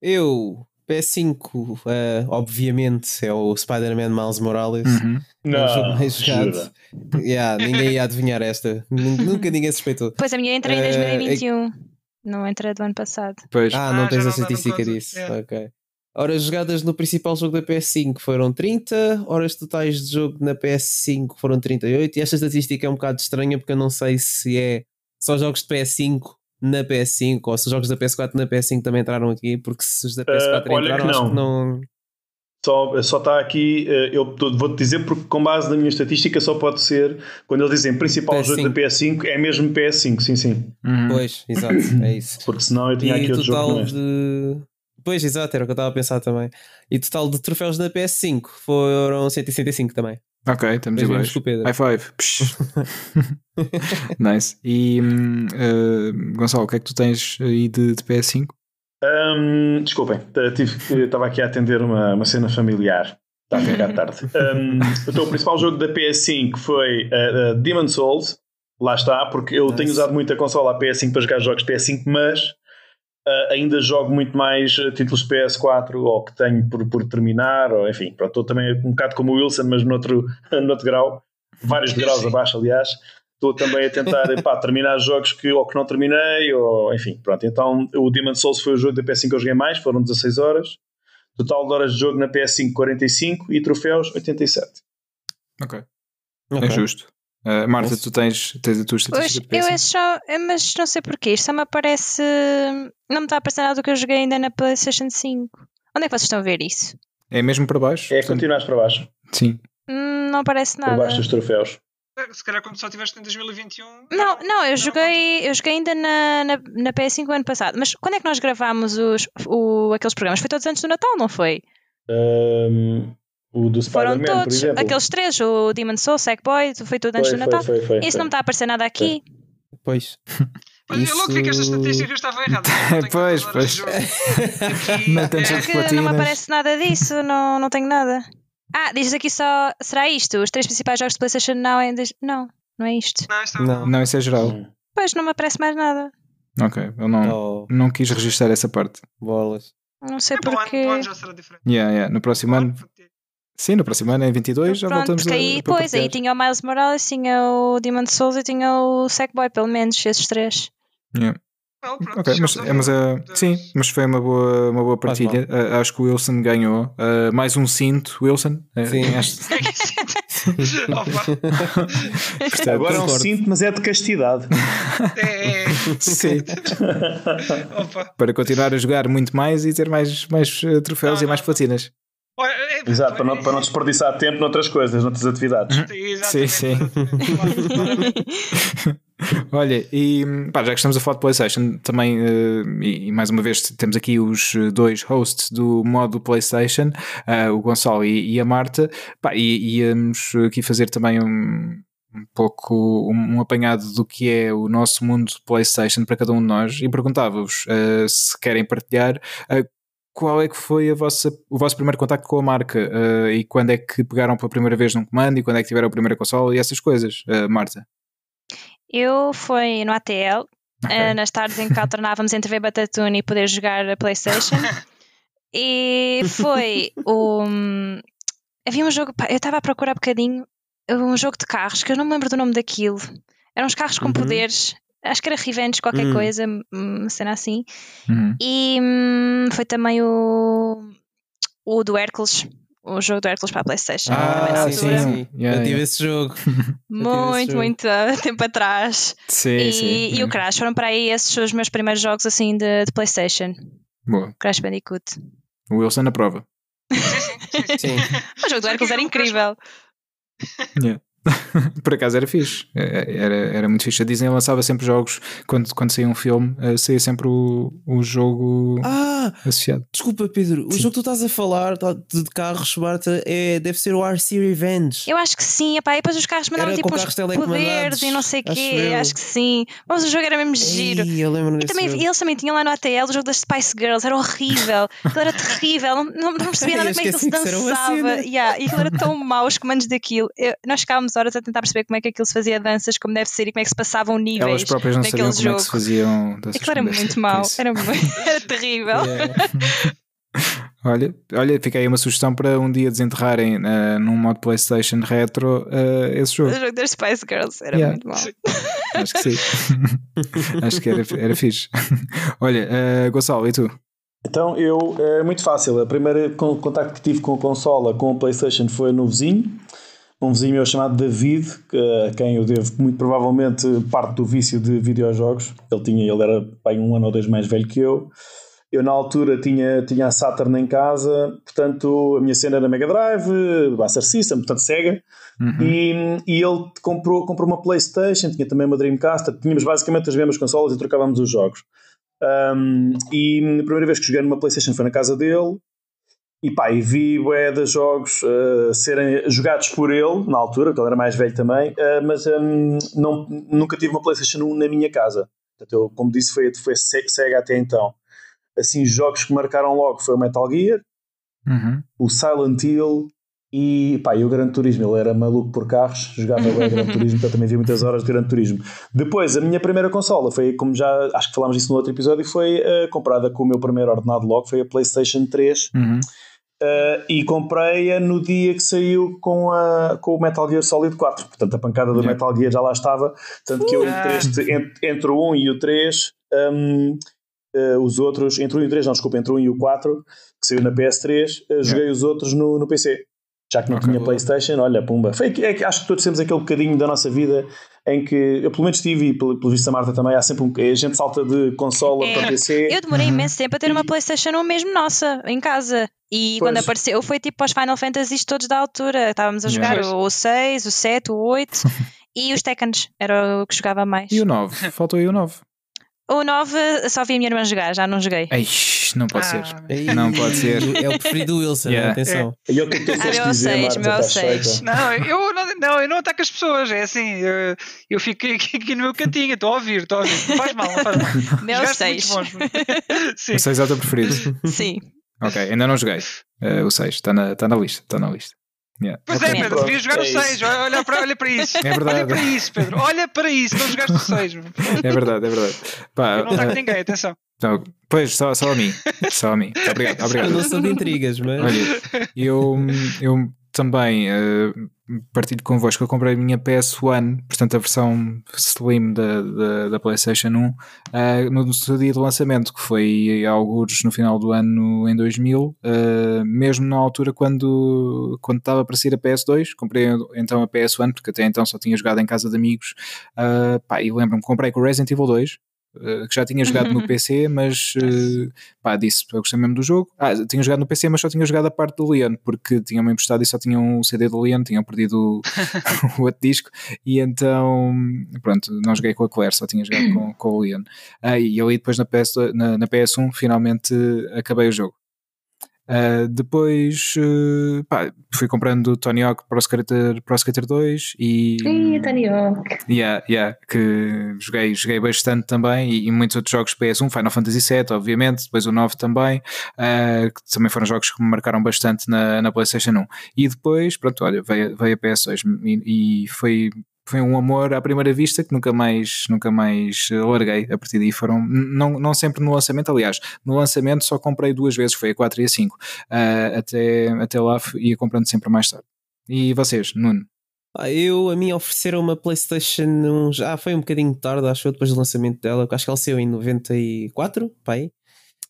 eu, PS5, uh, obviamente, é o Spider-Man Miles Morales. Uhum. É o jogo mais jogado. yeah, ninguém ia adivinhar esta. Nunca ninguém suspeitou. Pois a minha entra em 2021. Uh, não entra do ano passado. Pois. Ah, não ah, tens a estatística disso. Yeah. Ok. Horas jogadas no principal jogo da PS5 foram 30, horas totais de jogo na PS5 foram 38, e esta estatística é um bocado estranha porque eu não sei se é só jogos de PS5 na PS5 ou se os jogos da PS4 na PS5 também entraram aqui, porque se os da PS4 uh, entraram, que acho que não. Só, só está aqui, eh, eu vou-te dizer porque com base na minha estatística só pode ser, quando eles dizem principal PS5. jogo da PS5, é mesmo PS5, sim, sim. Uhum. Pois, exato, é isso. Porque senão eu tinha e aqui outro jogo. De Pois, exato, era o que eu estava a pensar também. E total de troféus na PS5 foram 165 também. Ok, estamos iguais. High five. nice. E uh, Gonçalo, o que é que tu tens aí de, de PS5? Um, desculpem, estava aqui a atender uma, uma cena familiar. Está a ficar tarde. Um, então, o principal jogo da PS5 foi uh, uh, Demon Souls. Lá está, porque eu nice. tenho usado muito a consola a PS5 para jogar jogos PS5, mas uh, ainda jogo muito mais títulos PS4 ou que tenho por, por terminar, ou enfim, pronto, estou também um bocado como o Wilson, mas noutro, noutro grau, vários graus abaixo, aliás estou também a tentar pá, terminar jogos que ou que não terminei, ou enfim, pronto. Então o Demon Souls foi o jogo da PS5 que eu joguei mais, foram 16 horas. Total de horas de jogo na PS5 45 e troféus 87. Ok. okay. É justo. Uh, Marta, tu tens, tens a tua estatística pois, eu só, mas não sei porquê, isto só me aparece. Não me está a aparecer nada do que eu joguei ainda na PlayStation 5. Onde é que vocês estão a ver isso? É mesmo para baixo? É, portanto... continuas para baixo. Sim. Hum, não aparece nada. Por baixo dos troféus. Se calhar quando só estiveste em 2021. Não, não, eu joguei, eu joguei ainda na, na, na PS5 ano passado. Mas quando é que nós gravámos os, o, aqueles programas? Foi todos antes do Natal, não foi? Um, o do Spider-Man, por exemplo. Aqueles três, o Demon Soul, Sackboy, foi tudo antes foi, do Natal. Foi, foi, Isso não me está a aparecer nada aqui. Pois. Mas Isso... eu logo vi que esta estatística estava errada. pois, pois. Aqui, não, é, não me aparece nada disso, não, não tenho nada. Ah, dizes aqui só. Será isto? Os três principais jogos de PlayStation Now ainda. Não, não é isto. Não, isto não. não, isso é geral. Pois, não me aparece mais nada. Ok, eu não, oh. não quis registrar essa parte. Bolas. Não sei é, porquê. Ano, já será diferente. Yeah, yeah. No próximo ano. Sim, no próximo ano, em 22, já Pronto, voltamos porque aí, a. Pois, aí tinha o Miles Morales, tinha o Demon Souls e tinha o Sackboy, pelo menos, esses três. Yeah. Well, pronto, mas, é, mas uh, sim, mas foi uma boa, uma boa partilha. Uh, acho que o Wilson ganhou. Uh, mais um cinto, Wilson. sim, Portanto, Agora é um cinto, mas é de castidade. É. Sim. Para continuar a jogar muito mais e ter mais, mais troféus não, e mais platinas. É, Exato, para não, para não desperdiçar tempo noutras coisas, noutras atividades. Sim, sim. Olha, e pá, já que estamos a falar de PlayStation, também, uh, e, e, mais uma vez temos aqui os dois hosts do modo PlayStation, uh, o Gonçalo e, e, a Marta, pá, e íamos aqui fazer também um, um pouco um, um, apanhado do que é o nosso mundo PlayStation para cada um de nós e perguntava-vos uh, se querem partilhar qual é que foi a vossa, o vosso primeiro contacto com a marca uh, e quando é que pegaram pela primeira vez num comando e quando é que tiveram a primeira consola e essas coisas, uh, Marta? Eu fui no ATL, okay. uh, nas tardes em que alternávamos entre ver Batatune e poder jogar a Playstation e foi o... Havia um jogo, eu estava a procurar um bocadinho um jogo de carros que eu não me lembro do nome daquilo. Eram uns carros com uhum. poderes acho que era Revenge, qualquer uhum. coisa, uma cena assim. Uhum. E hum, foi também o, o do Hércules. O jogo do Hércules para a Playstation. Ah, sim, sim. Yeah, eu tive yeah. esse jogo. Muito, esse muito tempo atrás. Sim, e, sim. E o Crash foram para aí esses os meus primeiros jogos assim de, de Playstation. Boa. Crash Bandicoot. O Wilson na prova. sim, sim. o jogo do Hércules era incrível. Yeah. Por acaso era fixe, era, era muito fixe. A Disney lançava sempre jogos, quando, quando saía um filme, uh, saía sempre o, o jogo ah, associado. Desculpa, Pedro, sim. o jogo que tu estás a falar tá, de carros, Marta, é, deve ser o RC Revenge. Eu acho que sim, epá, e depois os carros mandavam tipo uns poderes e não sei o quê, acho, acho, que sim. Mas o jogo era mesmo giro. Ei, eu lembro e também, jogo. eles também tinham lá no ATL o jogo das Spice Girls, era horrível, aquilo era terrível, não, não, percebia nada como é que aquilo se dançava. Yeah, e aquilo era tão mau, os comandos daquilo. Eu, nós ficávamos horas a tentar perceber como é que aquilo se fazia danças, como deve ser e como é que se passavam níveis. Elas próprias não sabiam como jogo. é que se faziam danças. Aquilo era muito mau, era, muito, era terrível. Yeah. Olha, olha, fica aí uma sugestão para um dia desenterrarem uh, num modo PlayStation retro uh, esse jogo. O jogo das Spice Girls era yeah. muito mau. Acho que sim. Acho que era, era fixe. olha, uh, Gonçalo, e tu? Então eu, é muito fácil. O primeiro contacto que tive com a consola, com a PlayStation, foi no vizinho um vizinho meu chamado David, a quem eu devo muito provavelmente parte do vício de videojogos. Ele tinha, ele era pai, um ano ou dois mais velho que eu. Eu na altura tinha, tinha a Saturn em casa, portanto a minha cena era Mega Drive, Master System, portanto Sega. Uhum. E, e ele comprou, comprou uma Playstation, tinha também uma Dreamcast, tínhamos basicamente as mesmas consolas e trocávamos os jogos. Um, e a primeira vez que joguei numa Playstation foi na casa dele e pá, e vi bué de jogos uh, serem jogados por ele, na altura, porque ele era mais velho também, uh, mas um, não, nunca tive uma PlayStation 1 na minha casa. Portanto, eu, como disse, foi, foi Sega até então. assim, jogos que marcaram logo foi o Metal Gear, uhum. o Silent Hill e, pá, e o Gran Turismo. Ele era maluco por carros, jogava bem Gran Turismo, então também vi muitas horas de Gran Turismo. Depois, a minha primeira consola foi, como já acho que falámos disso no outro episódio, foi uh, comprada com o meu primeiro ordenado logo, foi a PlayStation 3. Uhum. Uh, e comprei-a no dia que saiu com, a, com o Metal Gear Solid 4. Portanto, a pancada do yeah. Metal Gear já lá estava. Tanto que eu, entre, entre o 1 e o 3, um, uh, os outros, entre o 1 e o 3, não, desculpa, entre o 1 e o 4, que saiu na PS3, uh, joguei yeah. os outros no, no PC. Já que não okay, tinha PlayStation, olha, pumba. Foi, é, acho que todos temos aquele bocadinho da nossa vida em que eu pelo menos tive, e pelo, pelo visto a Marta também, há sempre um, a gente salta de consola é. para PC. Eu demorei uhum. imenso tempo a ter uma PlayStation 1 mesmo nossa, em casa. E pois. quando apareceu, foi tipo aos Final Fantasy todos da altura. Estávamos a jogar o, o 6, o 7, o 8 e os Tekkens. Era o que jogava mais. E o 9? Faltou aí o 9. O 9 só vi a minha irmã jogar, já não joguei. Eish, não pode ah, ser. Não pode ser. É o preferido do Wilson, yeah. atenção. É. Eu que tu ah, meu 6, meu 6. Não, eu não, não, eu não ataco as pessoas, é assim, eu, eu fico aqui, aqui no meu cantinho, estou a ouvir, estou a ouvir. Não faz mal, não faz mal. Meu 6. O 6 é o teu preferido? Sim. Ok, ainda não joguei. Uh, o 6, está na, tá na lista, está na lista. Yeah. Pois é, Pedro, devias jogar é o 6. Olha para, olha para isso. É verdade. Olha para isso, Pedro. Olha para isso. Não jogaste o 6. É verdade, é verdade. Pá, eu não ataco uh, ninguém, atenção. Não, pois, só, só a mim. Só a mim. Obrigado. obrigado. Eu não sou de intrigas, mas. Olha, eu, eu também uh, partilho convosco. Eu comprei a minha PS1, portanto, a versão Slim da, da, da PlayStation 1, uh, no seu dia de lançamento, que foi alguns no final do ano em 2000, uh, mesmo na altura quando, quando estava para sair a PS2. Comprei então a PS1, porque até então só tinha jogado em casa de amigos. Uh, pá, e lembro-me, comprei com o Resident Evil 2. Uh, que já tinha jogado no PC, mas uh, pá, disse, eu gostei mesmo do jogo. Ah, tinha jogado no PC, mas só tinha jogado a parte do Leon, porque tinham-me emprestado e só tinham um CD do Leon, tinham perdido o, outro disco, e então, pronto, não joguei com a Claire, só tinha jogado com, com o Leon. Ah, e ali depois na, PS, na, na PS1 finalmente acabei o jogo. Uh, depois uh, pá, fui comprando Tony Hawk Pro Skater, Pro Skater 2 e. Ih, Tony Hawk! Yeah, yeah, que joguei, joguei bastante também e, e, muitos outros jogos PS1, Final Fantasy VII, obviamente, depois o 9 também, uh, que também foram jogos que me marcaram bastante na, na PlayStation 1. E depois, pronto, olha, veio, veio a PS2 e, e foi foi um amor à primeira vista que nunca mais, nunca mais larguei. A partir daí foram, não, não sempre no lançamento, aliás, no lançamento só comprei duas vezes, foi a 4 e a 5. Uh, ah, até, até lá ia comprando sempre mais tarde. E vocês, Nuno? Ah, eu, a mim ofereceram uma PlayStation já foi um bocadinho tarde, acho eu, depois do lançamento dela. Acho que ela saiu em 94, pai.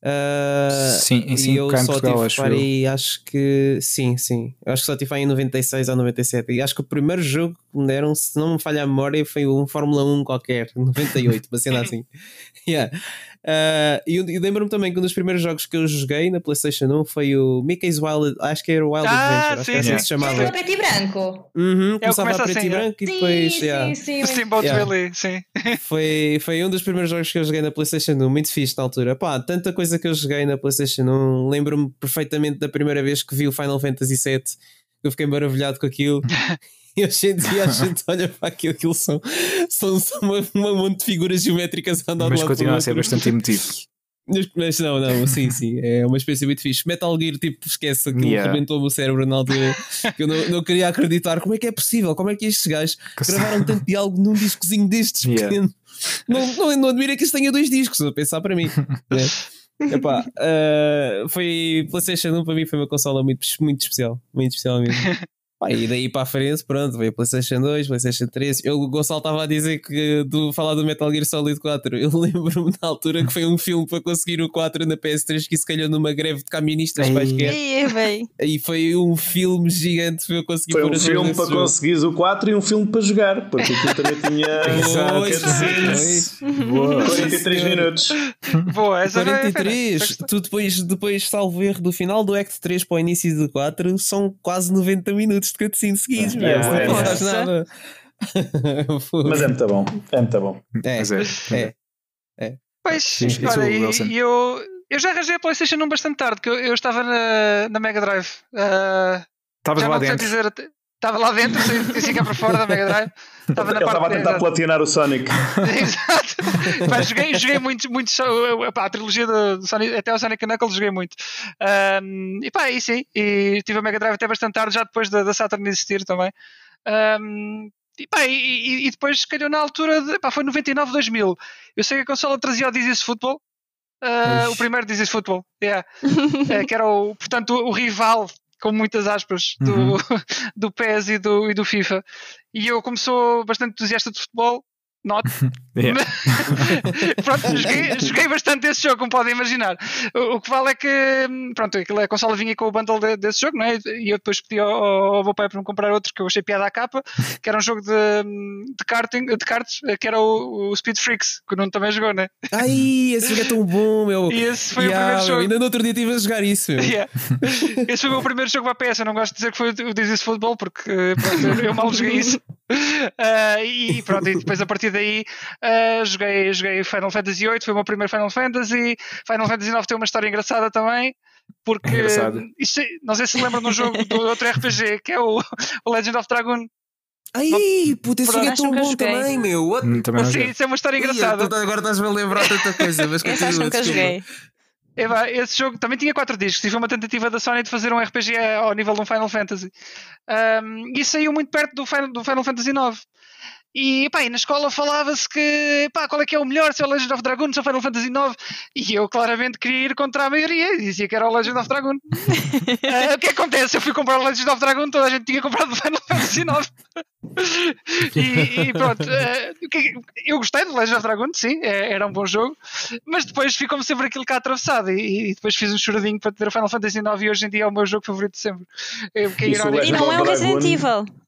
Uh, sim, em 5 eu só tive acho parei, acho que sim, sim. Eu acho que só tive em 96 ou 97. E acho que o primeiro jogo que me deram, se não me falha a memória, foi um Fórmula 1 qualquer, 98, uma cena assim. yeah. Uh, e, e lembro-me também que um dos primeiros jogos que eu joguei na PlayStation 1 foi o Mickey's Wild, acho que era o Wild ah, Adventure, sim, acho que assim se chamava. É preto e branco. Uhum, começava a preto assim, e branco sim, e depois. Sim, yeah. sim, sim. Steamboat yeah. Willie, sim. Foi, foi um dos primeiros jogos que eu joguei na PlayStation 1, muito fixe na altura. Pá, tanta coisa que eu joguei na PlayStation 1. Lembro-me perfeitamente da primeira vez que vi o Final Fantasy VII, eu fiquei maravilhado com aquilo. e a gente, a gente olha para aquilo, aquilo são, são, são uma, uma monte de figuras geométricas andando Mas continua a ser bastante emotivo. Mas não, não, sim, sim, é uma experiência muito fixe. Metal Gear, tipo, esquece, aquilo yeah. rebentou-me o cérebro na altura. eu não, não queria acreditar como é que é possível, como é que estes gajos gravaram tanto diálogo num discozinho destes yeah. pequeno. Não, não, não admira que isto tenha dois discos, a pensar para mim. Né? Epá, uh, foi PlayStation 1 para mim foi uma consola muito, muito especial, muito especial mesmo. Pá, e daí para a frente, pronto, veio PlayStation 2, PlayStation 3. Eu, o Gonçalo estava a dizer que do falar do Metal Gear Solid 4. Eu lembro-me na altura que foi um filme para conseguir o 4 na PS3 que se calhou numa greve de camionistas quaisquer. E foi um filme gigante para eu conseguir Foi um filme para conseguir o 4 e um filme para jogar, porque aquilo também tinha Boa. 43 minutos. Boa, essa 43. Tu depois, depois, salvo erro, do final do Act 3 para o início do 4 são quase 90 minutos de cutscene seguidos, é, é, não faz nada. Mas é muito bom. É muito bom. É, é. é. é. Pois, Sim, olha, e, eu, eu já arranjei a PlayStation 1 bastante tarde, que eu, eu estava na, na Mega Drive. Uh, Estavas lá dentro. Dizer, Estava lá dentro, assim cá para fora da Mega Drive. Estava, Ele estava a tentar platinar o Sonic. Exato. Pá, joguei, joguei muito, muito pá, a trilogia do Sonic, até o Sonic Knuckles joguei muito. Um, e pá, e sim, e tive a Mega Drive até bastante tarde, já depois da, da Saturn existir também. Um, e, pá, e, e, depois calhou na altura de, pá, foi 99, 2000. Eu sei que a consola trazia o Dizzy's Football. Uh, o primeiro Dizzy's Football, yeah. é, que era o, portanto, o, o rival com muitas aspas, do, uhum. do PES e do, e do FIFA. E eu, como sou bastante entusiasta de futebol, Not. pronto, joguei, joguei, bastante esse jogo, como podem imaginar. O, o, que vale é que pronto, a consola vinha com o bundle de, desse jogo, não é? E eu depois pedi ao, ao meu pai para me comprar outro que eu achei piada à capa, que era um jogo de, de, karting, de karts, que era o, o Speed Freaks, que o Nuno também jogou, não é? Ai, esse jogo é tão bom, meu. E esse foi yeah, o primeiro jogo. Ainda no outro dia estive a jogar isso. Yeah. Esse foi o meu primeiro jogo para PS. Eu não gosto de dizer que foi o This is Football, porque pronto, eu mal joguei isso. Uh, e pronto, e depois a partir daí uh, joguei, joguei Final Fantasy VIII, foi o meu primeiro Final Fantasy. Final Fantasy IX tem uma história engraçada também. Porque isso, não sei se lembram de um jogo do outro RPG que é o, o Legend of Dragon. Ai, puta, esse jogo é tão bom também, meu. What? Hum, também Sim, isso é uma história engraçada. Ia, agora estás-me a lembrar tanta coisa, mas continua. Esse nunca joguei. Eva, esse jogo também tinha quatro discos. Tive uma tentativa da Sony de fazer um RPG ao nível de um Final Fantasy. Um, e saiu muito perto do Final, do Final Fantasy IX. E, pá, e na escola falava-se que, pá, qual é que é o melhor, se é o Legend of Dragoon, se é o Final Fantasy IX. E eu claramente queria ir contra a maioria e dizia que era o Legend of Dragoon. uh, o que acontece? Eu fui comprar o Legend of Dragoon, toda a gente tinha comprado o Final Fantasy IX. e, e, pronto, uh, eu gostei do Legend of Dragoon, sim, é, era um bom jogo, mas depois ficou-me sempre aquilo cá atravessado. E, e, depois fiz um choradinho para ter o Final Fantasy IX e hoje em dia é o meu jogo favorito de sempre. Eu, e não é o Resident Evil.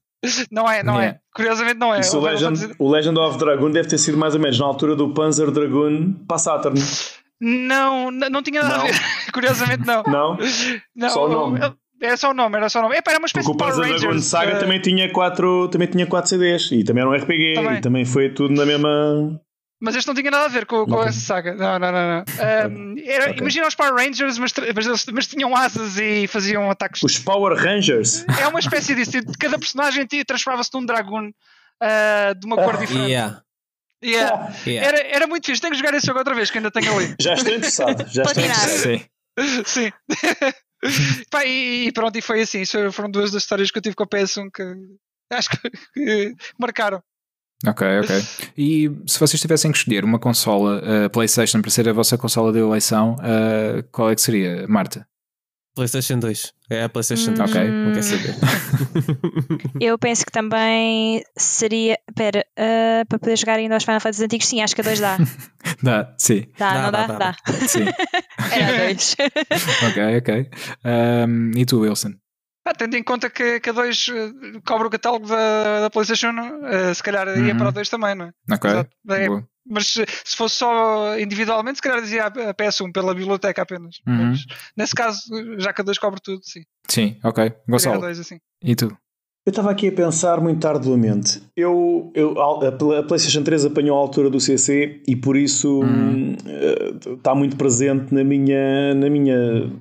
Não é, não é. Curiosamente não é. Isso, o, Legend, o Legend of Dragoon deve ter sido mais ou menos na altura do Panzer Dragoon para Saturn. Não, não tinha nada não. a ver. Curiosamente não. Não? não só o nome. Era só o nome, era só o nome. era uma espécie Porque o Panzer Dragoon Saga uh... também, tinha quatro, também tinha quatro CDs e também era um RPG também. e também foi tudo na mesma. Mas este não tinha nada a ver com, com essa saga. Não, não, não. não. Um, era, okay. Imagina os Power Rangers, mas, mas, mas, tinham asas e faziam ataques. Os Power Rangers? É uma espécie disso. Cada personagem transformava-se num dragão uh, de uma cor ah, diferente. Yeah. Yeah. yeah. Era, era muito fixe. Tenho que jogar esse jogo outra vez, que ainda tenho ali. Já estou interessado. Já estou interessado. Sim. Sim. Pá, e, e, pronto, e foi assim. Isso foram duas das histórias que eu tive com a PS1 que acho que, que marcaram. Ok, ok. E se vocês tivessem que escolher uma consola uh, PlayStation para ser a vossa consola de eleição, uh, qual é que seria, Marta? PlayStation 2. É a PlayStation 2. Ok. Não quer saber. Eu penso que também seria. Espera, uh, para poder jogar ainda aos Final Fantasy antigos, sim, acho que a 2 dá. dá, sim. Dá, dá não dá? Dá. dá. Sim. Era 2. ok, ok. Um, e tu, Wilson? Ah, tendo em conta que, que a 2 uh, cobra o catálogo da, da PlayStation, uh, se calhar ia uhum. para a 2 também, não é? Ok. É, mas se, se fosse só individualmente, se calhar dizia a PS1 pela biblioteca apenas. Uhum. Mas nesse caso, já que a 2 cobre tudo, sim. Sim, ok. Gonçalo. Dois, assim. E tu? Eu estava aqui a pensar muito tardiamente. Eu, eu, a PlayStation 3 apanhou a altura do CC e por isso uhum. uh, está muito presente na minha, na minha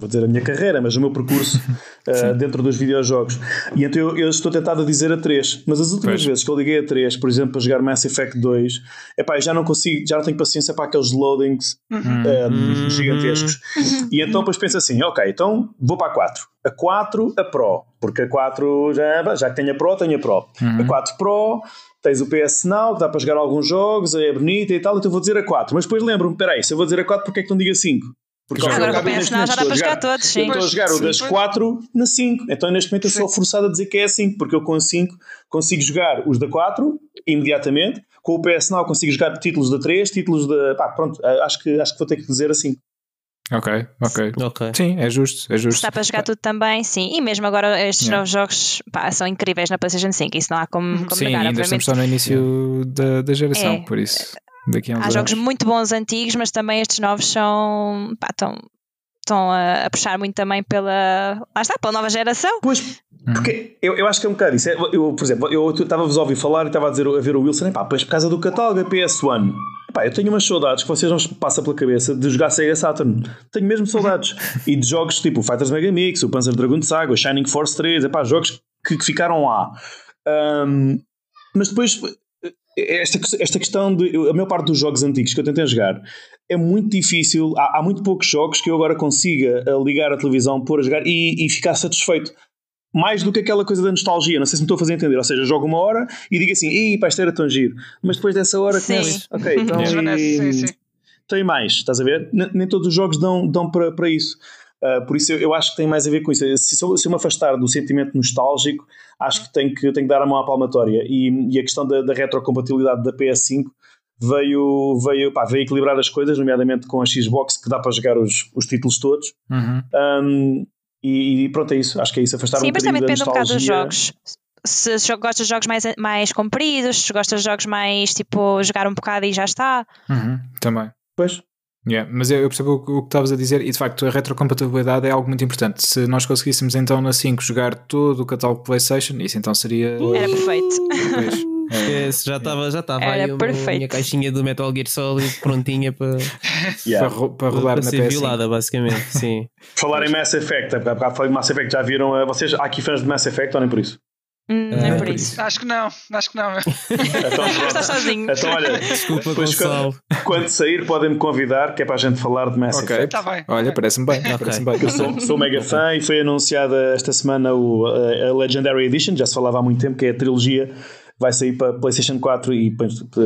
vou dizer a minha carreira, mas o meu percurso uh, dentro dos videojogos. E então eu, eu, estou tentado a dizer a 3, mas as últimas pois. vezes que eu liguei a 3, por exemplo, para jogar Mass Effect 2, epá, eu já não consigo, já não tenho paciência para aqueles loadings uhum. uh, gigantescos. Uhum. E então depois penso assim, ok, então vou para a 4. A 4, a Pro, porque a 4 já, já que tenho a Pro, tenho a Pro. Uhum. A 4 Pro, tens o PS Now, que dá para jogar alguns jogos, é bonita e tal, então vou dizer a 4. Mas depois lembro-me, espera aí, se eu vou dizer a 4, porque é que não digo a 5? Porque agora com o PS Now já dá para jogar todos, sim. estou a jogar o das 4 na 5. Então neste momento eu sou forçado a dizer que é a 5, porque eu com a 5 consigo jogar os da 4 imediatamente. Com o PS Now consigo jogar títulos da 3, títulos da. Pá, pronto, acho que, acho que vou ter que dizer assim. Ok, ok. Sim, é justo, é justo. Está para jogar tudo também, sim. E mesmo agora estes yeah. novos jogos pá, são incríveis na PlayStation 5, isso não há como, como sim, negar. ainda estamos só no início da, da geração, é. por isso. Daqui a uns Há anos. jogos muito bons antigos, mas também estes novos são. Pá, estão, estão a, a, puxar muito também pela. Lá está, pela nova geração. Pois, porque eu, eu acho que é um bocado isso. É, eu, por exemplo, eu estava-vos a ouvir falar e estava a dizer a ver o Wilson, pá, pois por causa do catálogo PS1. Pá, eu tenho umas saudades que vocês não passam pela cabeça de jogar Sega Saturn. Tenho mesmo saudades. e de jogos tipo o Fighters Mega Mix, o Panzer Dragoon Saga, o Shining Force 3, epá, jogos que, que ficaram lá. Um, mas depois, esta, esta questão de. A maior parte dos jogos antigos que eu tentei jogar é muito difícil. Há, há muito poucos jogos que eu agora consiga eh, ligar a televisão, pôr a jogar e, e ficar satisfeito mais do que aquela coisa da nostalgia. Não sei se me estou a fazer entender. Ou seja, jogo uma hora e digo assim, ih, pá, isto era tão giro. Mas depois dessa hora começo, ok, então. e, sim. Tem mais, estás a ver? nem todos os jogos dão, dão para, para isso. Uh, por isso eu, eu, acho que tem mais a ver com isso. Se, se, eu, me afastar do sentimento nostálgico, acho que tenho que, tenho que dar a mão à palmatória. E, e a questão da, da retrocompatibilidade da PS5 veio, veio, pá, veio equilibrar as coisas, nomeadamente com a Xbox, que dá para jogar os, os títulos todos. Uhum. Um, e, e, pronto, é isso. Acho que é isso. Afastar Sim, um mas também depende um bocado dos jogos. Se gostas de jogos mais, mais compridos, se gostas de jogos mais tipo jogar um bocado e já está. Uhum, também. Pois. Yeah, mas eu, percebo o, o que estavas a dizer e de facto a retrocompatibilidade é algo muito importante. Se nós conseguíssemos então na 5 jogar todo o catálogo PlayStation, isso então seria. Era perfeito. Pois. É, já estava já estava aí a minha caixinha do Metal Gear Solid prontinha para, yeah. para, para rodar para, para ser violada, basicamente. Sim. Falar em Mass Effect, há bocado falei de Mass Effect, já viram? Eh, vocês há aqui fãs de Mass Effect ou nem por isso? Hum, é por isso. Acho que não, acho que não. então, Estás sozinho. Então, olha, desculpa, Gonçalo. Quando, quando sair, podem-me convidar, que é para a gente falar de Mass okay. Effect. Tá bem. Olha, parece-me bem. Okay. Parece bem. Eu sou, sou mega fã e foi anunciada esta semana o, a Legendary Edition, já se falava há muito tempo, que é a trilogia vai sair para PlayStation 4 e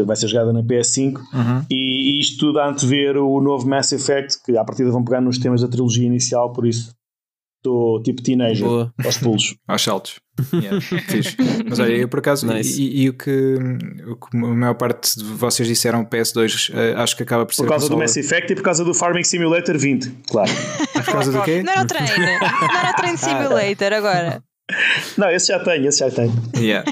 vai ser jogada na PS5. Uhum. E, e, isto tudo a antever o novo Mass Effect, que à partida vão pegar nos temas da trilogia inicial, por isso estou tipo teenager Boa. aos pulos. aos saltos. Yeah, Mas olha, eu por acaso, nice. e, e, o, que, o que a maior parte de vocês disseram PS2, uh, eh, acho que acaba por ser. Por causa do Mass Effect e por causa do Farming Simulator 20, claro. por causa do quê? Não era o treino, não era o treino Simulator agora. Não, esse já tenho, esse já tenho. Yeah.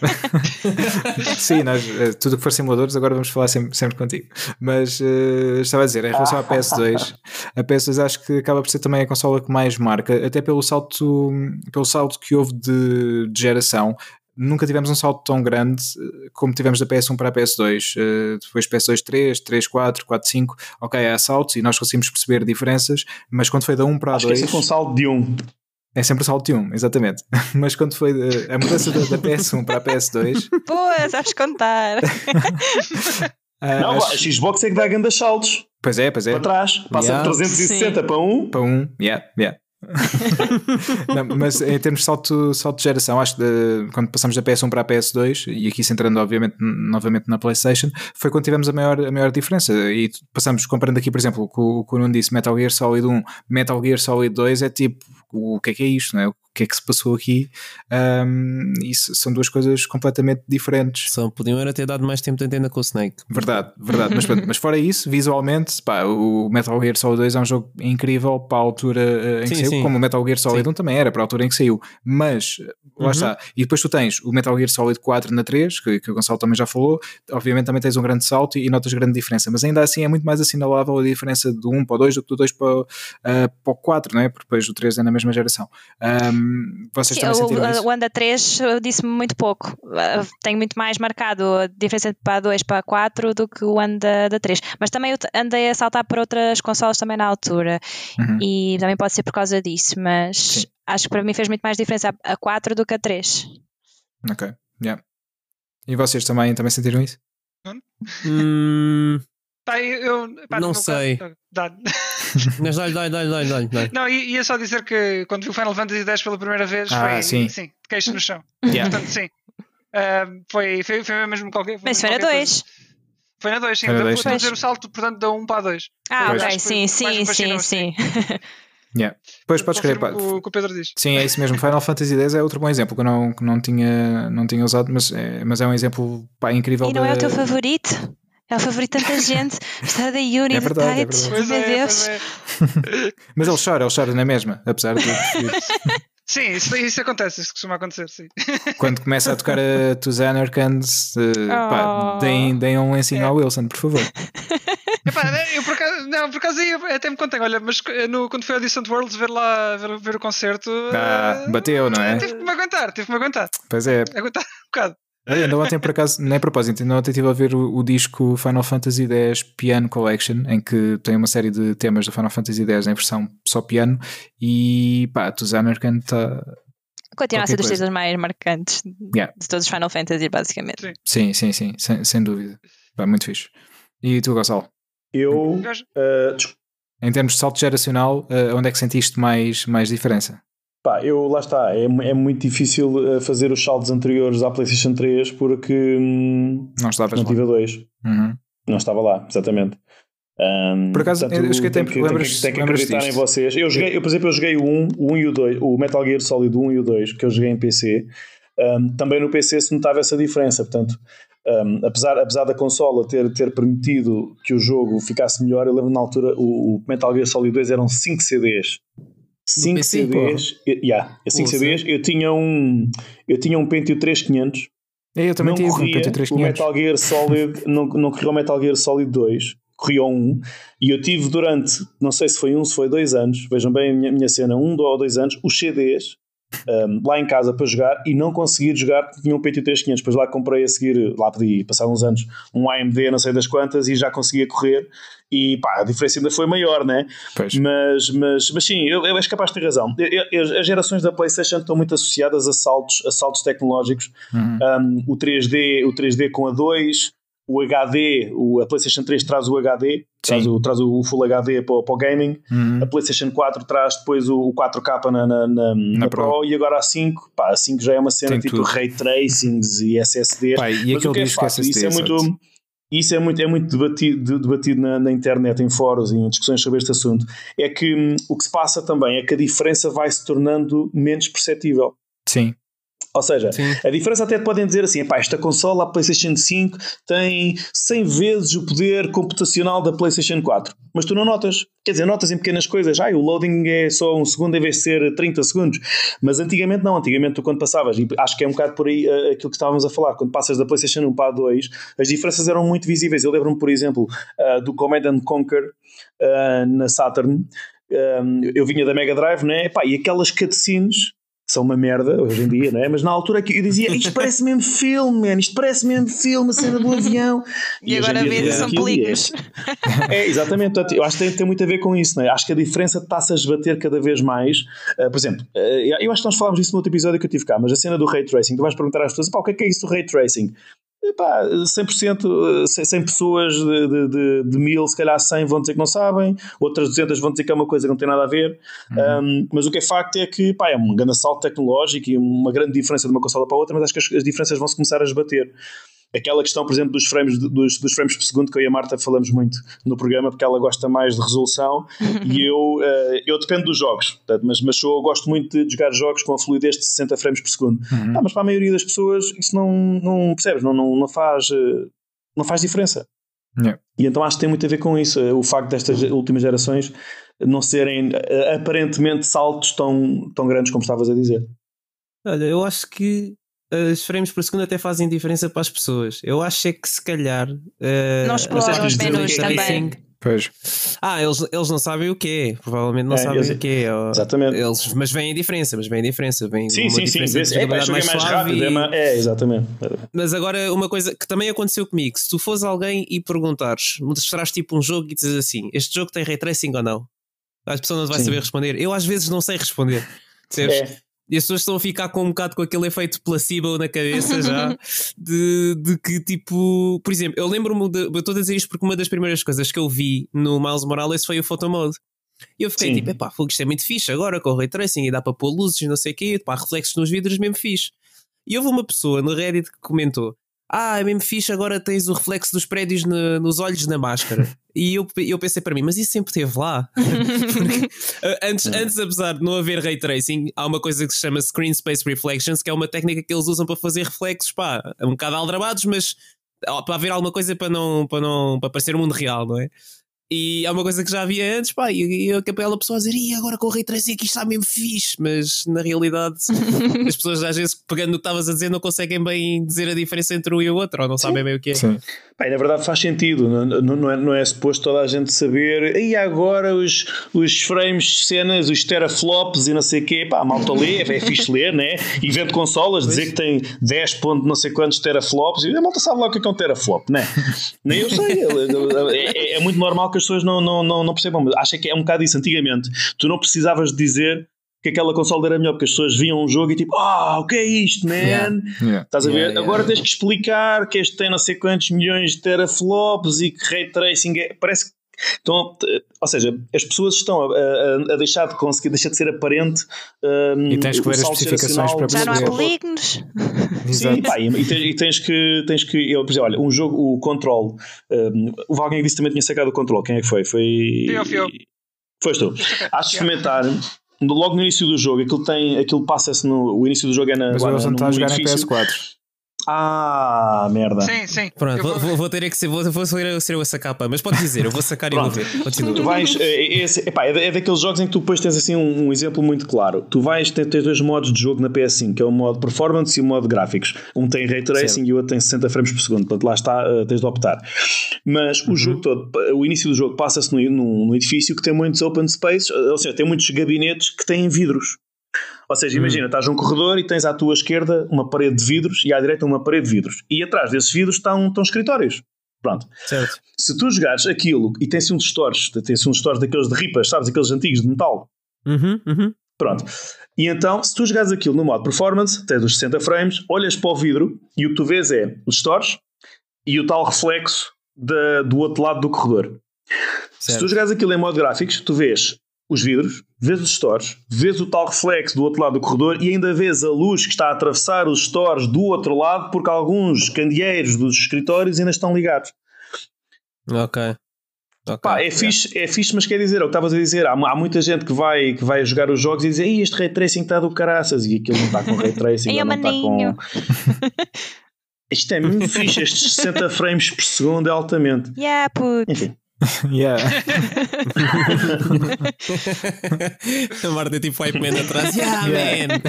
Sim, nós, eh, tudo que for simuladores, agora vamos falar sempre, sempre contigo. Mas uh, estava a dizer, em relação à PS2, a PS2 acho que acaba por ser também a consola que mais marca, até pelo salto, pelo salto que houve de, de geração. Nunca tivemos um salto tão grande eh, como tivemos da PS1 para a PS2. Uh, depois PS2 3, 3, 4, 4, 5. Ok, há saltos e nós conseguimos perceber diferenças, mas quando foi da 1 para a 2. Acho que esse foi um salto de 1. É sempre o salto de 1, exatamente. Mas quando foi a mudança da, da PS1 para a PS2. Pô, sabes contar. Ah, não, a Xbox é que dá grandes saltos. Pois é, pois é. Para trás, passa yeah. de 360 Sim. para 1. Para 1, yeah, yeah. Não, mas em termos de salto, salto de geração, acho que de, quando passamos da PS1 para a PS2, e aqui centrando obviamente novamente na PlayStation, foi quando tivemos a maior, a maior diferença. E passamos, comparando aqui, por exemplo, o que o Nuno disse, Metal Gear Solid 1, Metal Gear Solid 2 é tipo o que é que é isto, não é? O que é que se passou aqui? Um, isso são duas coisas completamente diferentes. Só podiam era ter dado mais tempo de entender com o Snake. Verdade, verdade. mas, mas fora isso, visualmente, pá, o Metal Gear Solid 2 é um jogo incrível para a altura uh, em sim, que saiu, sim. como o Metal Gear Solid sim. 1 também era para a altura em que saiu. Mas lá uhum. está. E depois tu tens o Metal Gear Solid 4 na 3, que, que o Gonçalo também já falou. Obviamente também tens um grande salto e, e notas grande diferença, mas ainda assim é muito mais assinalável a diferença do 1 para o 2 do que do 2 para, uh, para o 4, não é? Porque depois o 3 é na mesma geração. Um, vocês também sentiram o, isso? O Anda 3 disse-me muito pouco. Uh, tenho muito mais marcado a diferença para 2 para 4 do que o Anda da 3. Mas também andei a saltar para outras consolas também na altura. Uhum. E também pode ser por causa disso, mas Sim. acho que para mim fez muito mais diferença a 4 do que a 3. Ok, yeah. E vocês também, também sentiram isso? Hum, Pá, eu, pá, não sei. Caso, dá. Mas dá-lhe, dá-lhe, dá-lhe, dá-lhe. Dá não, ia só dizer que quando vi o Final Fantasy X pela primeira vez ah, foi sim. sim, queixo no chão. Yeah. Portanto, sim. Uh, foi, foi, foi mesmo qualquer. Foi Mas foi na 2. Foi na 2, sim. Foi na Estou a dizer o salto, portanto, da 1 um para a 2. Ah, ok, sim, sim, sim, sim. Yeah. Depois podes crer. O que o Pedro diz. Sim, é isso mesmo. Final Fantasy X é outro bom exemplo que eu não, que não, tinha, não tinha usado, mas é, mas é um exemplo pá, incrível. E não é o teu favorito? É o favorito de tanta gente. Está da Yuri, é verdade, é verdade. Meu é, Deus. É. Mas ele chora, ele chora na mesma, apesar de. Sim, isso, isso acontece, isso costuma acontecer, sim. Quando começa a tocar a Tuzan Arkans, uh, oh. pá, deem, deem um lencinho é. ao Wilson, por favor. Epá, eu por acaso, não, por acaso aí até me contei, olha, mas no, quando fui ao Distant Worlds ver lá, ver, ver o concerto. Ah, bateu, não é? Tive que me aguentar, tive que me aguentar. Pois é. Aguentar um bocado. Ainda ontem, por acaso, nem a propósito, ainda ontem estive a ver o, o, disco Final Fantasy X Piano Collection, em que tem uma série de temas do Final Fantasy X em versão só piano, e pá, Tuzan Arkan está Continua a ser dos títulos mais marcantes yeah. de todos os Final Fantasy, basicamente. Sim, sim, sim, sem, sem dúvida. É muito fixe. E tu, Gonçalo? Eu. Uh, em termos de salto geracional, uh, onde é que sentiste mais, mais diferença? Pá, eu lá está, é, é muito difícil fazer os saltos anteriores à PlayStation 3 porque hum, não, estavas não tive a 2. Uhum. Não estava lá, exatamente. Um, por acaso, portanto, eu cheguei tempo, tem, lembras, tem que, tem que acreditar disto? em vocês. Eu, joguei, eu, por exemplo, eu joguei o 1, o 1 e o 2, o Metal Gear Solid 1 e o 2, que eu joguei em PC. Um, também no PC se notava essa diferença. Portanto, um, apesar, apesar da consola ter, ter permitido que o jogo ficasse melhor, eu lembro na altura o, o Metal Gear Solid 2 eram 5 CDs. 5 CDs, eu, yeah, 5 CDs, eu tinha um eu tinha um Pentium 3500 eu também não tive um Pentium 3500 o Metal Gear Solid não, não corria o Metal Gear Solid 2 corria um. E eu tive durante, não sei se foi um, se foi dois anos, vejam bem a minha, minha cena, um ou dois anos, os CDs um, lá em casa para jogar e não consegui jogar porque tinha um PT 3500. Depois lá comprei a seguir, lá pedi, passar uns anos, um AMD não sei das quantas e já conseguia correr. E pá, a diferença ainda foi maior, né? Pois. Mas, mas, mas sim, eu, eu acho capaz de ter razão. Eu, eu, as gerações da PlayStation estão muito associadas a saltos, a saltos tecnológicos. Uhum. Um, o 3D, o 3D com a 2, o HD, o, a PlayStation 3 traz o HD, traz o, traz o Full HD para, para o gaming, uhum. a PlayStation 4 traz depois o, o 4K na, na, na, na Pro. Pro. e agora a 5, pá, a 5 já é uma cena Tem tipo tudo. ray tracings e SSD. Pá, e Mas o que é fácil, SSD, isso é muito. Isso é muito, é muito debatido, debatido na, na, internet, em fóruns e em discussões sobre este assunto. É que hum, o que se passa também é que a diferença vai se tornando menos perceptível. Sim. Ou seja, Sim. a diferença até podem dizer assim: esta consola, a PlayStation 5, tem 100 vezes o poder computacional da PlayStation 4. Mas tu não notas. Quer dizer, notas em pequenas coisas. Ah, o loading é só um segundo em vez de ser 30 segundos. Mas antigamente não. Antigamente tu quando passavas, e acho que é um bocado por aí uh, aquilo que estávamos a falar, quando passas da PlayStation 1 para a 2, as diferenças eram muito visíveis. Eu lembro-me, por exemplo, uh, do Command and Conquer uh, na Saturn. eu vinha da Mega Drive, né? Epá, e aquelas cutscenes são uma merda hoje em dia, não é? Mas na altura que eu dizia isto parece mesmo filme, man, isto parece mesmo filme, a cena do avião. E, e agora vê são películas. É, é, exatamente, portanto, eu acho que tem, tem, muito a ver com isso, não é? Acho que a diferença está-se a esbater cada vez mais. Uh, por exemplo, uh, eu acho que nós falámos disso no outro episódio que eu tive cá, mas a cena do ray tracing, tu vais perguntar às pessoas, pá, o que é, que é isso do ray tracing? Epá, 100%, 100 pessoas de, de, de, de mil, se calhar 100 vão dizer que não sabem, outras 200 vão dizer que é uma coisa que não tem nada a ver. Uhum. Um, mas o que é facto é que pá, é um grande salto tecnológico e uma grande diferença de uma consola para a outra, mas acho que as, as diferenças vão se começar a esbater aquela questão, por exemplo, dos frames, dos, dos frames por segundo, que eu e a Marta falamos muito no programa, porque ela gosta mais de resolução e eu, uh, eu dependo dos jogos, portanto, mas, mas eu gosto muito de jogar jogos com a fluidez de 60 frames por segundo. Uhum. Ah, mas para a maioria das pessoas isso não, não percebes, não, não, não, faz, eh, não faz diferença. Yeah. E então acho que tem muito a ver com isso, eh, o facto destas últimas gerações não serem aparentemente saltos tão, tão grandes como estavas a dizer. Olha, eu acho que os frames por segundo até fazem diferença para as pessoas. Eu acho é que se calhar. Uh, não exploram os menus também. Pois. Ah, eles, eles não sabem o que é, provavelmente não é, sabem eles, o que é. Exatamente. Eles, mas vem a diferença, mas vem a diferença. Vem sim, sim, sim. É, mais, mais, rápido. É, mais, é, exatamente. Mas agora, uma coisa que também aconteceu comigo: se tu fores alguém e perguntares, mostrares tipo um jogo e dizes assim: este jogo tem ray tracing ou não? A pessoa não vai sim. saber responder. Eu às vezes não sei responder. É. E as pessoas estão a ficar com um bocado com aquele efeito placebo na cabeça já. de, de que tipo. Por exemplo, eu lembro-me. De, eu estou a dizer isto porque uma das primeiras coisas que eu vi no Miles Morales foi o Photomode. E eu fiquei Sim. tipo, epá, isto é muito fixe agora com o ray tracing e dá para pôr luzes e não sei o quê, pá, reflexos nos vidros mesmo fixe. E houve uma pessoa no Reddit que comentou: ah, é mesmo fixe, agora tens o reflexo dos prédios no, nos olhos na máscara. e eu, eu pensei para mim, mas isso sempre esteve lá. Porque, uh, antes, antes, apesar de não haver ray tracing, há uma coisa que se chama Screen Space Reflections, que é uma técnica que eles usam para fazer reflexos, pá, um bocado aldrabados, mas para haver alguma coisa para não, para não para parecer o mundo real, não é? E é uma coisa que já havia antes, pá, e, e a capela pessoa a dizer, e agora com o Ray Tracing aqui está mesmo fixe, mas na realidade as pessoas às vezes, pegando no que estavas a dizer, não conseguem bem dizer a diferença entre um e o outro, ou não Sim. sabem bem o que é. Sim. Bem, na verdade faz sentido, não, não, é, não é suposto toda a gente saber, e agora os, os frames, cenas, os teraflops e não sei o quê, pá, a malta lê, é fixe ler, né? E vende consolas, dizer que tem 10 pontos não sei quantos teraflops, e a malta sabe lá o que é, que é um teraflop, né? Nem eu sei, é, é, é muito normal que as pessoas não, não, não, não percebam, mas acho que é um bocado isso. Antigamente, tu não precisavas dizer que aquela consola era melhor, porque as pessoas viam um jogo e tipo, ah, oh, o que é isto, man? Yeah. Yeah. Estás a ver? Yeah, Agora tens que explicar que este tem não sei quantos milhões de teraflops e que ray tracing é. Parece que então, ou seja, as pessoas estão a, a, a, deixar de conseguir, deixa de ser aparente. Um, e tens que ver as especificações para Já não há polígonos. Sim, pá, e, e, tens, que, tens que eu, por exemplo, olha, um jogo, o Control, um, o alguém disse também tinha sacado o Control, quem é que foi? Foi. Eu, eu. Foste tu. Acho de experimentar. Logo no início do jogo, aquilo tem, aquilo passa-se no. O início do jogo é na. Mas o Wilson está a jogar em PS4. Ah, merda. Sim, sim. Pronto, vou, vou, vou, ter que ser, vou, vou ser, ser eu essa capa, mas pode dizer, eu vou sacar e vou ver. Continua. Tu vais, é, é, esse, epá, é, é daqueles jogos em que tu depois tens assim um, um exemplo muito claro. Tu vais ter, ter dois modos de jogo na PS5, que é o modo performance e o modo gráficos. Um tem ray tracing certo. e o outro tem 60 frames por segundo, portanto lá está, uh, tens de optar. Mas uhum. o jogo todo, o início do jogo passa-se num, num edifício que tem muitos open spaces, ou seja, tem muitos gabinetes que têm vidros. Ou seja, imagina, hum. estás num corredor e tens à tua esquerda uma parede de vidros e à direita uma parede de vidros. E atrás desses vidros estão, estão escritórios. Pronto. Certo. Se tu jogares aquilo e tens uns stores, tens uns stores daqueles de ripas, sabes, aqueles antigos de metal. Uhum, uhum. Pronto. E então, se tu jogares aquilo no modo performance, tens os 60 frames, olhas para o vidro e o que tu vês é os stores e o tal reflexo de, do outro lado do corredor. Certo. Se tu jogares aquilo em modo gráficos, tu vês os vidros, vês os stores, vês o tal reflexo do outro lado do corredor e ainda vês a luz que está a atravessar os stores do outro lado porque alguns candeeiros dos escritórios ainda estão ligados. Ok. Okay, Pá, é, yeah. fixe, é fixe, mas quer dizer, é o que estavas a dizer, há, há, muita gente que vai, que vai jogar os jogos e diz este ray tracing está do caraças e aquilo não está com ray tracing, não está com. Isto é muito fixe, estes 60 frames por segundo é altamente. Yeah, puto. Enfim. Yeah. a Marta é tipo Hype Man atrás. Yeah, yeah. man.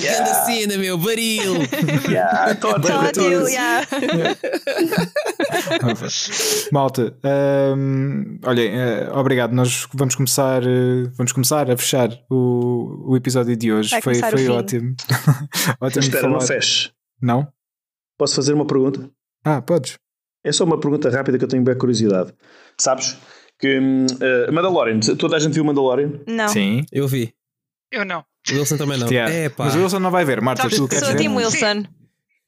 Yeah. Anda cena, meu, baril. Yeah, Tótil, yeah. Malta, um, olhem, uh, obrigado. Nós vamos começar, uh, vamos começar a fechar o, o episódio de hoje. Vai foi foi ótimo. ótimo Espera, não feche. Não? Posso fazer uma pergunta? Ah, podes. É só uma pergunta rápida que eu tenho bem curiosidade. Sabes que uh, Mandalorian, toda a gente viu Mandalorian? Não. Sim. Eu vi. Eu não. O Wilson também não. É, pá. Mas o Wilson não vai ver, Marta, tu queres ver? Tim Wilson.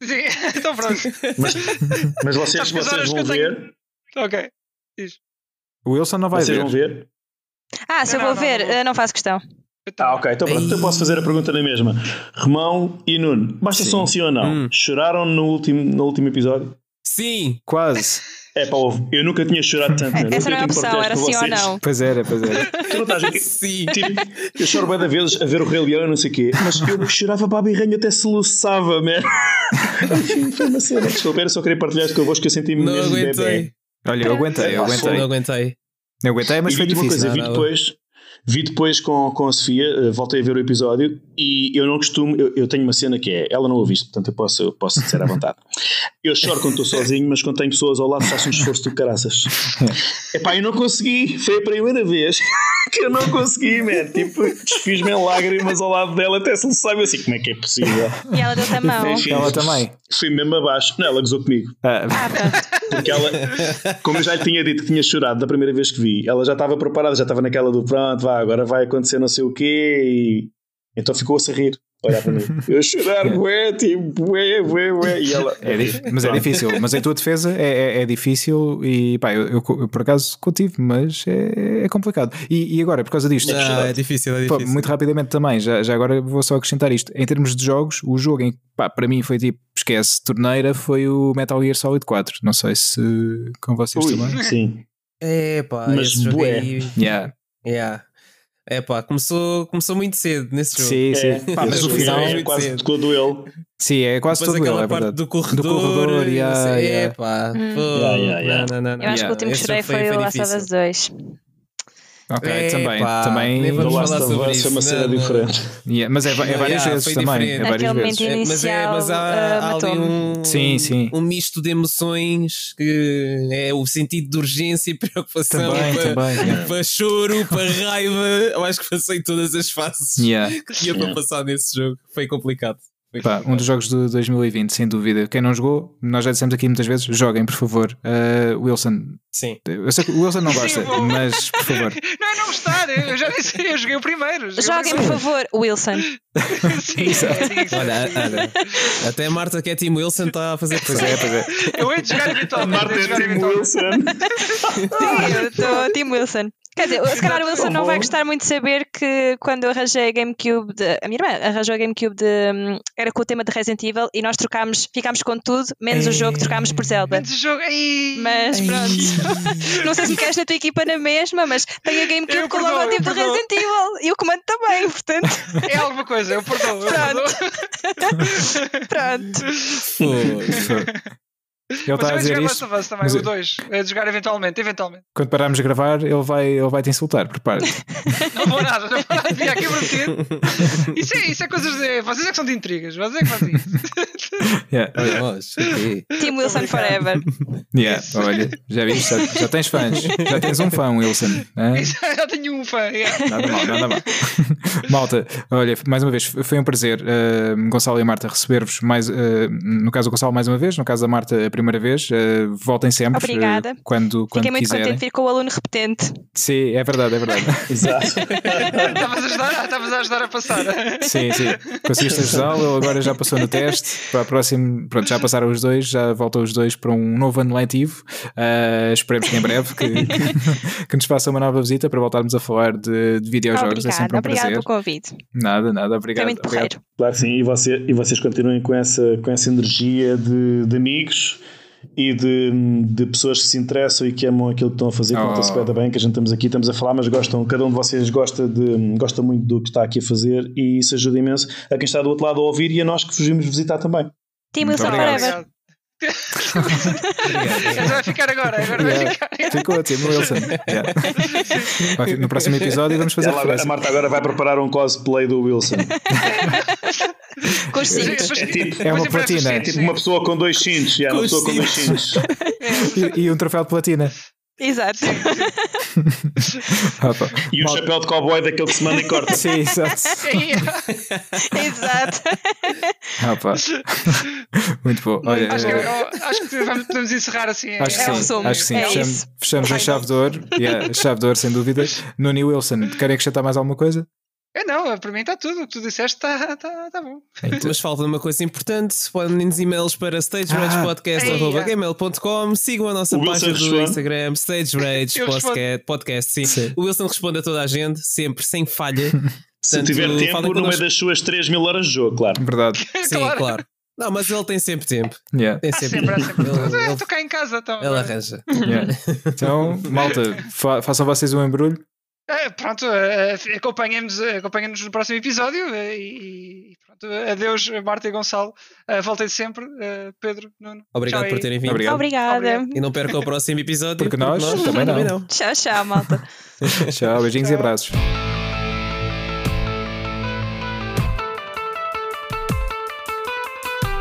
Sim, Sim. então pronto. Mas, mas vocês, vocês vão ver. Tenho... Ok. Diz. O Wilson não vai vocês ver. vão ver? Ah, se eu vou ver, não, não. não faço questão. Ah, ok, então pronto, eu posso fazer a pergunta na mesma. Romão e Nuno, basta sim. só um sim ou não. Hum. Choraram no último, no último episódio? Sim, quase. É pá, eu nunca tinha chorado tanto. Né? Essa não é a opção, era sim ou não. Pois era, pois era. Tu não estás aqui. Sim. Tipo, eu choro bem da vezes a ver o Rei Leão e não sei o quê, mas eu chorava para a birranha até soluçava, man. Enfim, foi uma cena. Desculpa, era só querer partilhar isto convosco que eu senti-me mesmo aguentei. bebê. Olha, eu aguentei, eu aguentei. Não aguentei. Eu aguentei, mas e foi difícil. Coisa, vi depois, Vi depois com, com a Sofia, uh, voltei a ver o episódio e eu não costumo, eu, eu tenho uma cena que é, ela não ouviu portanto eu posso, eu posso dizer à vontade. Eu choro quando estou sozinho, mas quando tenho pessoas ao lado faço um esforço de caraças. Epá, eu não consegui, foi a primeira vez que eu não consegui, man. Tipo, desfiz-me em lágrimas ao lado dela até se lhe sabe assim, como é que é possível? E ela deu a mão. Ela também. Fui mesmo abaixo. Não, ela gozou comigo. Ah, Porque ela, como eu já lhe tinha dito que tinha chorado da primeira vez que vi, ela já estava preparada, já estava naquela do pronto, vá, agora vai acontecer não sei o quê e então ficou-se a rir olhar para mim. Eu chorar, bué, tipo, bué, bué, bué. E ela. É, mas é difícil. Mas em tua defesa é, é, é difícil e pá, eu, eu, eu, por acaso contive, mas é, é complicado. E, e, agora, por causa disto. Ah, é difícil, é difícil. Pá, muito rapidamente também, já, já agora vou só acrescentar isto. Em termos de jogos, o jogo em pá, para mim foi tipo, esquece, torneira foi o Metal Gear Solid 4. Não sei se com vocês Ui, também. Sim. É pá, mas bué. Yeah. Yeah. É pá, começou, começou muito cedo nesse jogo. Sim, sim. É, pá, mas o final é quase cedo. todo ele. Sim, é quase Depois todo ele, é verdade. Do corredor. Do corredor, yeah, yeah. É pá. Hum. Yeah, yeah, yeah. Não, não, não, Eu acho que o último que chorei foi, foi o Last of Us 2. Ok, é, também. Pá, também do Last of Us é uma cena diferente. Yeah, mas é, é várias yeah, vezes também. É várias vezes. Inicial, mas, é, mas há, uh, há ali um, sim, sim. um misto de emoções que é o sentido de urgência e preocupação também, para, também, yeah. para choro, para raiva. Eu acho que passei todas as fases yeah. que ia para passar nesse jogo. Foi complicado. Pá, um dos jogos de 2020, sem dúvida. Quem não jogou, nós já dissemos aqui muitas vezes, joguem, por favor. Uh, Wilson. Sim. Eu sei que o Wilson não gosta, Sim, mas por favor. Não é não gostar, eu já disse, eu joguei o primeiro. Joguem, por favor, Wilson. Sim, é olha, olha, até a Marta que é Team Wilson está a fazer Pois é, pois é. Eu hei de jogar eventualmente. Marta é Team Wilson. Sim, eu estou Team Wilson. Quer dizer, se calhar o Wilson não vai gostar muito de saber que quando eu arranjei a GameCube, de, a minha irmã arranjou a GameCube de, hum, era com o tema de Resident Evil e nós trocámos, ficámos com tudo, menos Ei. o jogo, trocámos por Zelda. Menos o jogo, Ei. mas Ei. pronto. não sei se me queres na tua equipa na mesma, mas tenho a GameCube eu com o logotipo de Resident Evil e o comando também, portanto. É alguma coisa, eu perdoo. Pronto. pronto. Ele está a dizer isto. Mas também, o 2, é de jogar eventualmente, eventualmente. Quando pararmos de gravar, ele vai, ele vai te insultar, prepara não vou nada, não vou nada, vim aqui prometer. Isso é, isso é coisas de. Vocês é que são de intrigas, vocês é que fazem isso. yeah. Team Wilson Forever. Yeah, olha, já viste, já, já, tens fãs, já tens um fã, Wilson. já tenho um fã, yeah. Nada mal, nada mal. Malta, olha, mais uma vez, foi um prazer, uh, Gonçalo e a Marta, receber-vos mais, uh, no caso do Gonçalo, mais uma vez, no caso da Marta, primeira vez. Uh, voltem sempre. Obrigada. Uh, quando, quando Fiquei muito quiserem. contente de vir com o aluno repetente. Sim, é verdade, é verdade. Exato. Estavas a ajudar, estavas a ajudar a passar. sim, sim. Conseguiste ajudá-lo, ele agora já passou no teste. Para a próxima, pronto, já passaram os dois, já voltam os dois para um novo ano letivo. Uh, esperemos que em breve que, que, que, nos faça uma nova visita para voltarmos a falar de, de videojogos. Obrigada, é sempre um obrigado prazer. pelo convite. Nada, nada, obrigado. Foi muito obrigado. Claro que sim, e, você, e vocês continuem com essa, com essa energia de, de amigos e de, de, pessoas que se interessam e que amam aquilo que estão a fazer, oh. se pede bem, que a gente estamos aqui, estamos a falar, mas gostam, cada um de vocês gosta, de, gosta muito do que está aqui a fazer e isso ajuda imenso a quem está do outro lado a ouvir e a nós que fugimos visitar também. Team Wilson Forever. Mas vai ficar agora, agora yeah. vai ficar. Ficou, Tim Wilson. Yeah. No próximo episódio vamos fazer Ela, a Marta agora vai preparar um cosplay do Wilson. com os cintos. É, tipo, é uma platina. É tipo uma pessoa com dois cintos. Yeah, uma pessoa com dois cintos. e, e um troféu de platina. Exato. e o Mal... chapéu de cowboy daquele que se manda e corta. Sim, exato. exato. Opa. Muito bom. Olha, acho, que, eu, acho que podemos encerrar assim. Acho que é sim. Acho que sim. É fechamos, fechamos em chave de ouro. Yeah, chave de ouro, sem dúvida. Nuni Wilson, querem acrescentar mais alguma coisa? É não, para mim está tudo. O que tu disseste está tá, tá bom. Mas falta uma coisa importante: podem nos e-mails para stageragepodcast.gmail.com. Ah, Sigam a nossa página do Instagram, Stage Rage Podcast, podcast. Sim. sim. O Wilson responde a toda a gente, sempre, sem falha. Se Portanto, tiver tempo, no meio das suas 3 mil horas de jogo, claro. Verdade. Sim, claro. claro. Não, mas ele tem sempre tempo. Yeah. Tem sempre, sempre, tempo. sempre. Ele, Estou cá em casa, então. Ele arranja. Yeah. Então, malta, fa façam vocês um embrulho. É, pronto, uh, acompanhem-nos acompanhem no próximo episódio uh, e, e, pronto, adeus Marta e Gonçalo, voltem sempre, Pedro, Nuno. Obrigado por terem vindo. Obrigado. Obrigada. E não percam o próximo episódio. Porque, porque nós, nós, também, não. também não. Tchau, tchau, malta. tchau, beijinhos tchau. e abraços.